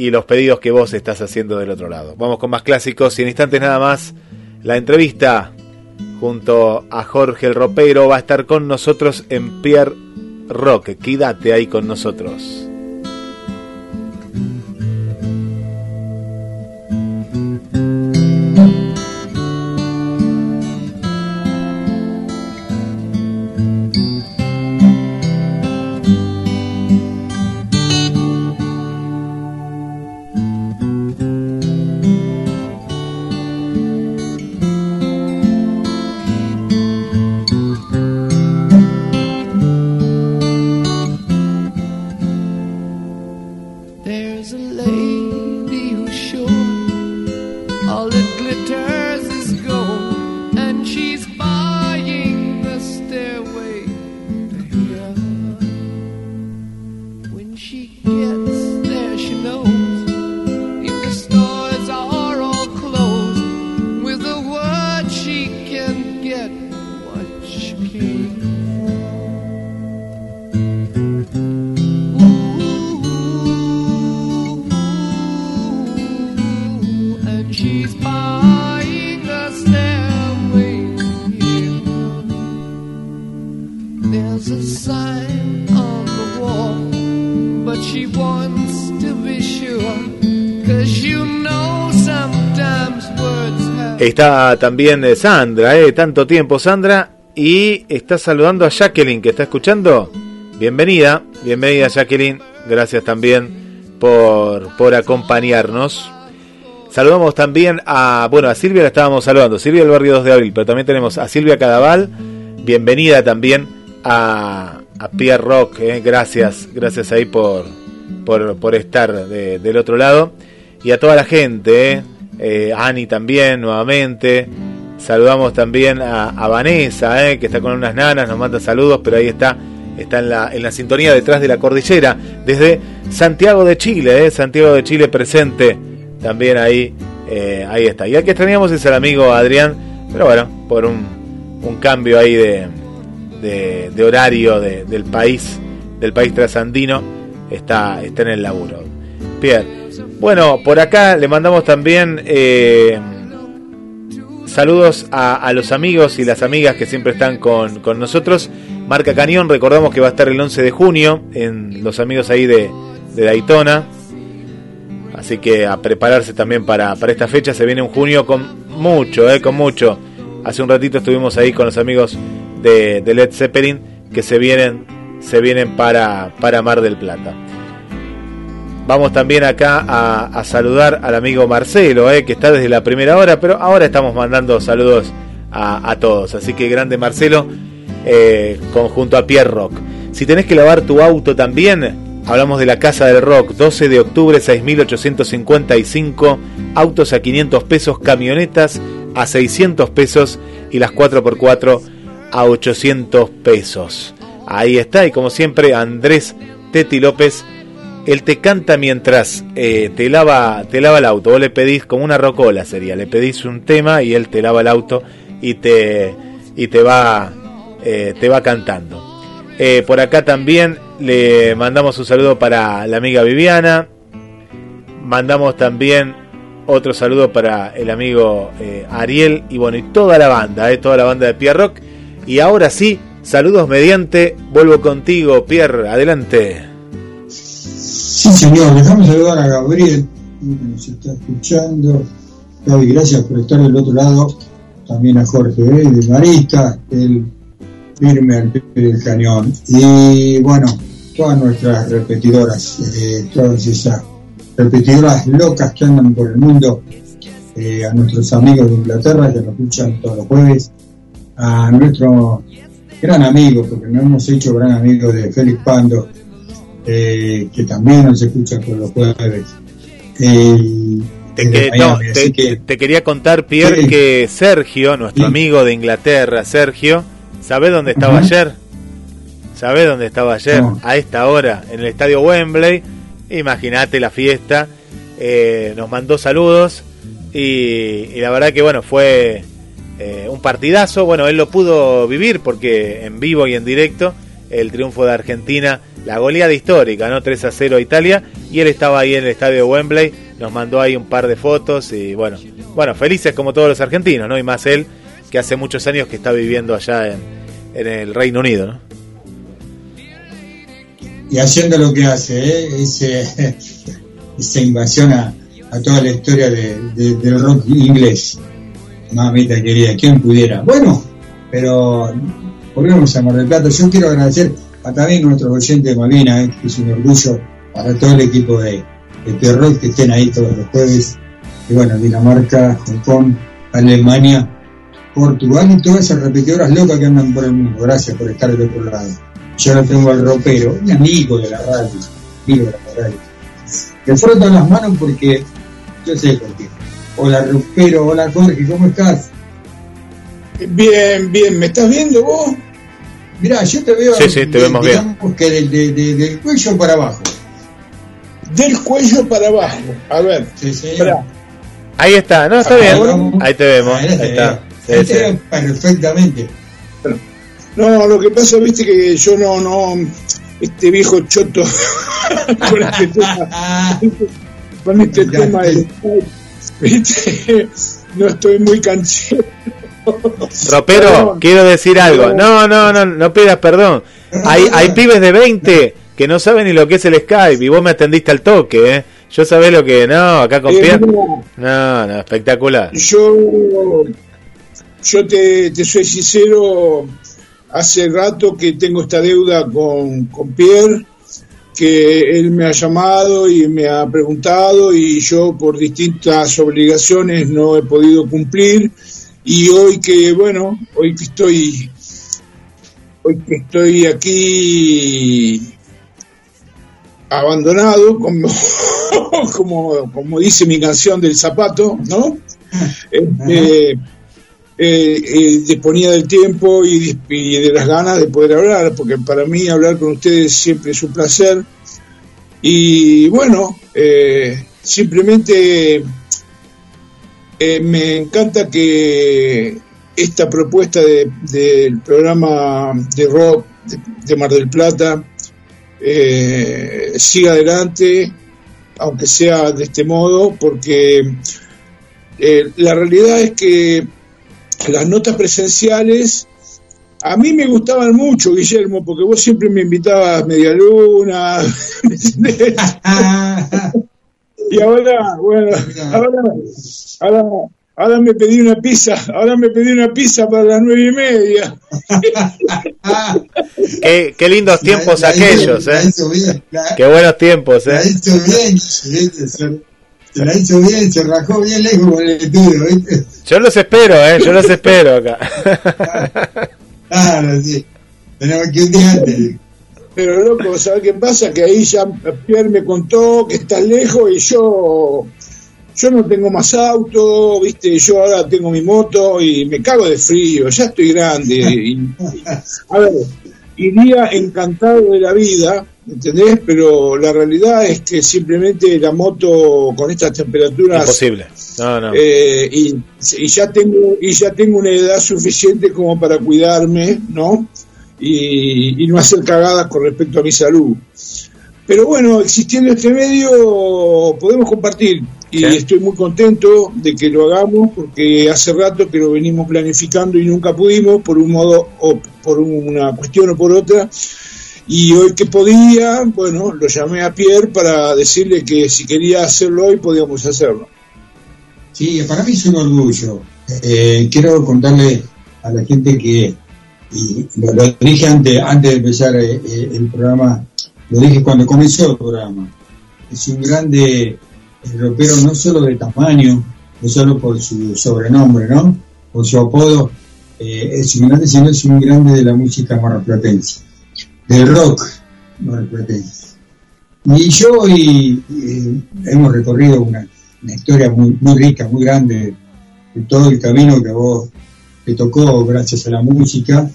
y los pedidos que vos estás haciendo del otro lado. Vamos con más clásicos y en instantes nada más la entrevista junto a Jorge el Ropero va a estar con nosotros en Pierre Rock. Quédate ahí con nosotros. También eh, Sandra, eh, tanto tiempo Sandra. Y está saludando a Jacqueline, que está escuchando. Bienvenida, bienvenida Jacqueline. Gracias también por, por acompañarnos. Saludamos también a, bueno, a Silvia la estábamos saludando, Silvia del barrio 2 de abril, pero también tenemos a Silvia Cadaval. Bienvenida también a, a Pierre Rock, eh. gracias, gracias ahí por, por, por estar de- del otro lado. Y a toda la gente, eh. Eh, Ani también, nuevamente. Saludamos también a, a Vanessa, eh, que está con unas nanas, nos manda saludos, pero ahí está, está en la, en la sintonía detrás de la cordillera, desde Santiago de Chile, eh, Santiago de Chile presente, también ahí, ahí está. Y al que extrañamos es el amigo Adrián, pero bueno, por un, un cambio ahí de, de, horario de- del país, del país trasandino, está, está en el laburo. Pierre, bueno, por acá le mandamos también eh, saludos a, a los amigos y las amigas que siempre están con, con nosotros. Marca Cañón, recordamos que va a estar el 11 de junio en los amigos ahí de, de Daytona. Así que a prepararse también para, para esta fecha. Se viene un junio con mucho, eh, con mucho. Hace un ratito estuvimos ahí con los amigos de, de Led Zeppelin que se vienen, se vienen para, para Mar del Plata. Vamos también acá a, saludar al amigo Marcelo, eh, que está desde la primera hora, pero ahora estamos mandando saludos a, a todos. Así que grande Marcelo, eh, conjunto a Pierre Rock. Si tenés que lavar tu auto también, hablamos de la Casa del Rock, 12 de octubre, 6.855, autos a 500 pesos, camionetas a 600 pesos y las 4x4 a 800 pesos. Ahí está, y como siempre, Andrés Teti López él te canta mientras eh, te lava te lava el auto. Vos le pedís como una rocola sería, le pedís un tema y él te lava el auto y te y te va eh, te va cantando. Eh, por acá también le mandamos un saludo para la amiga Viviana. Mandamos también otro saludo para el amigo eh, Ariel y bueno y toda la banda, eh, toda la banda de Pierre Rock. Y ahora sí, saludos mediante. Vuelvo contigo, Pierre. Adelante. Sí, señor, dejamos saludar a Gabriel, que nos está escuchando. Gaby, gracias por estar del otro lado. También a Jorge eh, de Marista, el firme al pie del cañón. Y bueno, todas nuestras repetidoras, eh, todas esas repetidoras locas que andan por el mundo, eh, a nuestros amigos de Inglaterra que nos escuchan todos los jueves, a nuestro gran amigo, porque nos hemos hecho gran amigo de Félix Pando, eh, que también nos escucha por los jueves. Te, desde que- no, Miami, te- así que- te quería contar, Pierre, Sí. que Sergio, nuestro Sí. amigo de Inglaterra, Sergio, ¿sabés dónde estaba ayer? ¿Sabés dónde estaba ayer? No. A esta hora, en el estadio Wembley. Imagínate la fiesta. Eh, nos mandó saludos y, y la verdad que, bueno, fue eh, un partidazo. Bueno, él lo pudo vivir porque en vivo y en directo el triunfo de Argentina, la goleada histórica, ¿no? 3 a 0 a Italia y él estaba ahí en el estadio Wembley, nos mandó ahí un par de fotos y bueno, bueno, felices como todos los argentinos, ¿no? Y más él que hace muchos años que está viviendo allá en, en el Reino Unido, ¿no? y haciendo lo que hace, ¿eh? Ese- esa invasión a, a toda la historia de- de- del rock inglés. Mamita querida, ¿quién pudiera? Bueno, pero volvemos a Mar del Plata. Yo quiero agradecer a también nuestros oyentes de Malvinas, ¿eh? que es un orgullo para todo el equipo de, de que estén ahí todos los jueves. Y bueno, Dinamarca, Hong Kong, Alemania, Portugal y todas esas repetidoras locas que andan por el mundo. Gracias por estar del otro lado. Yo no tengo al ropero, un amigo de la radio, amigo de la radio. Me froto las manos porque yo sé por qué. Hola ropero, hola Jorge, ¿cómo estás? Bien, bien, ¿me estás viendo vos? Mirá, yo te veo. Sí, sí, te vemos bien. que del, de- de- del cuello para abajo. Del cuello para abajo. A ver, Sí. Ahí está, no, está bien. vamos. Ahí te vemos, Ahí está. Sí, Ahí te veo perfectamente. No, lo que pasa, viste, que yo no, no, este viejo choto con este tema, con este tema del viste, no estoy muy canchero. Ropero, Perdón. quiero decir algo. No, no, no, no pidas perdón. Hay, hay pibes de 20 que no saben ni lo que es el Skype y vos me atendiste al toque, ¿eh? Yo sabés lo que... No, acá con Eh, Pierre... no, No, no, espectacular. yo, yo te, te soy sincero, hace rato que tengo esta deuda con, con Pierre, que él me ha llamado y me ha preguntado y yo por distintas obligaciones no he podido cumplir y hoy que, bueno, hoy que estoy, hoy que estoy aquí abandonado, como, como, como dice mi canción del zapato, ¿no? Este, eh, eh, disponía del tiempo y, de las ganas de poder hablar, porque para mí hablar con ustedes siempre es un placer. Y bueno, eh, simplemente eh, me encanta que esta propuesta de- del programa de rock de, de Mar del Plata eh, siga adelante, aunque sea de este modo, porque eh, la realidad es que las notas presenciales a mí me gustaban mucho, Guillermo, porque vos siempre me invitabas media luna. y ahora, bueno, ahora, ahora, ahora me pedí una pizza, ahora me pedí una pizza para las nueve y media. Qué, qué lindos tiempos La aquellos, la ¿eh? bien, la- Qué buenos tiempos, La ¿eh? hizo bien, se, la hizo bien, se rajó bien lejos con el estudio, ¿viste? Yo los espero, ¿eh? Yo los espero acá. Claro, sí. Tenemos que un día antes. Pero loco, ¿sabes qué pasa? Que ahí ya Pierre me contó que estás lejos y yo yo no tengo más auto, viste, yo ahora tengo mi moto y me cago de frío, ya estoy grande. Y, a ver, iría encantado de la vida, ¿entendés? Pero la realidad es que simplemente la moto con estas temperaturas Imposible. No, no. eh, y, y ya tengo y ya tengo una edad suficiente como para cuidarme no y, y no hacer cagadas con respecto a mi salud pero bueno existiendo este medio podemos compartir y Sí. estoy muy contento de que lo hagamos porque hace rato que lo venimos planificando y nunca pudimos por un modo o por una cuestión o por otra y hoy que podía bueno lo llamé a Pierre para decirle que si quería hacerlo hoy podíamos hacerlo Sí, para mí es un orgullo. Eh, quiero contarle a la gente que, y lo, lo dije antes, antes de empezar eh, eh, el programa, lo dije cuando comenzó el programa, es un grande ropero no solo de tamaño, no solo por su sobrenombre, ¿no? Por su apodo, eh, es un grande, sino es un grande de la música marplatense, del rock marplatense. Y yo y, y, hemos recorrido una, una historia muy, muy rica, muy grande, de todo el camino que vos te tocó gracias a la música,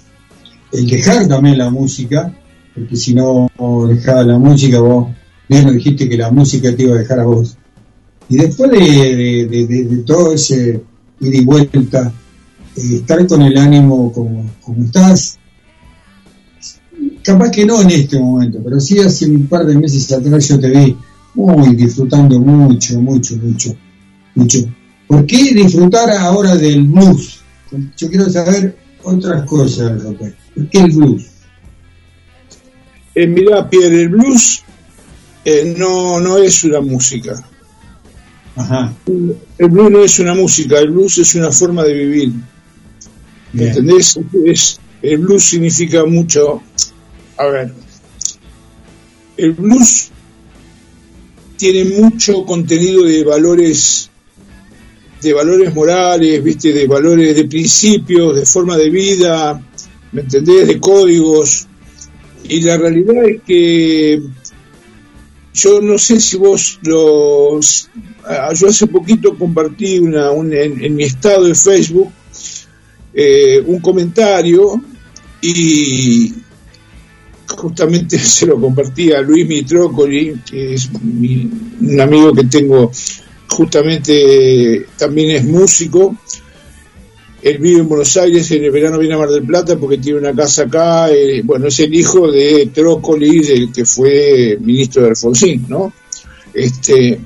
el dejar también la música, porque si no dejabas la música vos, nos dijiste que la música te iba a dejar a vos. Y después de, todo ese ida y vuelta, eh, estar con el ánimo como, como estás, capaz que no en este momento, pero sí hace un par de meses atrás yo te vi muy disfrutando mucho, mucho, mucho, mucho. ¿Por qué disfrutar ahora del blues? Yo quiero saber otras cosas. ¿Por qué el blues? Eh, mirá, Pierre, el blues eh, no, no es una música. Ajá. El blues no es una música, el blues es una forma de vivir. Bien. ¿Entendés? Es, el blues significa mucho. A ver, el blues tiene mucho contenido de valores, de valores morales, viste, de valores, de principios, de forma de vida, ¿me entendés? De códigos. Y la realidad es que yo no sé si vos los... ah, Yo hace poquito compartí una, un- en, mi estado de Facebook eh, un comentario y justamente se lo compartí a Luis Mitrócoli, que es un amigo que tengo, justamente también es músico. Él vive en Buenos Aires, en el verano viene a Mar del Plata porque tiene una casa acá. eh, bueno, es el hijo de Trócoli, del que fue ministro de Alfonsín, ¿no? Este,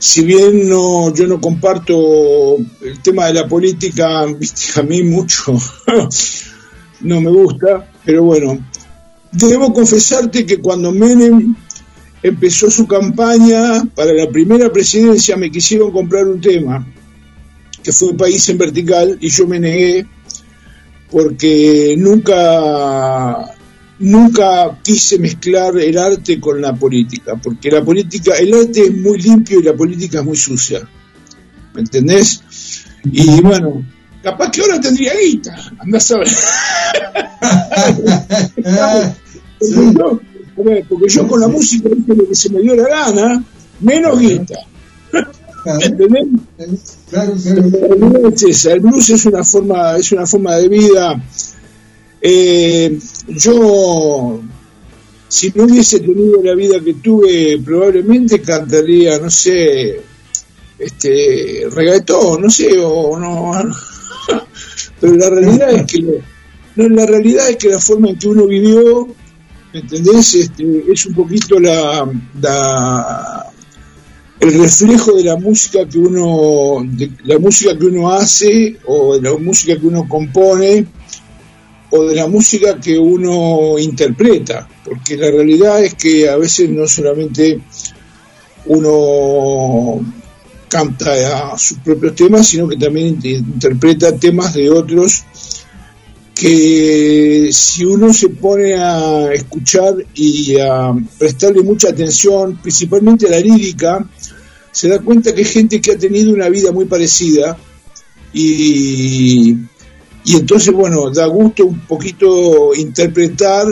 si bien no, yo no comparto el tema de la política, viste, a mí mucho no me gusta, pero bueno, debo confesarte que cuando Menem empezó su campaña para la primera presidencia me quisieron comprar un tema que fue País en Vertical y yo me negué porque nunca nunca quise mezclar el arte con la política, porque la política, el arte es muy limpio y la política es muy sucia. ¿Me entendés? Y bueno, capaz que ahora tendría guita, andás a ver. porque, yo, porque yo con la música hice lo que se me dio la gana, menos guita. ¿Entendés? Claro, La realidad es esa, el blues es una forma, es una forma de vida. Eh, yo, si no hubiese tenido la vida que tuve, probablemente cantaría, no sé, este, reggaetón, no sé, o no. Pero la realidad es que, no, la realidad es que la forma en que uno vivió, ¿me ¿entendés? Este, es un poquito la, la el reflejo de la música que uno la música que uno hace o de la música que uno compone o de la música que uno interpreta porque la realidad es que a veces no solamente uno canta sus propios temas sino que también inter- interpreta temas de otros que si uno se pone a escuchar y a prestarle mucha atención, principalmente a la lírica, se da cuenta que hay gente que ha tenido una vida muy parecida y, y entonces, bueno, da gusto un poquito interpretar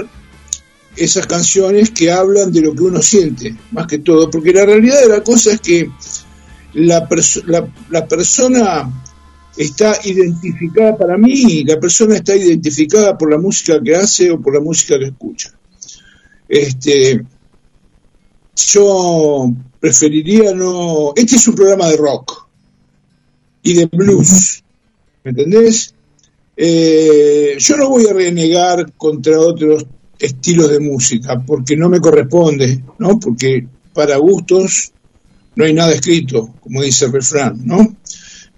esas canciones que hablan de lo que uno siente, más que todo, porque la realidad de la cosa es que la, la, la persona está identificada para mí, la persona está identificada por la música que hace o por la música que escucha. Este, yo preferiría no. Este es un programa de rock y de blues, ¿me entendés? Eh, yo no voy a renegar contra otros estilos de música porque no me corresponde, ¿no? Porque para gustos no hay nada escrito, como dice el refrán, ¿no?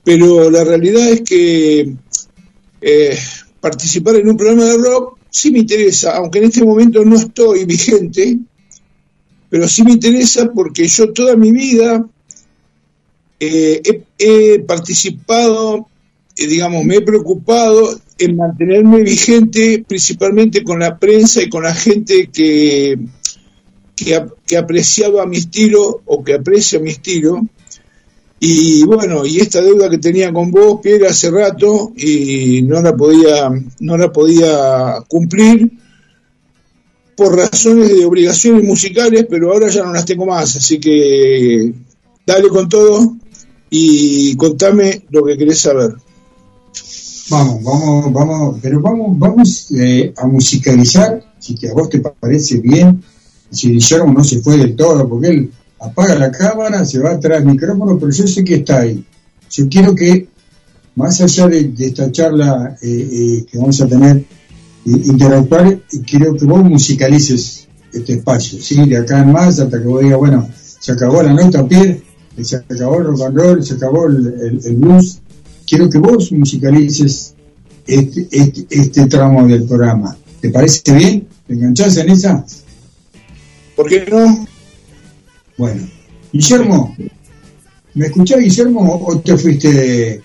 Pero la realidad es que eh, participar en un programa de rock sí me interesa, aunque en este momento no estoy vigente, pero sí me interesa porque yo toda mi vida eh, he, participado, eh, digamos, me he preocupado en mantenerme vigente principalmente con la prensa y con la gente que, que apreciaba mi estilo o que aprecia mi estilo. Y bueno, y esta deuda que tenía con vos, Pierre, hace rato y no la podía, no la podía cumplir por razones de obligaciones musicales, pero ahora ya no las tengo más, así que dale con todo y contame lo que querés saber. Vamos, vamos, vamos, pero vamos, vamos eh, a musicalizar, si que a vos te parece bien, si Guillermo no se fue del todo, porque él apaga la cámara, se va atrás del micrófono, pero yo sé que está ahí. Yo quiero que, más allá de, esta charla eh, eh, que vamos a tener intelectual, y quiero que vos musicalices este espacio, ¿sí? De acá en más, hasta que vos digas, bueno, se acabó la nota, Pierre, se acabó el rock and roll, se acabó el, el- el blues. Quiero que vos musicalices este, este, este tramo del programa. ¿Te parece bien? ¿Te enganchás en esa? ¿Por qué no? Bueno, Guillermo, ¿me escuchás, Guillermo, o te fuiste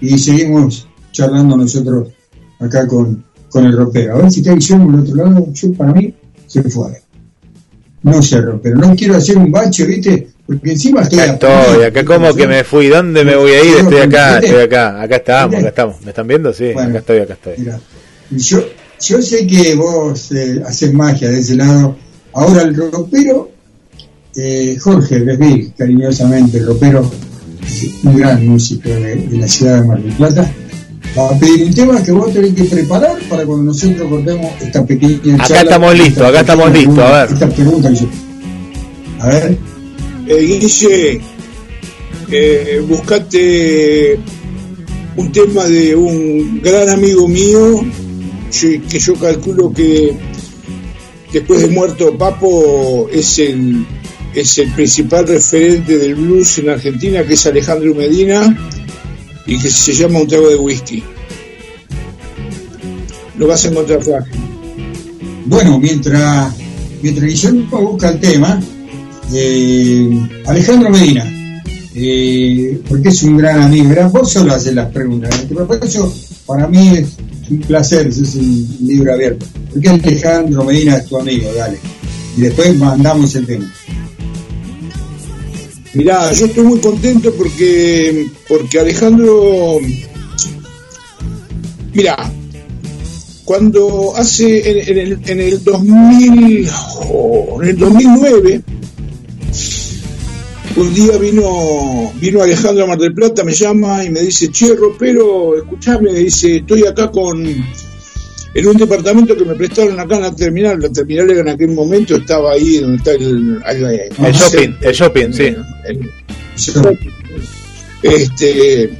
y seguimos charlando nosotros acá con, con el ropero? A ver si está Guillermo del otro lado. Yo, para mí, se fue. No sé, ropero. No quiero hacer un bache, ¿viste? Porque encima estoy Acá estoy, acá como que me fui, ¿dónde me voy a ir? Estoy acá, estoy acá, acá estamos, acá estamos. ¿Me están viendo? Sí, acá estoy, acá estoy. Mira, yo, yo sé que vos eh, haces magia de ese lado. Ahora el ropero, eh, Jorge Lesbil, cariñosamente, el ropero, un gran músico de, de la ciudad de Mar del Plata, va a pedir un tema que vos tenés que preparar para cuando nosotros cortemos esta pequeña Acá charla, estamos esta listos, acá estamos listos, a ver. Esta pregunta que yo- A ver. Eh, Guille, eh, buscate un tema de un gran amigo mío, que yo calculo que después de muerto Papo es el, es el principal referente del blues en Argentina, que es Alejandro Medina, y que se llama Un trago de whisky. Lo vas a encontrar fácil. Bueno, mientras, mientras Guillermo busca el tema, eh, Alejandro Medina, eh, porque es un gran amigo, vos solo haces las preguntas, por eso para mí es un placer, es un libro abierto, porque Alejandro Medina es tu amigo, dale, y después mandamos el tema. Mirá, yo estoy muy contento porque, porque Alejandro, mirá, cuando hace en, el, en el 2000, oh, en el 2009, un día vino, vino Alejandro a Mar del Plata, me llama y me dice, che, pero escuchame, dice, estoy acá con, en un departamento que me prestaron acá en la terminal, la terminal en aquel momento estaba ahí donde está el, el, El shopping, el shopping, sí. Este,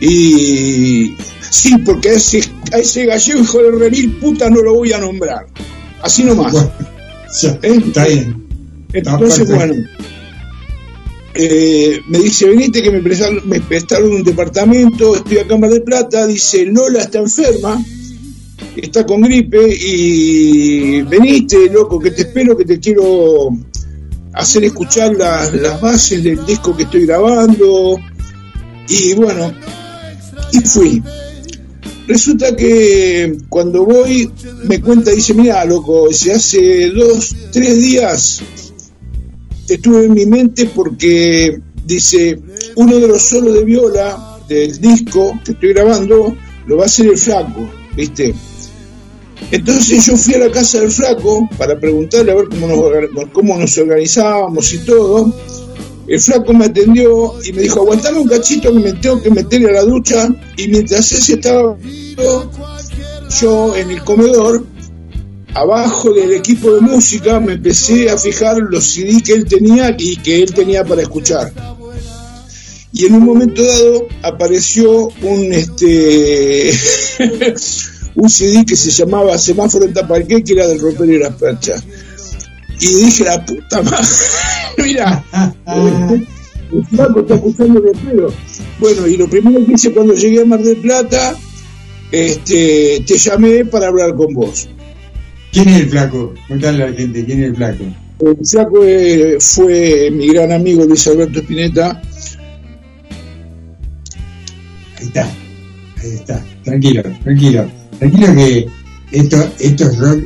y sí, porque a ese, a ese gallego hijo de remil puta no lo voy a nombrar. Así nomás. ¿Eh? Está bien. Entonces, bueno, eh, me dice, venite que me prestaron, me prestaron un departamento, estoy acá en Mar del Plata, dice, Lola está enferma, está con gripe y veniste, loco, que te espero, que te quiero hacer escuchar las, las bases del disco que estoy grabando. Y bueno, y fui. Resulta que cuando voy, me cuenta, dice, mira, loco, hace dos, tres días estuve en mi mente porque dice, uno de los solos de viola del disco que estoy grabando lo va a hacer el flaco, ¿viste? Entonces yo fui a la casa del flaco para preguntarle a ver cómo nos, cómo nos organizábamos y todo. El flaco me atendió y me dijo, aguantame un cachito que me tengo que meter a la ducha. Y mientras él se estaba yo en el comedor, abajo del equipo de música, me empecé a fijar los CD que él tenía y que él tenía para escuchar. Y en un momento dado apareció un este un CD que se llamaba Semáforo en Tapalqué, que era del ropero y las perchas. Y dije, la puta madre, mira, el flaco está escuchando de pedo. Bueno, y lo primero que hice cuando llegué a Mar del Plata, este, te llamé para hablar con vos. ¿Quién es el flaco? Contale a la gente, ¿quién es el flaco? El flaco eh, fue mi gran amigo Luis Alberto Spinetta. Ahí está, ahí está, tranquilo, tranquilo, tranquilo que esto, esto es rock.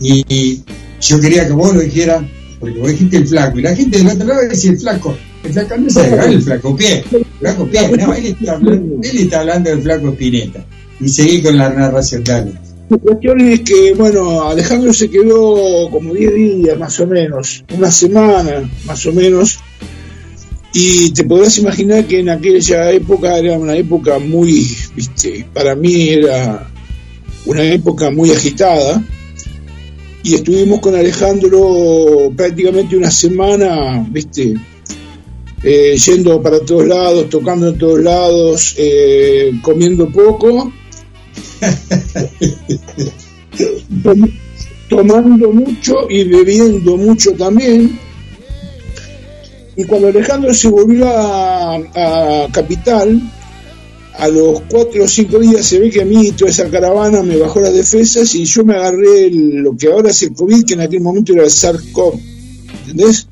Y, y yo quería que vos lo dijeras, porque vos dijiste el flaco, y la gente del otro lado dice el flaco, el flaco no se el flaco pie, flaco pie, no, él está, hablando, él está hablando del flaco Spinetta, y seguí con la narración, dale. La cuestión es que, bueno, Alejandro se quedó como 10 días más o menos, una semana más o menos, y te podrás imaginar que en aquella época era una época muy, viste, para mí era una época muy agitada, y estuvimos con Alejandro prácticamente una semana, viste, eh, yendo para todos lados, tocando en todos lados, eh, comiendo poco, tom- tomando mucho y bebiendo mucho también. Y cuando Alejandro se volvió a, a Capital, a los cuatro o cinco días se ve que a mí toda esa caravana me bajó las defensas y yo me agarré el- lo que ahora es el COVID, que en aquel momento era el SARS-CoV, ¿entendés?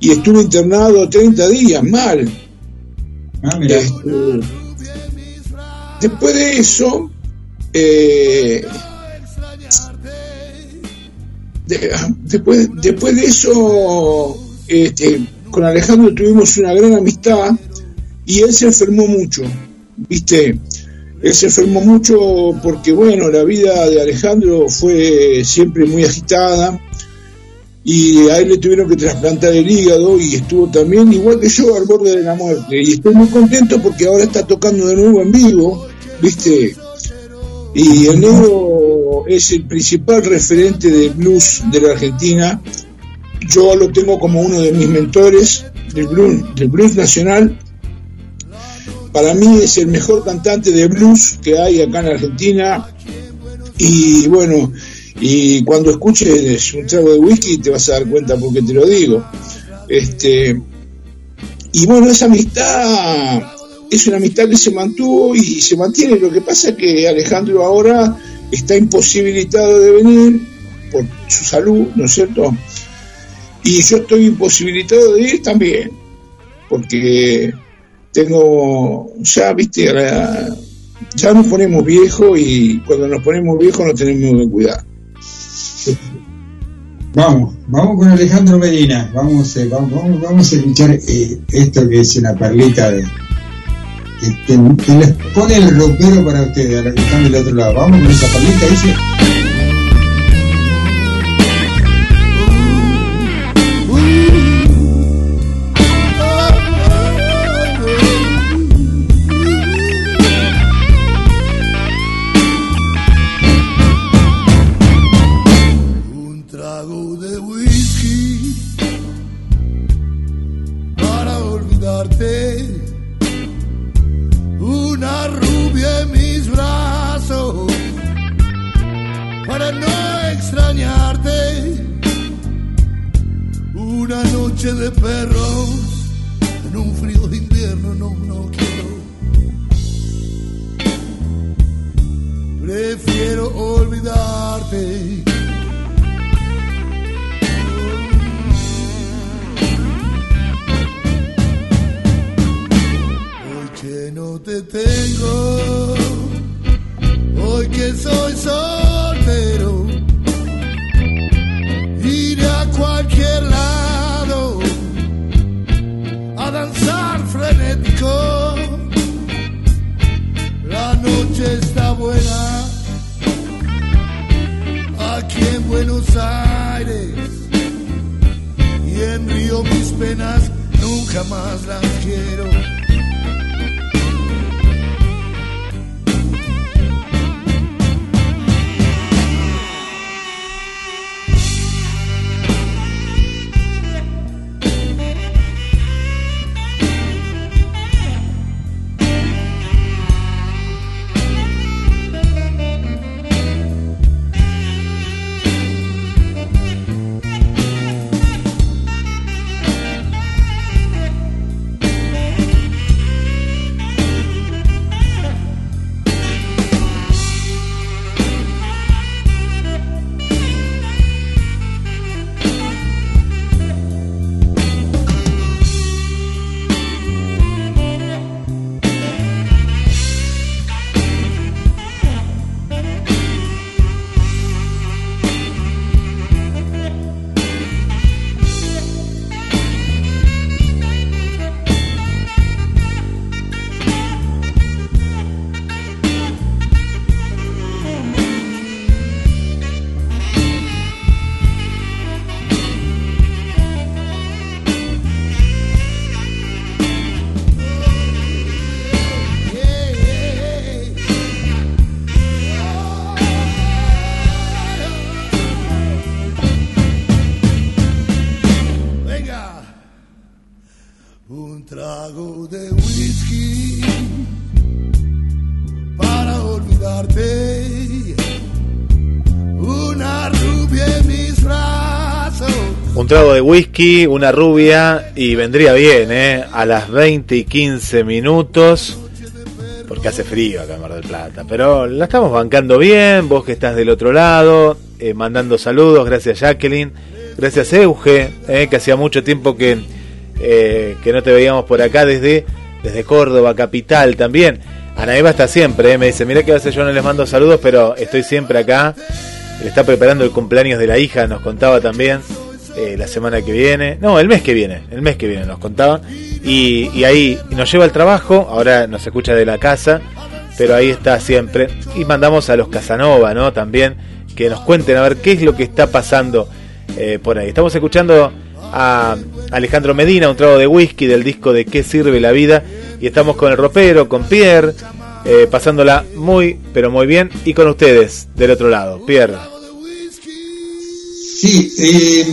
Y estuve internado 30 días, mal. Este, después de eso, eh, de- después, después de eso, este, con Alejandro tuvimos una gran amistad y él se enfermó mucho, ¿viste? Él se enfermó mucho porque, bueno, la vida de Alejandro fue siempre muy agitada y a él le tuvieron que trasplantar el hígado y estuvo también, igual que yo, al borde de la muerte. Y estoy muy contento porque ahora está tocando de nuevo en vivo, ¿viste? Y el negro es el principal referente del blues de la Argentina. Yo lo tengo como uno de mis mentores del blues, del blues nacional. Para mí es el mejor cantante de blues que hay acá en Argentina. Y bueno, y cuando escuches un trago de whisky te vas a dar cuenta porque te lo digo. Este, y bueno, esa amistad es una amistad que se mantuvo y se mantiene. Lo que pasa es que Alejandro ahora está imposibilitado de venir por su salud, ¿no es cierto? Y yo estoy imposibilitado de ir también, porque tengo, ya viste, ya nos ponemos viejos y cuando nos ponemos viejos nos tenemos que cuidar. Vamos, vamos con Alejandro Medina. Vamos, eh, vamos, vamos, a escuchar eh, esto que es una perlita de. Que, les pone el rockero para ustedes, a que están del otro lado. Vamos con esa perlita, dice. Whisky, una rubia y vendría bien, ¿eh? A las 20 y 15 minutos. Porque hace frío acá en Mar del Plata. Pero la estamos bancando bien. Vos que estás del otro lado, eh, mandando saludos. Gracias Jacqueline. Gracias Euge, eh, que hacía mucho tiempo que, eh, que no te veíamos por acá desde, desde Córdoba, capital también. Ana Eva está siempre, eh, me dice, mira que a veces yo no les mando saludos, pero estoy siempre acá. Le está preparando el cumpleaños de la hija, nos contaba también eh, la semana que viene, no, el mes que viene, el mes que viene nos contaba. Y, y ahí nos lleva al trabajo, ahora nos escucha de la casa, pero ahí está siempre. Y mandamos a los Casanova, ¿no? También que nos cuenten a ver qué es lo que está pasando eh, por ahí. Estamos escuchando a Alejandro Medina, un trago de whisky del disco de ¿Qué sirve la vida? Y estamos con el ropero, con Pierre, eh, pasándola muy, pero muy bien. Y con ustedes, del otro lado. Pierre. Sí, eh,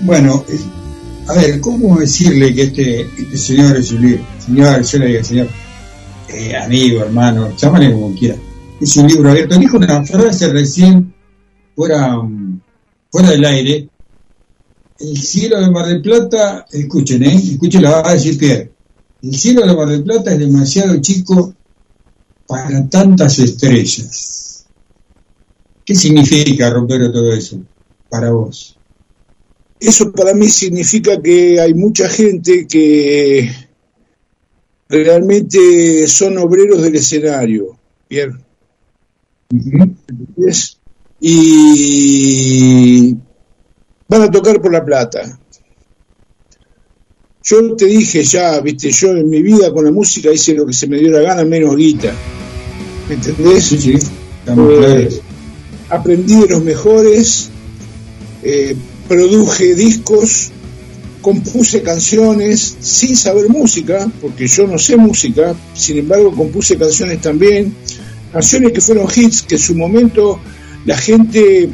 bueno, eh, a ver, ¿cómo decirle que este, este señor es un libro? Señor, yo le digo, señor, eh, amigo, hermano, llámale como quiera. Es un libro abierto. Dijo una frase recién, fuera, fuera del aire. El cielo de Mar del Plata, escuchen, ¿eh? Escuchen, la va a decir. El cielo de Mar del Plata es demasiado chico para tantas estrellas. ¿Qué significa, Rompero, todo eso para vos? Eso para mí significa que hay mucha gente que realmente son obreros del escenario, Pierre. ¿Entendés? Y van a tocar por la plata. Yo te dije ya, viste, yo en mi vida con la música hice lo que se me dio la gana, menos guita. ¿Me entendés? Sí, sí, Eh, aprendí de los mejores, eh, produje discos, compuse canciones sin saber música, porque yo no sé música, sin embargo compuse canciones también, canciones que fueron hits, que en su momento la gente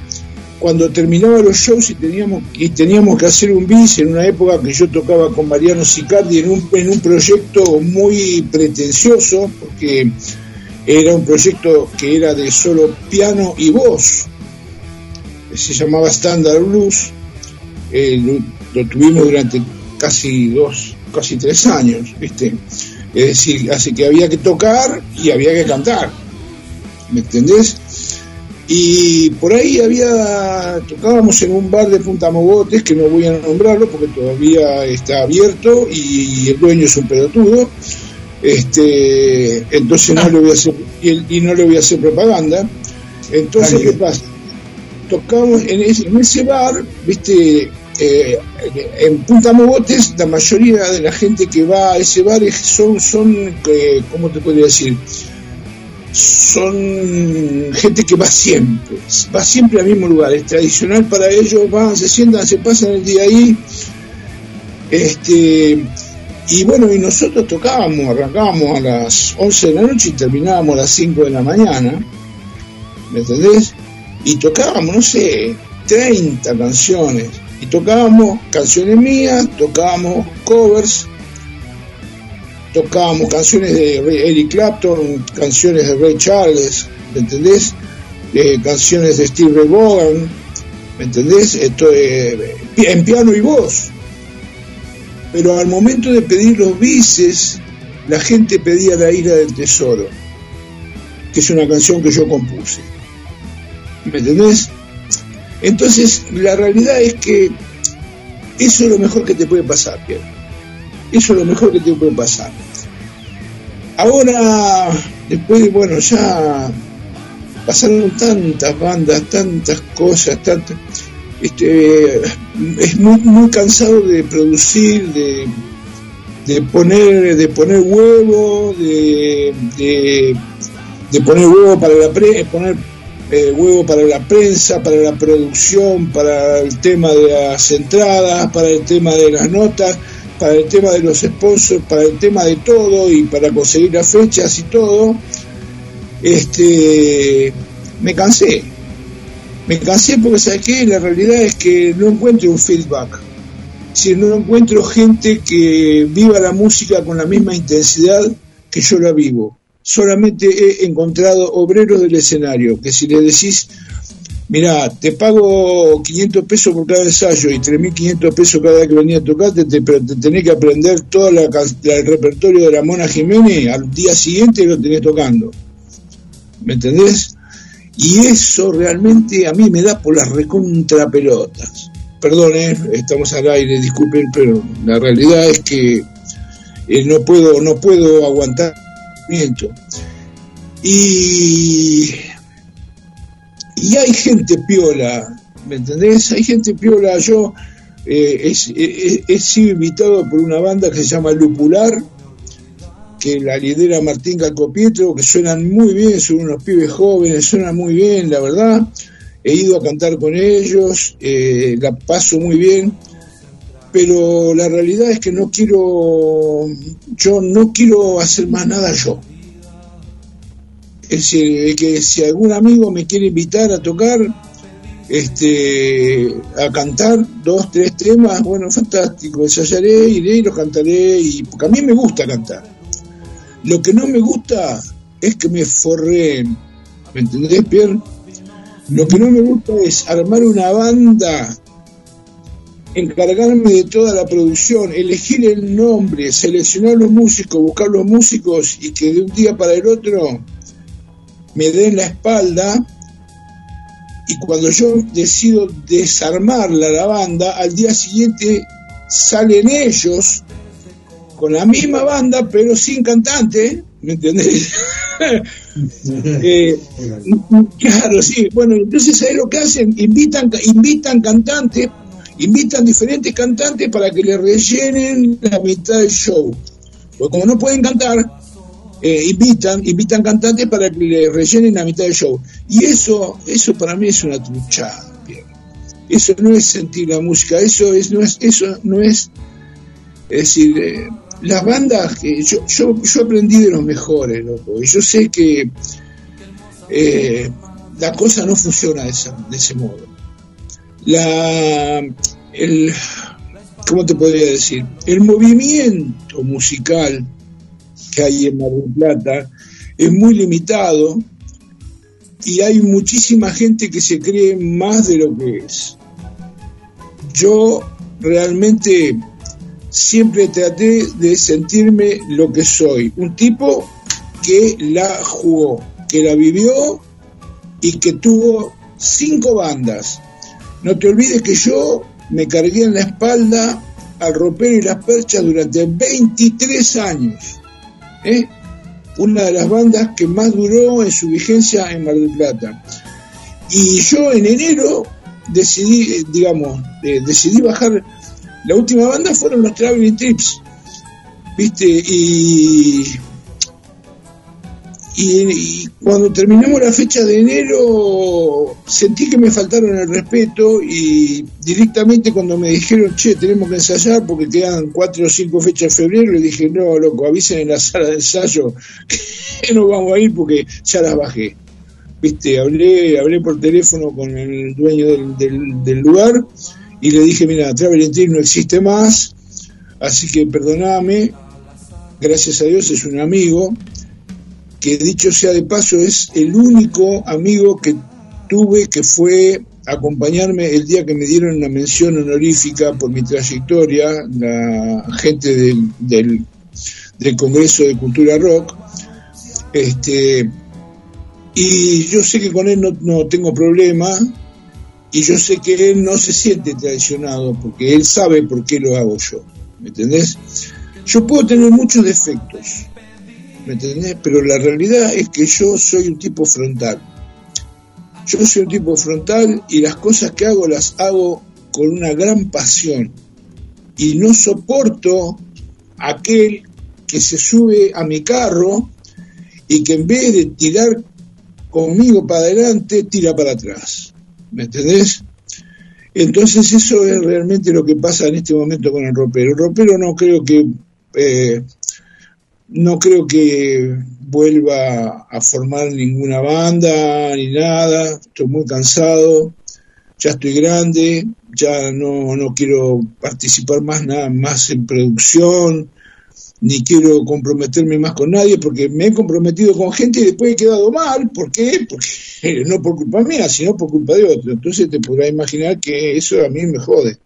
cuando terminaba los shows y teníamos, y teníamos que hacer un bis en una época que yo tocaba con Mariano Sicardi en un, en un proyecto muy pretencioso, porque era un proyecto que era de solo piano y voz, se llamaba Standard Blues, eh, lo, lo tuvimos durante casi dos, casi tres años, ¿viste? Es decir, así que había que tocar y había que cantar, ¿me entendés? Y por ahí había, tocábamos en un bar de Punta Mogotes, que no voy a nombrarlo porque todavía está abierto y el dueño es un pelotudo, este, entonces no le voy a hacer, y, y no le voy a hacer propaganda. Entonces, ¿qué pasa? Tocamos en ese, bar, viste, eh, en Punta Mogotes, la mayoría de la gente que va a ese bar es- son, son eh, ¿cómo te podría decir? Son gente que va siempre, va siempre al mismo lugar, es tradicional para ellos, van, se sientan, se pasan el día ahí, este, y bueno, y nosotros tocábamos, arrancábamos a las 11 de la noche y terminábamos a las 5 de la mañana, ¿me entendés? Y tocábamos, no sé, 30 canciones. Y tocábamos canciones mías, tocábamos covers, tocábamos canciones de Eric Clapton, canciones de Ray Charles, ¿me entendés? Eh, canciones de Steve Ray Vaughan, ¿me entendés? Esto, eh, en piano y voz. Pero al momento de pedir los bises, la gente pedía La Isla del Tesoro, que es una canción que yo compuse. ¿Me entendés? Entonces, la realidad es que eso es lo mejor que te puede pasar, Pierre. Eso es lo mejor que te puede pasar. Ahora, después de, bueno, ya pasaron tantas bandas, tantas cosas, tantas. Este, es muy, muy cansado de producir, de, de poner, de poner huevo, de, de, poner huevo para la pre, poner eh, huevo para la prensa, para la producción, para el tema de las entradas, para el tema de las notas, para el tema de los sponsors, para el tema de todo y para conseguir las fechas y todo, este, me cansé. Me cansé porque, ¿sabes qué? La realidad es que no encuentro un feedback. Si no encuentro gente que viva la música con la misma intensidad que yo la vivo. Solamente he encontrado obreros del escenario, que si le decís, mira, te pago 500 pesos por cada ensayo y 3.500 pesos cada vez que venía a tocarte, te, tenés que aprender todo la, la- el repertorio de la Mona Jiménez, al día siguiente lo tenés tocando. ¿Me entendés? Y eso realmente a mí me da por las recontrapelotas. Perdón, eh, estamos al aire, disculpen, pero la realidad es que eh, no puedo no puedo aguantar Y y hay gente piola, ¿me entendés? Hay gente piola. Yo eh, es- he, he- sido invitado por una banda que se llama Lupular, que la lidera Martín Calcopietro, que suenan muy bien, son unos pibes jóvenes, suenan muy bien, la verdad. He ido a cantar con ellos, eh, la paso muy bien, pero la realidad es que no quiero, yo no quiero hacer más nada yo. Es decir, que si algún amigo me quiere invitar a tocar, este, a cantar dos, tres temas, bueno, fantástico, ensayaré, iré y los cantaré, y, porque a mí me gusta cantar. Lo que no me gusta es que me forreen, ¿me entendés, Pierre? Lo que no me gusta es armar una banda, encargarme de toda la producción, elegir el nombre, seleccionar los músicos, buscar los músicos y que de un día para el otro me den la espalda. Y cuando yo decido desarmarla la banda, al día siguiente salen ellos con la misma banda pero sin cantante, ¿me entendés? Eh, claro, sí, bueno, entonces ahí lo que hacen, invitan, invitan cantantes, invitan diferentes cantantes para que le rellenen la mitad del show. Porque como no pueden cantar, eh, invitan, invitan cantantes para que le rellenen la mitad del show. Y eso, eso para mí es una truchada. Eso no es sentir la música, eso es, no es, eso no es, decir, eh, las bandas que yo, yo, yo aprendí de los mejores, loco, y yo sé que eh, la cosa no funciona de ese modo. La, el, ¿cómo te podría decir? El movimiento musical que hay en Mar del Plata es muy limitado y hay muchísima gente que se cree más de lo que es. Yo realmente siempre traté de sentirme lo que soy, un tipo que la jugó, que la vivió y que tuvo cinco bandas. No te olvides que yo me cargué en la espalda al ropero y las perchas durante 23 años. ¿eh? Una de las bandas que más duró en su vigencia en Mar del Plata. Y yo en enero decidí, eh, digamos, eh, decidí bajar. La última banda fueron los Traveling Trips, ¿viste? Y, y, cuando terminamos la fecha de enero sentí que me faltaron el respeto y directamente cuando me dijeron, che, tenemos que ensayar porque quedan cuatro o cinco fechas en febrero, le dije, no, loco, avisen en la sala de ensayo que no vamos a ir porque ya las bajé. Viste, hablé, hablé por teléfono con el dueño del, del- lugar y le dije, mira, Travel Trip no existe más, así que perdoname, gracias a Dios es un amigo, que dicho sea de paso es el único amigo que tuve que fue acompañarme el día que me dieron una mención honorífica por mi trayectoria, la gente del, del, del Congreso de Cultura Rock, este, y yo sé que con él no, no tengo problema y yo sé que él no se siente traicionado porque él sabe por qué lo hago yo, ¿me entendés? Yo puedo tener muchos defectos, ¿me entendés? Pero la realidad es que yo soy un tipo frontal. Yo soy un tipo frontal y las cosas que hago las hago con una gran pasión y no soporto aquel que se sube a mi carro y que en vez de tirar conmigo para adelante, tira para atrás. ¿Me entendés? Entonces eso es realmente lo que pasa en este momento con el ropero. El ropero no creo que eh, no creo que vuelva a formar ninguna banda ni nada. Estoy muy cansado. ya estoy grande, ya no, no quiero participar más nada más en producción, ni quiero comprometerme más con nadie, porque me he comprometido con gente y después he quedado mal. ¿Por qué? Porque no por culpa mía, sino por culpa de otro. Entonces te podrás imaginar que eso a mí me jode.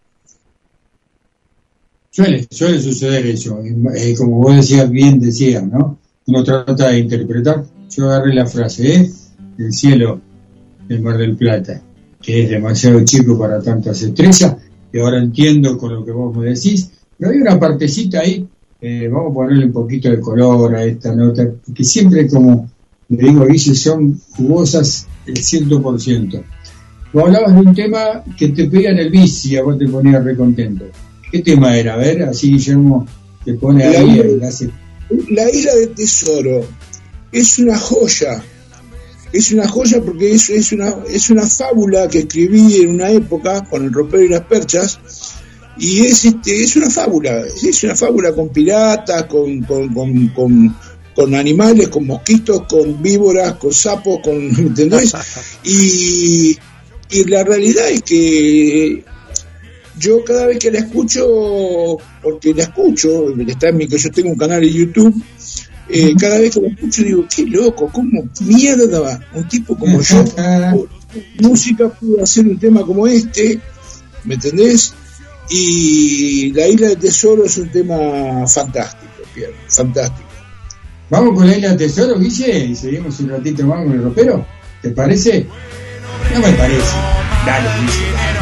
Suele, suele suceder eso. Eh, como vos decías, bien decías, ¿no? Uno trata de interpretar. Yo agarré la frase, ¿eh? El cielo del Mar del Plata, que es demasiado chico para tantas estrellas, y ahora entiendo con lo que vos me decís, pero hay una partecita ahí, eh, vamos a ponerle un poquito de color a esta nota, que siempre como le digo Guille, son jugosas el 100%. Vos hablabas de un tema que te pedía en el bici, a vos te ponía recontento. ¿Qué tema era? A ver, así Guillermo te pone La ahí isla- hace La isla del tesoro es una joya. Es una joya porque es, es, una, es una fábula que escribí en una época con el ropero y las perchas. Y es, este, es una fábula, es una fábula con piratas, con, con, con, con, con animales, con mosquitos, con víboras, con sapos, con, ¿me ¿entendés? Y, y la realidad es que yo cada vez que la escucho, porque la escucho, está en mi, que yo tengo un canal de YouTube, eh, cada vez que la escucho digo, qué loco, cómo mierda un tipo como yo, música pudo hacer un tema como este, ¿me entendés? Y La Isla del Tesoro es un tema fantástico, Pierre, fantástico. Vamos con la isla del tesoro, Guille, y seguimos un ratito más con el ropero. ¿Te parece? No me parece. Dale, Guille, dale.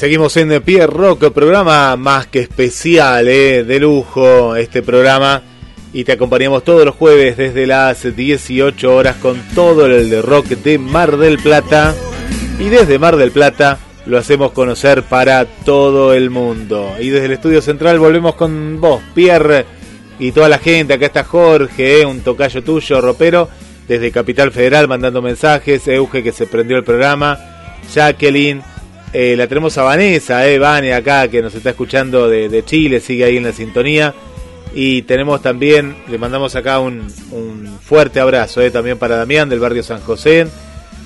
Seguimos en Pierre Rock, programa más que especial, eh, de lujo, este programa. Y te acompañamos todos los jueves desde las 18 horas con todo el rock de Mar del Plata. Y desde Mar del Plata lo hacemos conocer para todo el mundo. Y desde el estudio central volvemos con vos, Pierre, y toda la gente. Acá está Jorge, eh, un tocayo tuyo, ropero, desde Capital Federal mandando mensajes. Euge que se prendió el programa. Jacqueline. Eh, la tenemos a Vanessa, eh, Vane acá que nos está escuchando de, Chile, sigue ahí en la sintonía. Y tenemos también, le mandamos acá un, un fuerte abrazo eh, también para Damián del barrio San José.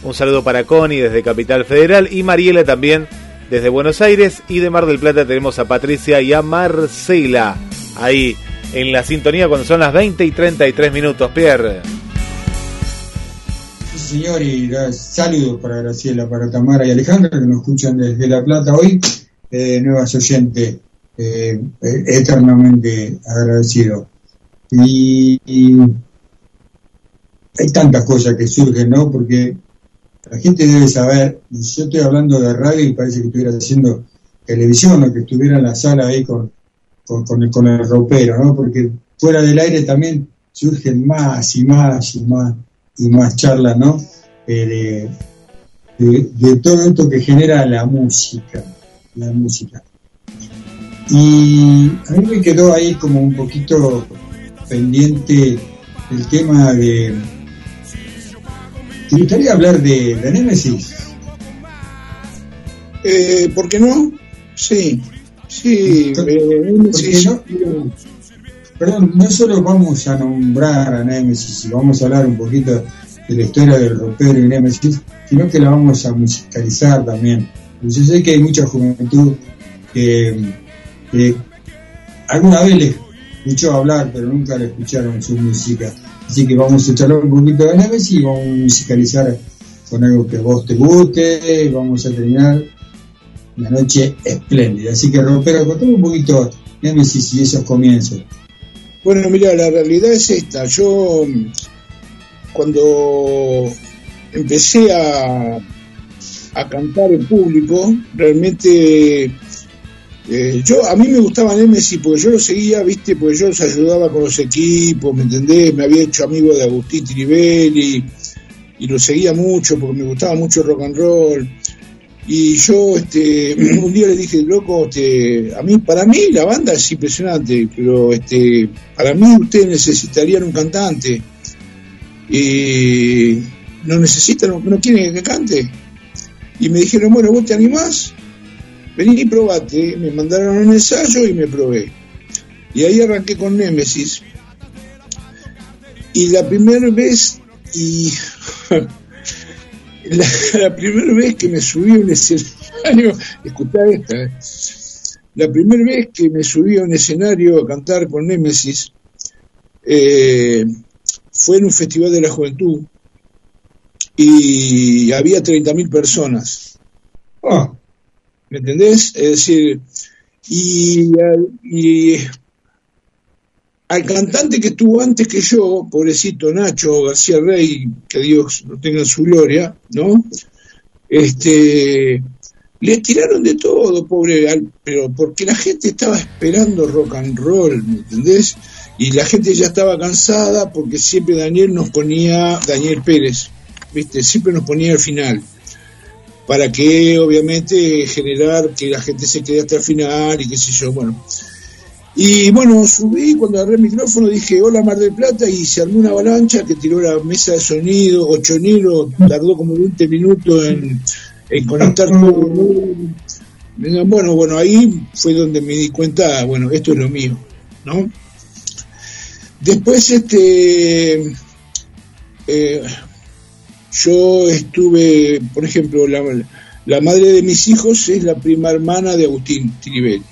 Un saludo para Connie desde Capital Federal y Mariela también desde Buenos Aires. Y de Mar del Plata tenemos a Patricia y a Marcela ahí en la sintonía cuando son las 20 y 33 minutos, Pierre. Sí, señor, y saludos para Graciela, para Tamara y Alejandra que nos escuchan desde La Plata hoy. Eh, nuevas oyentes, eh, eh, eternamente agradecido. Y, hay tantas cosas que surgen, ¿no? Porque la gente debe saber, y yo estoy hablando de radio y parece que estuviera haciendo televisión o que estuviera en la sala ahí con, con el, con el ropero, ¿no? Porque fuera del aire también surgen más y más y más y más charlas, ¿no? Eh, de, de- de todo esto que genera la música, la música. Y a mí me quedó ahí como un poquito pendiente el tema de... ¿Te gustaría hablar de, de Nemesis? Eh, ¿Por qué no? Sí, sí. eh, Nemesis- no- perdón, no solo vamos a nombrar a Nemesis y vamos a hablar un poquito de la historia del rompero y Nemesis, sino que la vamos a musicalizar también. Yo sé que hay mucha juventud que, alguna vez le escuchó hablar, pero nunca le escucharon su música. Así que vamos a charlar un poquito de Nemesis y vamos a musicalizar con algo que a vos te guste. Vamos a terminar una noche espléndida. Así que, Rompero, contame un poquito Nemesis y esos comienzos. Bueno, mira, la realidad es esta. Yo mm, cuando empecé a, a cantar en público, realmente eh, yo a mí me gustaba Nemesis porque yo lo seguía, viste, porque yo los ayudaba con los equipos, ¿me entendés? Me había hecho amigo de Agustín Trivelli y lo seguía mucho porque me gustaba mucho el rock and roll. Y yo este, un día le dije, loco, este, a mí, para mí la banda es impresionante, pero este, para mí ustedes necesitarían un cantante. Y no necesitan, no quieren que cante. Y me dijeron, bueno, ¿vos te animás? Vení y probate. Me mandaron un ensayo y me probé. Y ahí arranqué con Nemesis. Y la primera vez, y la, primera vez que me subí a un escenario, escuchá esta, eh. la primera vez que me subí a un escenario a cantar con Nemesis, eh, fue en un festival de la juventud y había 30.000 personas. ¿Me entendés? Es decir, y, y al cantante que estuvo antes que yo, pobrecito Nacho García Rey, que Dios lo tenga en su gloria, ¿no? Este, le tiraron de todo, pobre, pero porque la gente estaba esperando rock and roll, ¿me entendés? Y la gente ya estaba cansada porque siempre Daniel nos ponía, Daniel Pérez, ¿viste? Siempre nos ponía al final para que obviamente generar que la gente se quede hasta el final y qué sé yo, bueno. Y bueno, subí, cuando agarré el micrófono dije, hola Mar del Plata, y se armó una avalancha que tiró la mesa de sonido, ochonero, tardó como 20 minutos en, en conectar todo. Bueno, bueno, ahí fue donde me di cuenta, bueno, esto es lo mío, ¿no? Después, este, eh, yo estuve, por ejemplo, la, la madre de mis hijos es la prima hermana de Agustín Tiribel,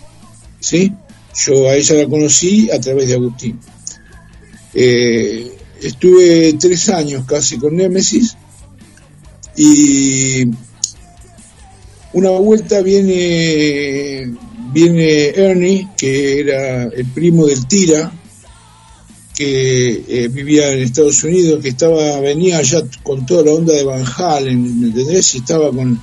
¿sí? Yo a ella la conocí a través de Agustín. Eh, estuve tres años casi con Némesis y una vuelta viene viene Ernie, que era el primo del Tira, que eh, vivía en Estados Unidos, que estaba venía allá con toda la onda de Van Halen, ¿me entendés? Y estaba con,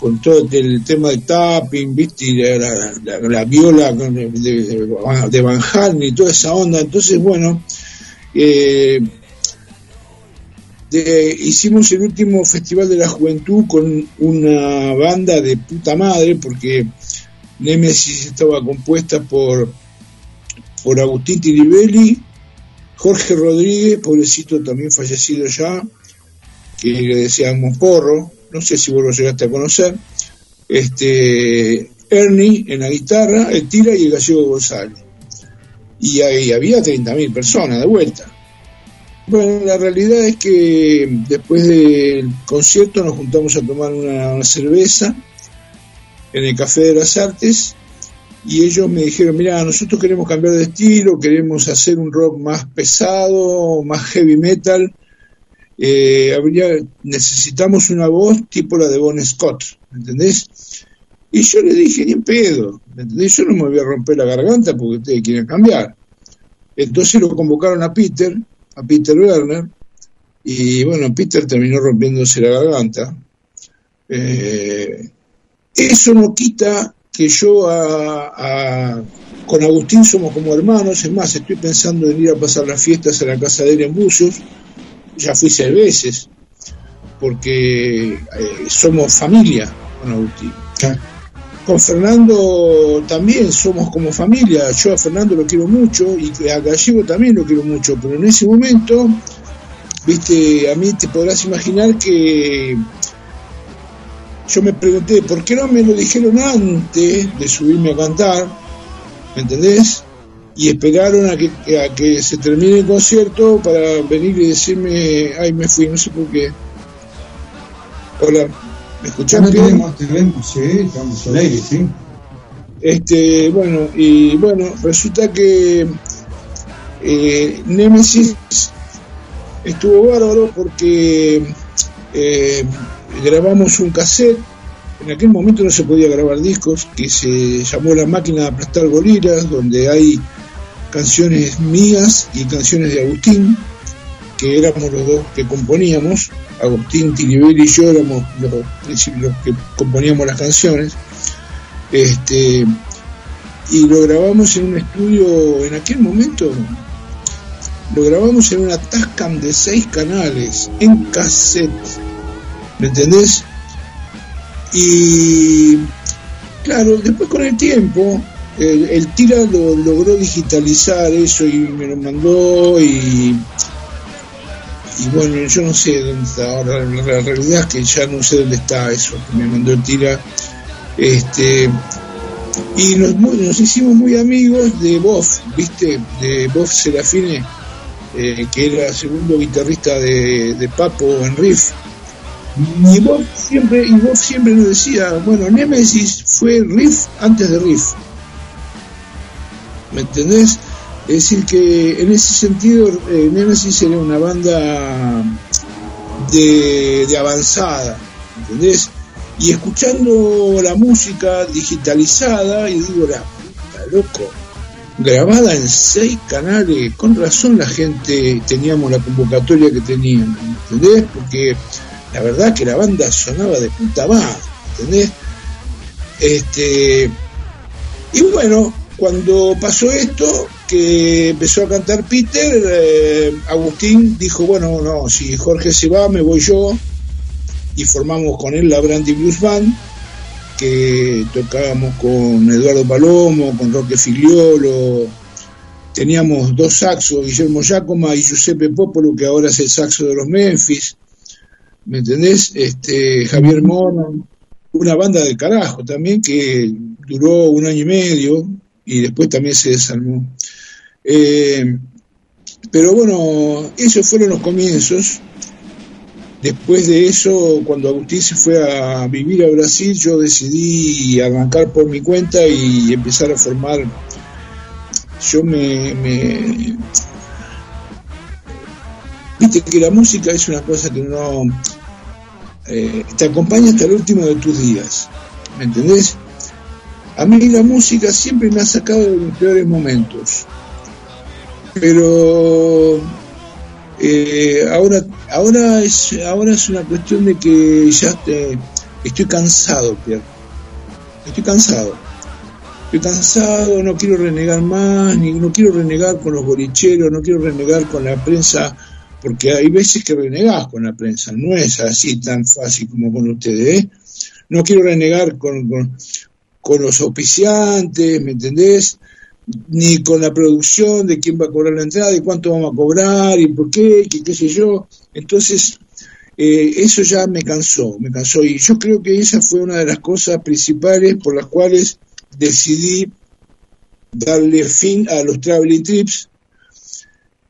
con todo el tema de tapping, viste, y la, la- la- la viola de, de, Van Halen y toda esa onda. Entonces, bueno, eh, hicimos el último Festival de la Juventud con una banda de puta madre, porque Nemesis estaba compuesta por, por Agustín Tiribelli, Jorge Rodríguez, pobrecito también fallecido ya, que le decíamos porro, no sé si vos lo llegaste a conocer, este Ernie en la guitarra, el tira y el gallego González. Y ahí había 30.000 personas de vuelta. Bueno, la realidad es que después del concierto nos juntamos a tomar una, una cerveza en el Café de las Artes y ellos me dijeron, mira, nosotros queremos cambiar de estilo, queremos hacer un rock más pesado, más heavy metal, eh, habría, necesitamos una voz tipo la de Bon Scott, ¿me entendés? Y yo le dije, ni pedo, ¿me entendés? Yo no me voy a romper la garganta porque ustedes quieren cambiar. Entonces lo convocaron a Peter, a Peter Werner, y bueno, Peter terminó rompiéndose la garganta. Eh, eso no quita que yo a, a- con Agustín somos como hermanos, es más, estoy pensando en ir a pasar las fiestas a la casa de él en Bucios, ya fui seis veces, porque eh, somos familia con Agustín. Con Fernando también somos como familia, yo a Fernando lo quiero mucho y a Gallego también lo quiero mucho, pero en ese momento, viste, a mí te podrás imaginar que yo me pregunté, ¿por qué no me lo dijeron antes de subirme a cantar? ¿Me entendés? Y esperaron a que, a que se termine el concierto para venir y decirme, ay, me fui, no sé por qué. Hola, ¿me escuchás? No tenemos, tenemos, sí, estamos al aire, sí. Este, bueno, y bueno, resulta que eh, Nemesis estuvo bárbaro porque eh, grabamos un cassette. En aquel momento no se podía grabar discos, que se llamó La máquina de aplastar gorilas, donde hay canciones mías y canciones de Agustín, que éramos los dos que componíamos. Agustín Tiribelli y yo éramos los, los que componíamos las canciones. Este, y lo grabamos en un estudio, en aquel momento, lo grabamos en una Tascam de seis canales, en cassette, ¿me entendés? Y claro, después con el tiempo, el, Tira lo logró digitalizar eso y me lo mandó y, y bueno, yo no sé dónde está ahora, la, realidad es que ya no sé dónde está eso que me mandó el Tira. Este, y nos, hicimos muy amigos de Boff, ¿viste? De Boff Serafine, eh, que era segundo guitarrista de, Papo en Riff. Y Boff siempre, y Boff siempre nos decía, bueno, Nemesis fue Riff antes de Riff. ¿Me entendés? Es decir, que en ese sentido eh, Nemesis era una banda de, de avanzada, ¿entendés? Y escuchando la música digitalizada, y digo, la puta, loco, grabada en seis canales, con razón la gente teníamos la convocatoria que teníamos, ¿entendés? Porque la verdad que la banda sonaba de puta madre, ¿entendés? Este, y bueno, cuando pasó esto, que empezó a cantar Peter, eh, Agustín dijo, bueno, no, si Jorge se va, me voy yo, y formamos con él la Brandy Blues Band, que tocábamos con Eduardo Palomo, con Roque Figliolo, teníamos dos saxos, Guillermo Giacoma y Giuseppe Popolo, que ahora es el saxo de los Memphis, ¿me entendés? Este, Javier Mono, una banda del carajo también que duró un año y medio y después también se desarmó. Eh, pero bueno, esos fueron los comienzos. Después de eso, cuando Agustín se fue a vivir a Brasil, yo decidí arrancar por mi cuenta y empezar a formar. Yo me, me- Viste que la música es una cosa que no eh, te acompaña hasta el último de tus días. ¿Me entendés? A mí la música siempre me ha sacado de mis peores momentos. Pero eh, ahora ahora es ahora es una cuestión de que ya te estoy cansado, Pierre. Estoy cansado. Estoy cansado, no quiero renegar más, ni no quiero renegar con los bolicheros, no quiero renegar con la prensa, porque hay veces que renegás con la prensa, no es así tan fácil como con ustedes, ¿eh? No quiero renegar con, con, con los auspiciantes, ¿me entendés? Ni con la producción de quién va a cobrar la entrada y cuánto vamos a cobrar y por qué, y qué sé yo. Entonces, eh, eso ya me cansó, me cansó. Y yo creo que esa fue una de las cosas principales por las cuales decidí darle fin a los traveling trips.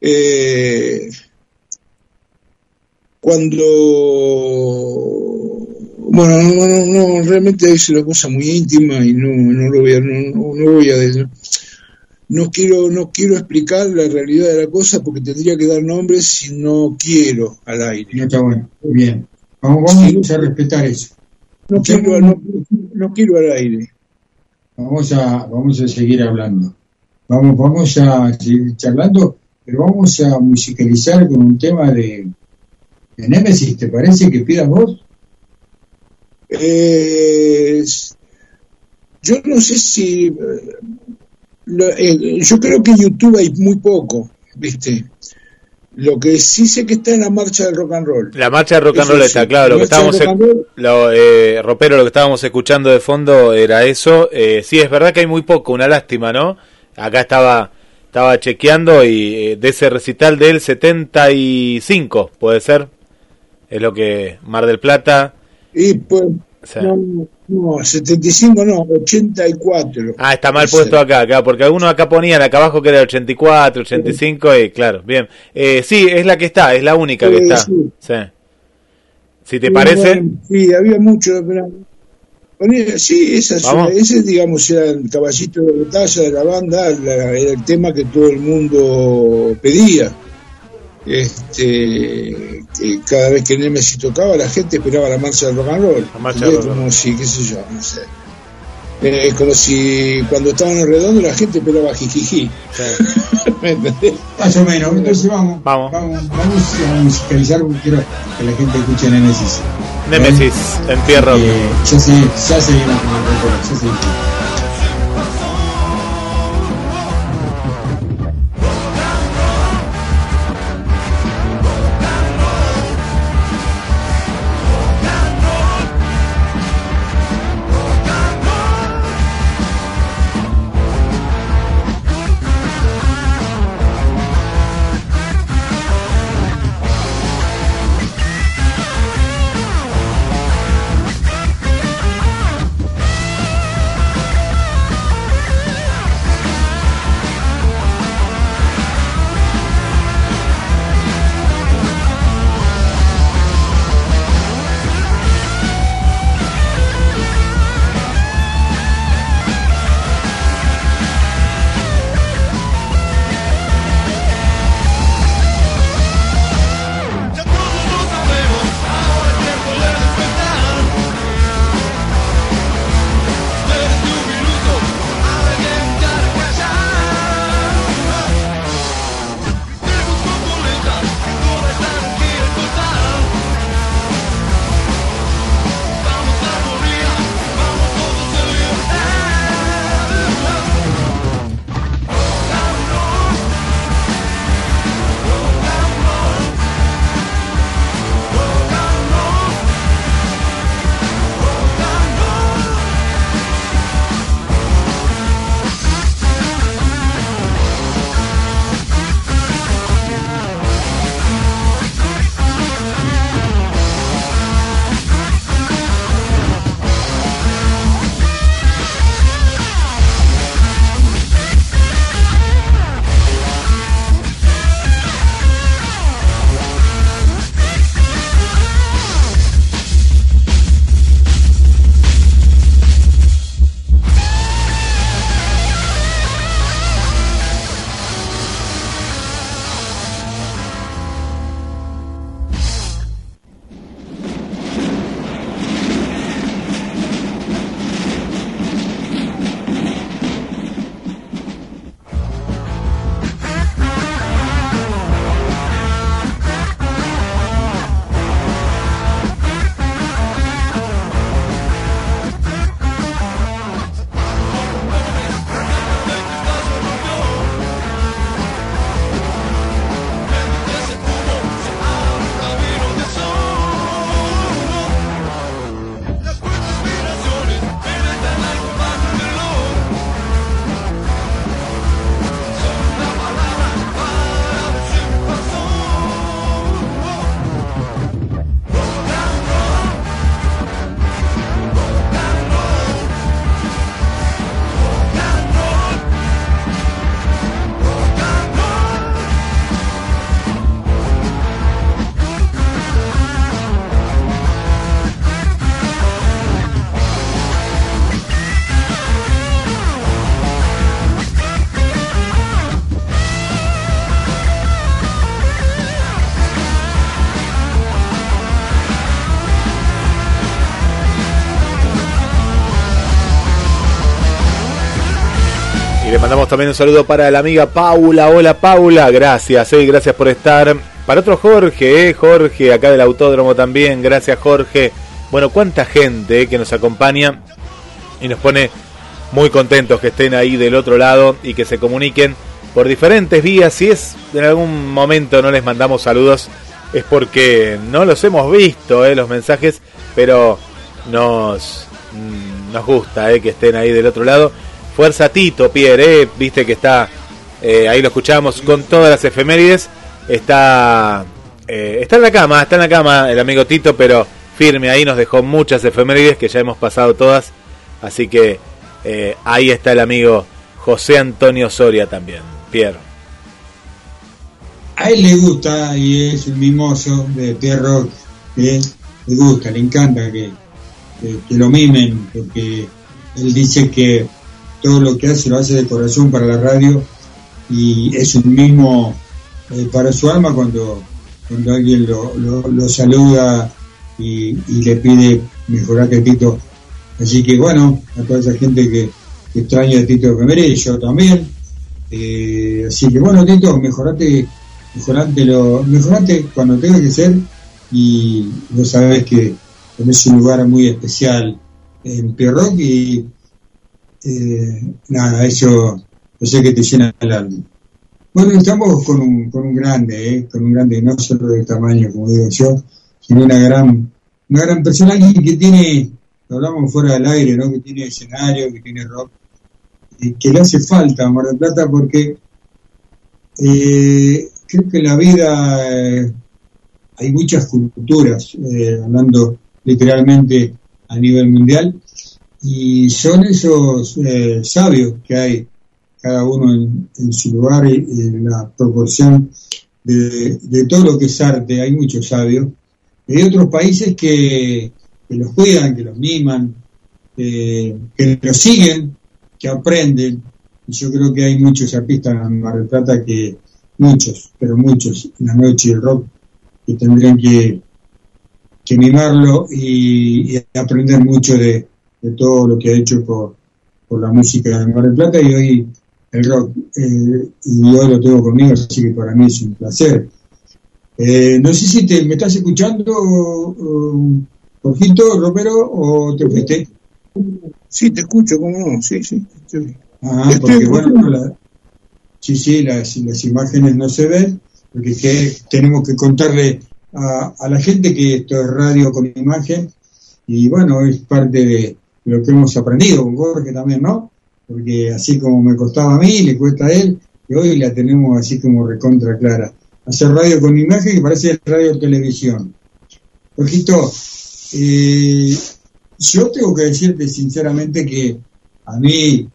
Eh, cuando bueno no, no, no, realmente es una cosa muy íntima y no, no lo voy a no, no- voy a no quiero no quiero explicar la realidad de la cosa porque tendría que dar nombres si no quiero al aire No está bueno. Muy bien. Vamos, vamos a respetar eso. no quiero no, no quiero al aire Vamos a, vamos a seguir hablando. Vamos, vamos a seguir charlando, pero vamos a musicalizar con un tema de, de Nemesis. ¿Te parece que pidas vos? Eh, yo no sé si eh, lo- eh, yo creo que en YouTube hay muy poco viste lo que sí sé que está en la marcha del rock and roll La marcha de rock and Eso roll sí, está claro. Lo que estábamos, lo, eh, Ropero, lo que estábamos escuchando de fondo era eso. Eh, sí, es verdad que hay muy poco, una lástima, ¿no? Acá estaba estaba chequeando y eh, de ese recital del 75, puede ser. Es lo que Mar del Plata. Y pues Sí. no, no 75 no 84 Ah, está mal puesto acá, acá, porque algunos acá ponían acá abajo que era 84, 85 y claro, bien. Eh, sí, es la que está, es la única que Sí, está. sí. Sí. Si te Sí, parece, bueno, sí había mucho pero- ponía- sí esa Vamos. ese digamos era el caballito de batalla de la banda la- era el tema que todo el mundo pedía este que cada vez que Nemesis tocaba la gente esperaba la marcha del rock and roll marcha ¿entendés? del rock como si qué sé yo no sé Eh, es como si cuando estaban en redondo la gente esperaba jijiji ¿Me entendés? Más o menos. Entonces vamos. Vamos. Vamos, vamos a musicalizar porque quiero que la gente escuche Nemesis. Nemesis, en Pierro. Eh, ya se, ya se viene con el recuerdo, ya se viene. Mandamos también un saludo para la amiga Paula. Hola Paula, gracias, eh, gracias por estar. Para otro Jorge, eh, Jorge, acá del autódromo también, gracias Jorge. Bueno, cuánta gente eh, que nos acompaña y nos pone muy contentos que estén ahí del otro lado y que se comuniquen por diferentes vías. Si es en algún momento no les mandamos saludos, es porque no los hemos visto, eh, los mensajes, pero nos, mm, nos gusta que estén ahí del otro lado. Fuerza Tito, Pierre, eh, viste que está, eh, ahí lo escuchamos con todas las efemérides. Está, eh, está en la cama, está en la cama el amigo Tito, pero firme ahí nos dejó muchas efemérides que ya hemos pasado todas. Así que ahí está el amigo José Antonio Soria también, Pierre. A él le gusta y es un mimoso de Pierro que le gusta, le encanta que- que lo mimen, porque él dice que todo lo que hace lo hace de corazón para la radio y es un mimo eh, para su alma cuando, cuando alguien lo, lo- saluda y, y le pide mejorar que Tito. Así que bueno, a toda esa gente que, que extraña a Tito Femeré, yo también. Eh, así que bueno, Tito, mejorate, mejorate, lo, mejorate cuando tenga que ser y vos sabés que tenés un lugar muy especial en Pierrock y eh, nada, eso yo sé que te llena el alma. Bueno, estamos con un, con un grande, ¿eh? con un grande, no solo de tamaño, como digo yo, sino una gran, una gran persona, alguien que tiene, hablamos fuera del aire, ¿no? que tiene escenario, que tiene rock, y que le hace falta a Mar del Plata porque eh, creo que en la vida eh, hay muchas culturas, eh, hablando literalmente a nivel mundial, y son esos eh, sabios que hay cada uno en, su lugar y, en la proporción de, todo lo que es arte, hay muchos sabios. Hay otros países que, los cuidan, que los miman, que, que los siguen, que aprenden. Y yo creo que hay muchos artistas en Mar del Plata que, muchos, pero muchos, en la noche del rock, que tendrían que, que mimarlo y aprender mucho de, de todo lo que ha hecho por, por la música de Mar del Plata y hoy el rock. eh, y hoy lo tengo conmigo, así que para mí es un placer. Eh, no sé si te, me estás escuchando, um, Jorgito, Romero, o te fuiste. Sí, te escucho, ¿cómo no? Sí, sí. estoy- Ah, porque bueno, la- sí, sí, las, las imágenes no se ven, porque que tenemos que contarle a, a la gente que esto es radio con imagen, y bueno, es parte de lo que hemos aprendido con Jorge también, ¿no? Porque así como me costaba a mí, le cuesta a él, y hoy la tenemos así como recontra clara. Hacer radio con imagen que parece radio televisión. Jorgito, eh, yo tengo que decirte sinceramente que a mí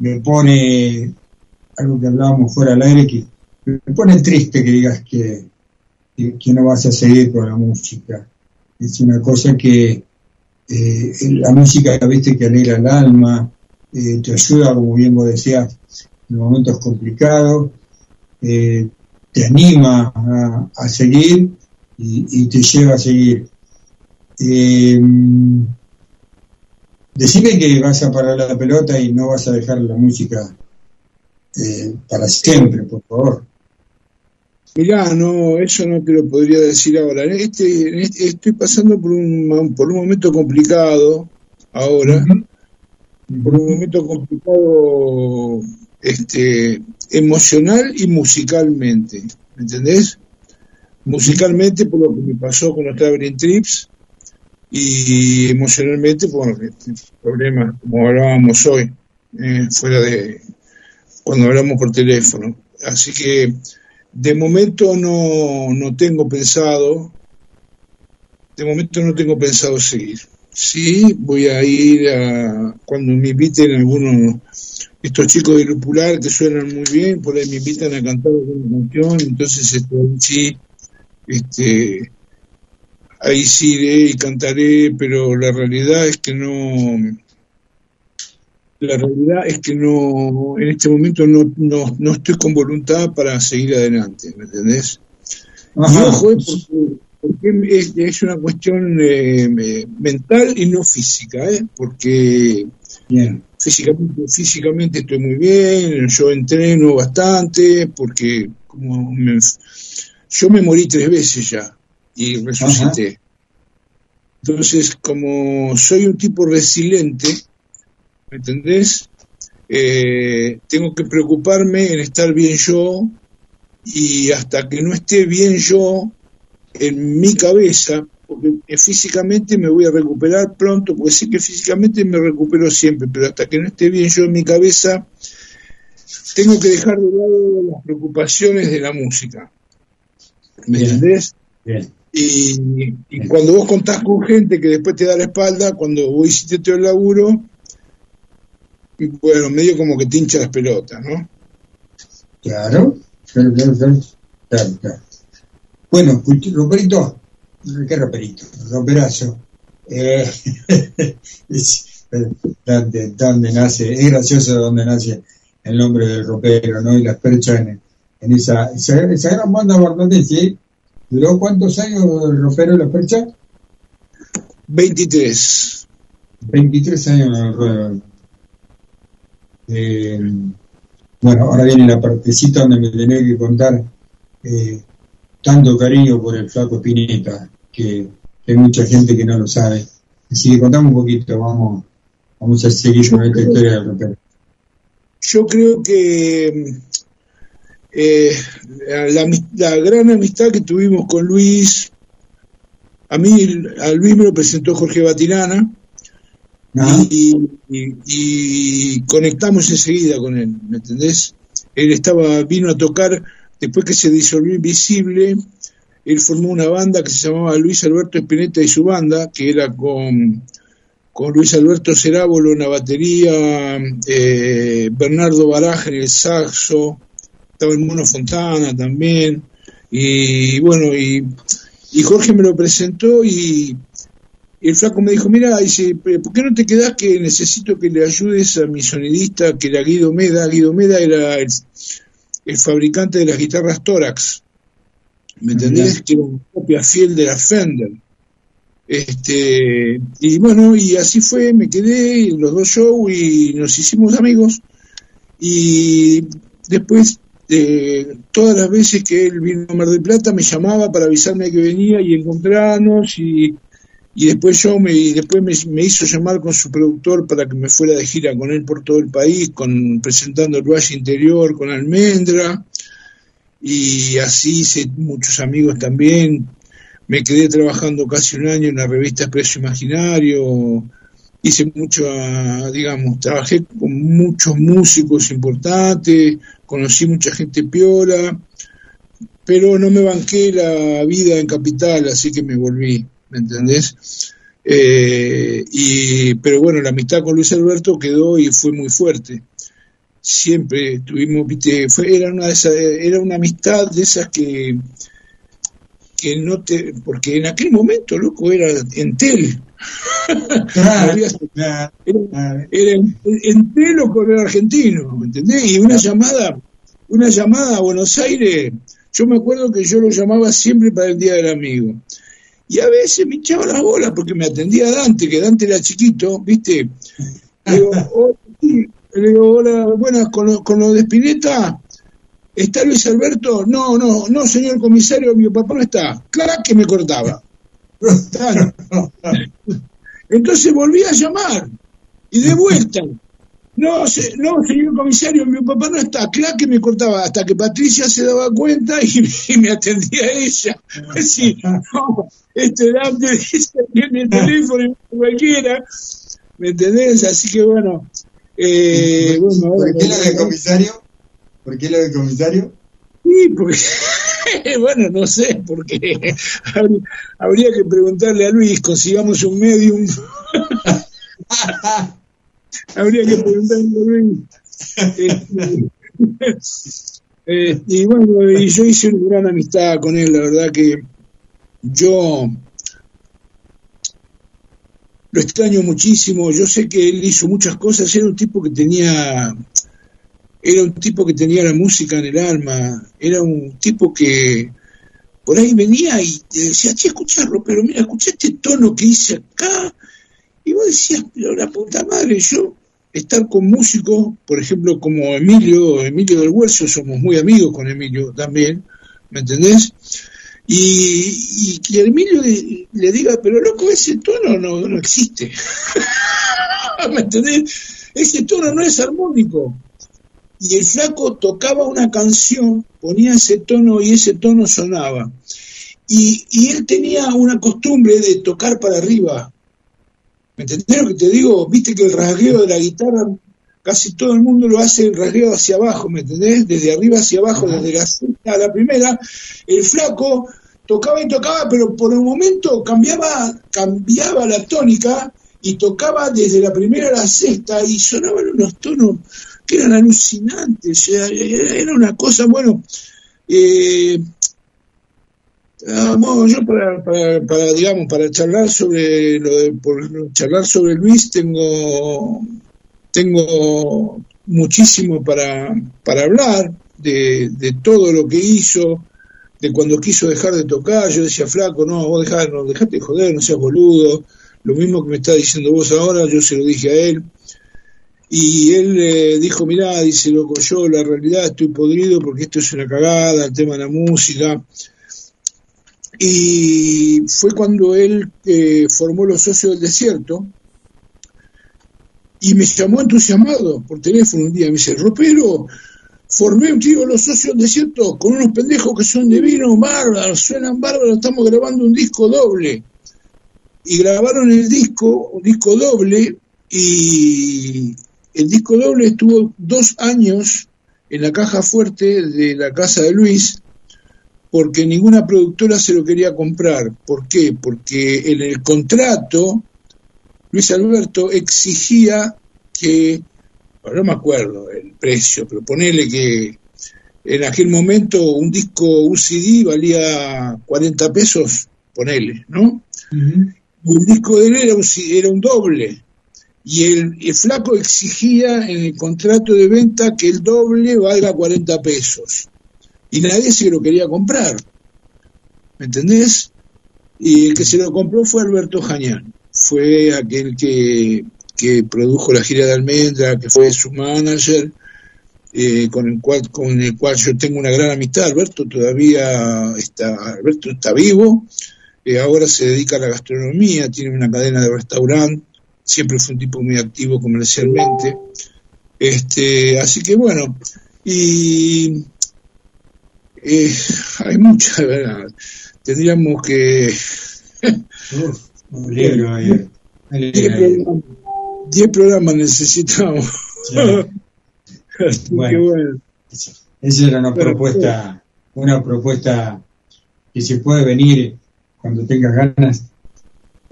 me pone algo que hablábamos fuera del aire que me pone triste que digas que, que, que no vas a seguir con la música. Es una cosa que eh, la música, viste, que alegra el alma, eh, te ayuda, como bien vos decías, en momentos complicados, eh, te anima a, a seguir y, y te lleva a seguir. Decime que vas a parar la pelota y no vas a dejar la música para siempre, por favor. Mirá, no, eso no te lo podría decir ahora. En Este, en este- estoy pasando por un, por un momento complicado ahora, por un momento complicado este, emocional y musicalmente, ¿me entendés? Musicalmente por lo que me pasó con los Traveling Trips y emocionalmente por este, problemas como hablábamos hoy, eh, fuera de cuando hablamos por teléfono. Así que de momento no, no tengo pensado, de momento no tengo pensado seguir. Sí, voy a ir a, cuando me inviten algunos, estos chicos de Lupular que suenan muy bien, por ahí me invitan a cantar alguna canción, entonces este, ahí sí, este, ahí sí iré y cantaré, pero la realidad es que no, la realidad es que no, en este momento no, no, no estoy con voluntad para seguir adelante, ¿me entendés? Y Ajá. ojo, eh, porque porque es, es una cuestión eh, me- mental y no física, ¿eh? porque Físicamente, físicamente estoy muy bien, yo entreno bastante, porque como me- yo me morí tres veces ya y resucité. Entonces, como soy un tipo resiliente, ¿me entendés? Eh, tengo que preocuparme en estar bien yo y hasta que no esté bien yo en mi cabeza, porque físicamente me voy a recuperar pronto, porque sé que físicamente me recupero siempre, pero hasta que no esté bien yo en mi cabeza, tengo que dejar de lado las preocupaciones de la música. ¿Me entendés? Y, y cuando vos contás con gente que después te da la espalda, cuando vos hiciste todo el laburo, bueno, medio como que te hincha las pelotas, ¿no? Claro, claro, claro, claro. Bueno, Roperito, ¿qué Roperito? Roperazo. Eh, eh, donde, donde nace, es gracioso donde nace el nombre del ropero, ¿no? Y las perchas en, en esa, esa, esa gran banda barnonense, ¿eh? ¿Duró cuántos años el ropero y las perchas? 23. 23 años en el ruedo. Eh, bueno, ahora viene la partecita donde me tenés que contar eh, tanto cariño por el flaco Pineta, que, hay mucha gente que no lo sabe. Así que contame un poquito, vamos, vamos a seguir con esta historia del ropero. Yo creo que eh, la, la gran amistad que tuvimos con Luis, a mí, a Luis me lo presentó Jorge Batirana y, y- conectamos enseguida con él, ¿me entendés? Él estaba, vino a tocar, después que se disolvió Invisible, él formó una banda que se llamaba Luis Alberto Espineta y su banda, que era con, con Luis Alberto Cerábolo en la batería, eh, Bernardo Baraja en el saxo, estaba el Mono Fontana también, y bueno, y, y Jorge me lo presentó y el flaco me dijo, mira, dice, ¿por qué no te quedás que necesito que le ayudes a mi sonidista, que era Guido Meda? Guido Meda era el, el fabricante de las guitarras Tórax, ¿me entendés? Que era una copia fiel de la Fender. Este, y bueno, y así fue, me quedé en los dos shows y nos hicimos amigos. Y después, eh, todas las veces que él vino a Mar del Plata, me llamaba para avisarme que venía y encontrarnos. Y, y después yo me, después me, hizo llamar con su productor para que me fuera de gira con él por todo el país, con, presentando el Valle Interior con Almendra. Y así hice muchos amigos también. Me quedé trabajando casi un año en la revista Expreso Imaginario. Hice mucho, digamos, trabajé con muchos músicos importantes, conocí mucha gente piola, pero no me banqué la vida en capital, así que me volví, ¿me entendés? Eh, y, pero bueno, la amistad con Luis Alberto quedó y fue muy fuerte. Siempre tuvimos, viste, fue, era una de esas, era una amistad de esas que, que no te, porque en aquel momento, loco, era Entel. Era, era en- Entel o correo argentino, ¿me entendés? Y una llamada, una llamada a Buenos Aires, yo me acuerdo que yo lo llamaba siempre para el Día del Amigo. Y a veces me echaba las bolas porque me atendía Dante, que Dante era chiquito, ¿viste? Le digo, "Hola, sí". Le digo, hola, buenas, con lo, con lo de Spinetta, ¿está Luis Alberto? No, no, no, señor comisario, mi papá no está. Claro que me cortaba. Entonces volví a llamar, y de vuelta. No, se- no, señor comisario, mi papá no está. Claro que me cortaba, hasta que Patricia se daba cuenta y, y me atendía ella. Sí, no, este Dante dice que en el teléfono y cualquiera. ¿Me entendés? Así que bueno. Eh, bueno ¿Por qué lo de comisario? ¿Por qué lo de comisario? Sí, porque, bueno, no sé, porque habría, habría que preguntarle a Luis, consigamos un medium. habría que preguntarle. Este, eh, y bueno, y yo hice una gran amistad con él, la verdad que yo lo extraño muchísimo, yo sé que él hizo muchas cosas, era un tipo que tenía era un tipo que tenía la música en el alma, era un tipo que por ahí venía y te decía, che, escucharlo, pero mira, escucha este tono que hice acá. Y vos decías, pero la puta madre, yo estar con músicos, por ejemplo, como Emilio, Emilio del Huerzo, somos muy amigos con Emilio también, ¿me entendés? Y, y que Emilio le, le diga, pero loco, ese tono no, no existe. ¿Me entendés? Ese tono no es armónico. Y el flaco tocaba una canción, ponía ese tono y ese tono sonaba. Y, y él tenía una costumbre de tocar para arriba. ¿Me entendés lo que te digo? Viste que el rasgueo de la guitarra, casi todo el mundo lo hace el rasgueo hacia abajo, ¿me entendés? Desde arriba hacia abajo, desde la sexta a la primera. El flaco tocaba y tocaba, pero por un momento cambiaba, cambiaba la tónica y tocaba desde la primera a la sexta y sonaban unos tonos que eran alucinantes, o sea, era era una cosa, bueno, eh, ah, bueno, yo para, para, para, digamos, para charlar sobre lo de, por charlar sobre Luis tengo, tengo muchísimo para, para hablar de, de todo lo que hizo, de cuando quiso dejar de tocar, yo decía, flaco, no, vos dejá, no, dejate de joder, no seas boludo, lo mismo que me está diciendo vos ahora, yo se lo dije a él, y él eh, dijo, mirá, dice, loco, yo la realidad estoy podrido porque esto es una cagada, el tema de la música. Y fue cuando él eh, formó los socios del desierto y me llamó entusiasmado por teléfono un día, me dice, Ropero, formé un tío los socios del desierto con unos pendejos que son divinos, bárbaros, suenan bárbaros, estamos grabando un disco doble. Y grabaron el disco, un disco doble, y el disco doble estuvo dos años en la caja fuerte de la casa de Luis porque ninguna productora se lo quería comprar. ¿Por qué? Porque en el contrato Luis Alberto exigía que, no me acuerdo el precio, pero ponele que en aquel momento un disco, un CD valía 40 pesos, ponele, ¿no? Un disco de él era un, era un doble y el, el, flaco exigía en el contrato de venta que el doble valga 40 pesos. Y nadie se lo quería comprar. ¿Me entendés? Y el que se lo compró fue Alberto Jañán. Fue aquel que, que produjo la gira de Almendra, que fue su manager, eh, con, el cual, con el cual yo tengo una gran amistad. Alberto todavía está, Alberto está vivo, eh, ahora se dedica a la gastronomía, tiene una cadena de restaurante siempre fue un tipo muy activo comercialmente. Este, así que bueno, y eh, hay mucha, ¿verdad? Tendríamos que... un libro ayer. 10 programas necesitamos. Bueno. Esa era una Pero, propuesta, una propuesta que se puede venir cuando tengas ganas,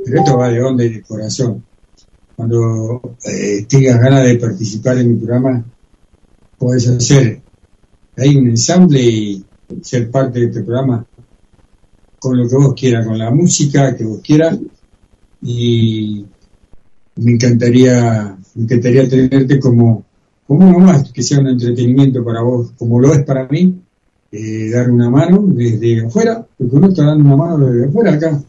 pero esto va de onda y de corazón cuando eh, tengas ganas de participar en mi programa, puedes hacer ahí un ensamble y ser parte de este programa con lo que vos quieras, con la música que vos quieras y me encantaría, me encantaría tenerte como, como uno más, que sea un entretenimiento para vos, como lo es para mí, eh, dar una mano desde afuera, porque uno está dando una mano desde afuera acá.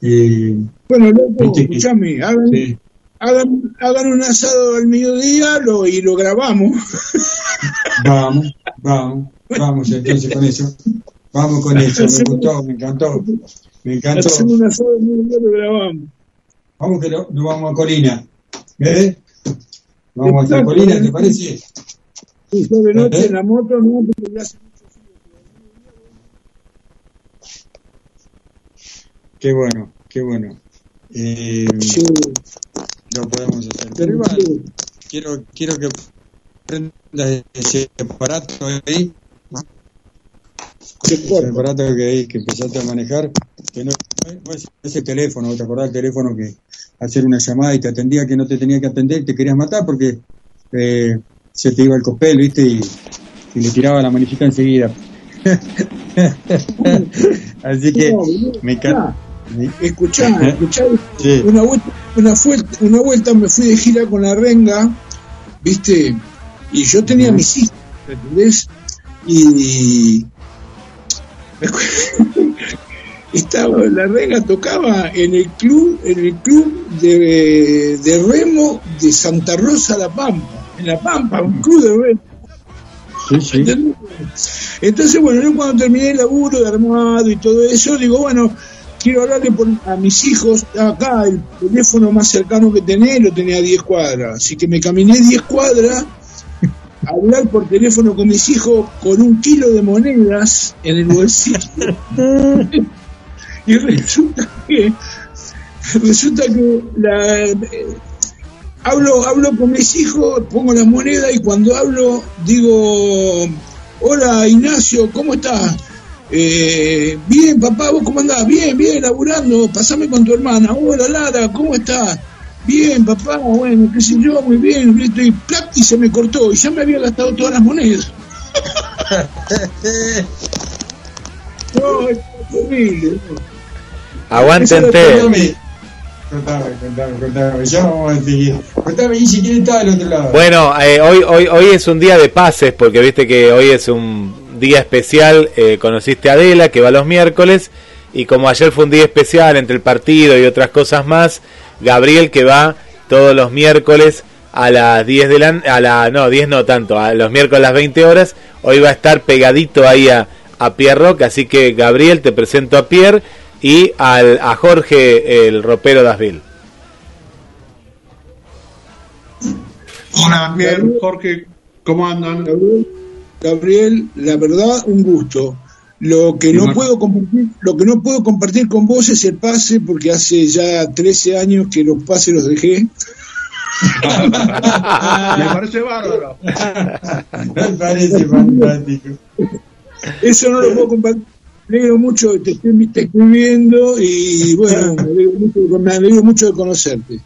Eh, bueno, loco, escuchame, hagan, sí hagan, hagan un asado al mediodía lo, y lo grabamos. Vamos, vamos, vamos entonces con eso. Vamos con eso, me gustó, me encantó. Me encantó. Vamos que lo, lo vamos a Colina. ¿Eh? Vamos hasta Colina, ¿te parece? Sí, noche ¿Eh? en la moto, no, porque ya hace mucho Qué bueno, qué bueno. Eh, sí lo podemos hacer. Pero igual, quiero, quiero que prendas ese aparato ahí. Aparato que empezaste a manejar, que no, ese teléfono, ¿te acordás del teléfono que hacer una llamada y te atendía que no te tenía que atender, te querías matar porque eh, se te iba el cospel, ¿viste? Y, y le tiraba la manijita enseguida. Así que me encanta. Escuchá, escuchá, sí. una, vuelta, una, vuelta, una vuelta me fui de gira con la renga, ¿viste? Y yo tenía mis hijos, ¿entendés? Y estaba, la renga tocaba en el club, en el club de, de remo de Santa Rosa La Pampa, en La Pampa, un club de remo. Entonces, bueno, yo cuando terminé el laburo de armado y todo eso, digo, bueno, quiero hablarle por- a mis hijos. Acá el teléfono más cercano que tenés lo tenía a 10 cuadras. Así que me caminé 10 cuadras hablar por teléfono con mis hijos con un kilo de monedas en el bolsillo. y resulta que, resulta que la, eh, hablo, hablo con mis hijos, pongo las monedas y cuando hablo digo, hola Ignacio, ¿cómo estás? Eh, bien, papá, ¿vos cómo andás? Bien, bien, laburando, pasame con tu hermana. Hola Lara, ¿cómo estás? Bien, papá, bueno, qué sé yo, muy bien, listo, y ¡plac! y se me cortó, y ya me había gastado todas las monedas. No, es terrible. Aguanten Contame, contame, contame. Ya vamos a seguir. Contame, Guille, ¿quién está del otro lado? Bueno, eh, hoy, hoy, hoy es un día de pases, porque viste que hoy es un día especial. eh, conociste a Adela, que va los miércoles, y como ayer fue un día especial entre el partido y otras cosas más, Gabriel, que va todos los miércoles a las 10 de la... A la no, 10 no tanto, a los miércoles a las 20 horas, hoy va a estar pegadito ahí a, a Pierre Rock, así que Gabriel, te presento a Pierre y al, a Jorge, el ropero de Asville. Hola, bien, Jorge, ¿cómo andan? Gabriel, Gabriel, la verdad, un gusto. Lo que no puedo compartir, lo que no puedo compartir con vos es el pase, porque hace ya 13 años que los pases los dejé. Me parece bárbaro. Me parece fantástico. Eso no lo puedo compartir. Me alegro mucho, te estoy, te estoy viendo y bueno, me alegro mucho, me alegro mucho de conocerte.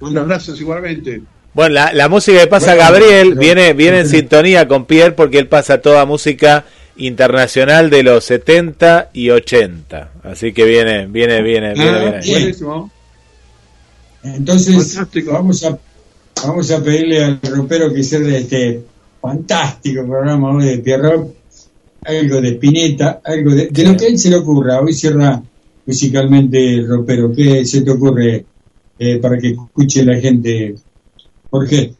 Bueno, gracias igualmente. Bueno, la, la música que pasa Bueno, Gabriel viene, viene en sintonía con Pierre porque él pasa toda música internacional de los 70 y 80. Así que viene, viene, viene, viene, Ah, viene. Entonces, vamos a, vamos a pedirle al ropero que cierre este fantástico programa hoy de Pierrot, algo de Spinetta, algo de, de lo que a él se le ocurra. Hoy cierra musicalmente el ropero. ¿Qué se te ocurre eh, para que escuche la gente? Jorge.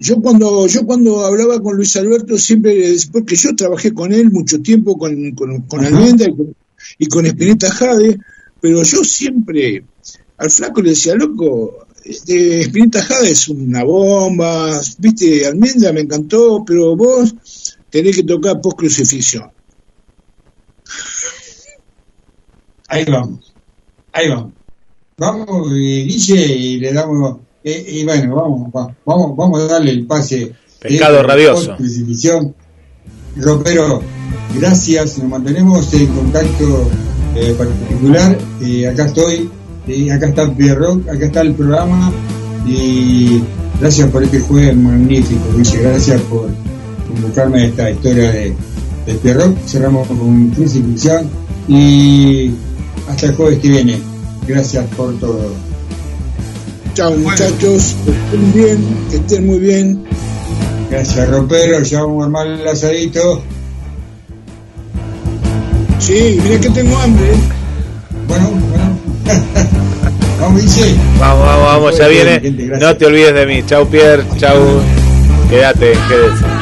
Yo cuando yo cuando hablaba con Luis Alberto siempre porque yo trabajé con él mucho tiempo con, con, con Almendra y con, y con Spinetta Jade pero yo siempre al flaco le decía loco este, Spinetta Jade es una bomba viste Almendra me encantó pero vos tenés que tocar post crucifixión Ahí vamos, ahí vamos. Vamos, eh, Guille, y le damos, eh, y bueno, vamos, va- vamos, vamos a darle el pase. Pescado de- rabioso. Ropero, gracias, nos mantenemos en contacto eh, particular. eh, acá estoy, eh, acá está Pierrot, acá está el programa. Y gracias por este juego magnífico, Guille, gracias por convocarme a esta historia de, de Pierrot. Cerramos con crucifixión y hasta el jueves que viene. Gracias por todo. Chao muchachos que estén bien que estén muy bien Gracias, Ropero. Ya vamos a armar el asadito. sí mira que tengo hambre Bueno, bueno. vamos, Guille. Vamos, vamos, vamos, ya viene. No te olvides de mí. Chau, Pierre. Chau. Quédate, quédese.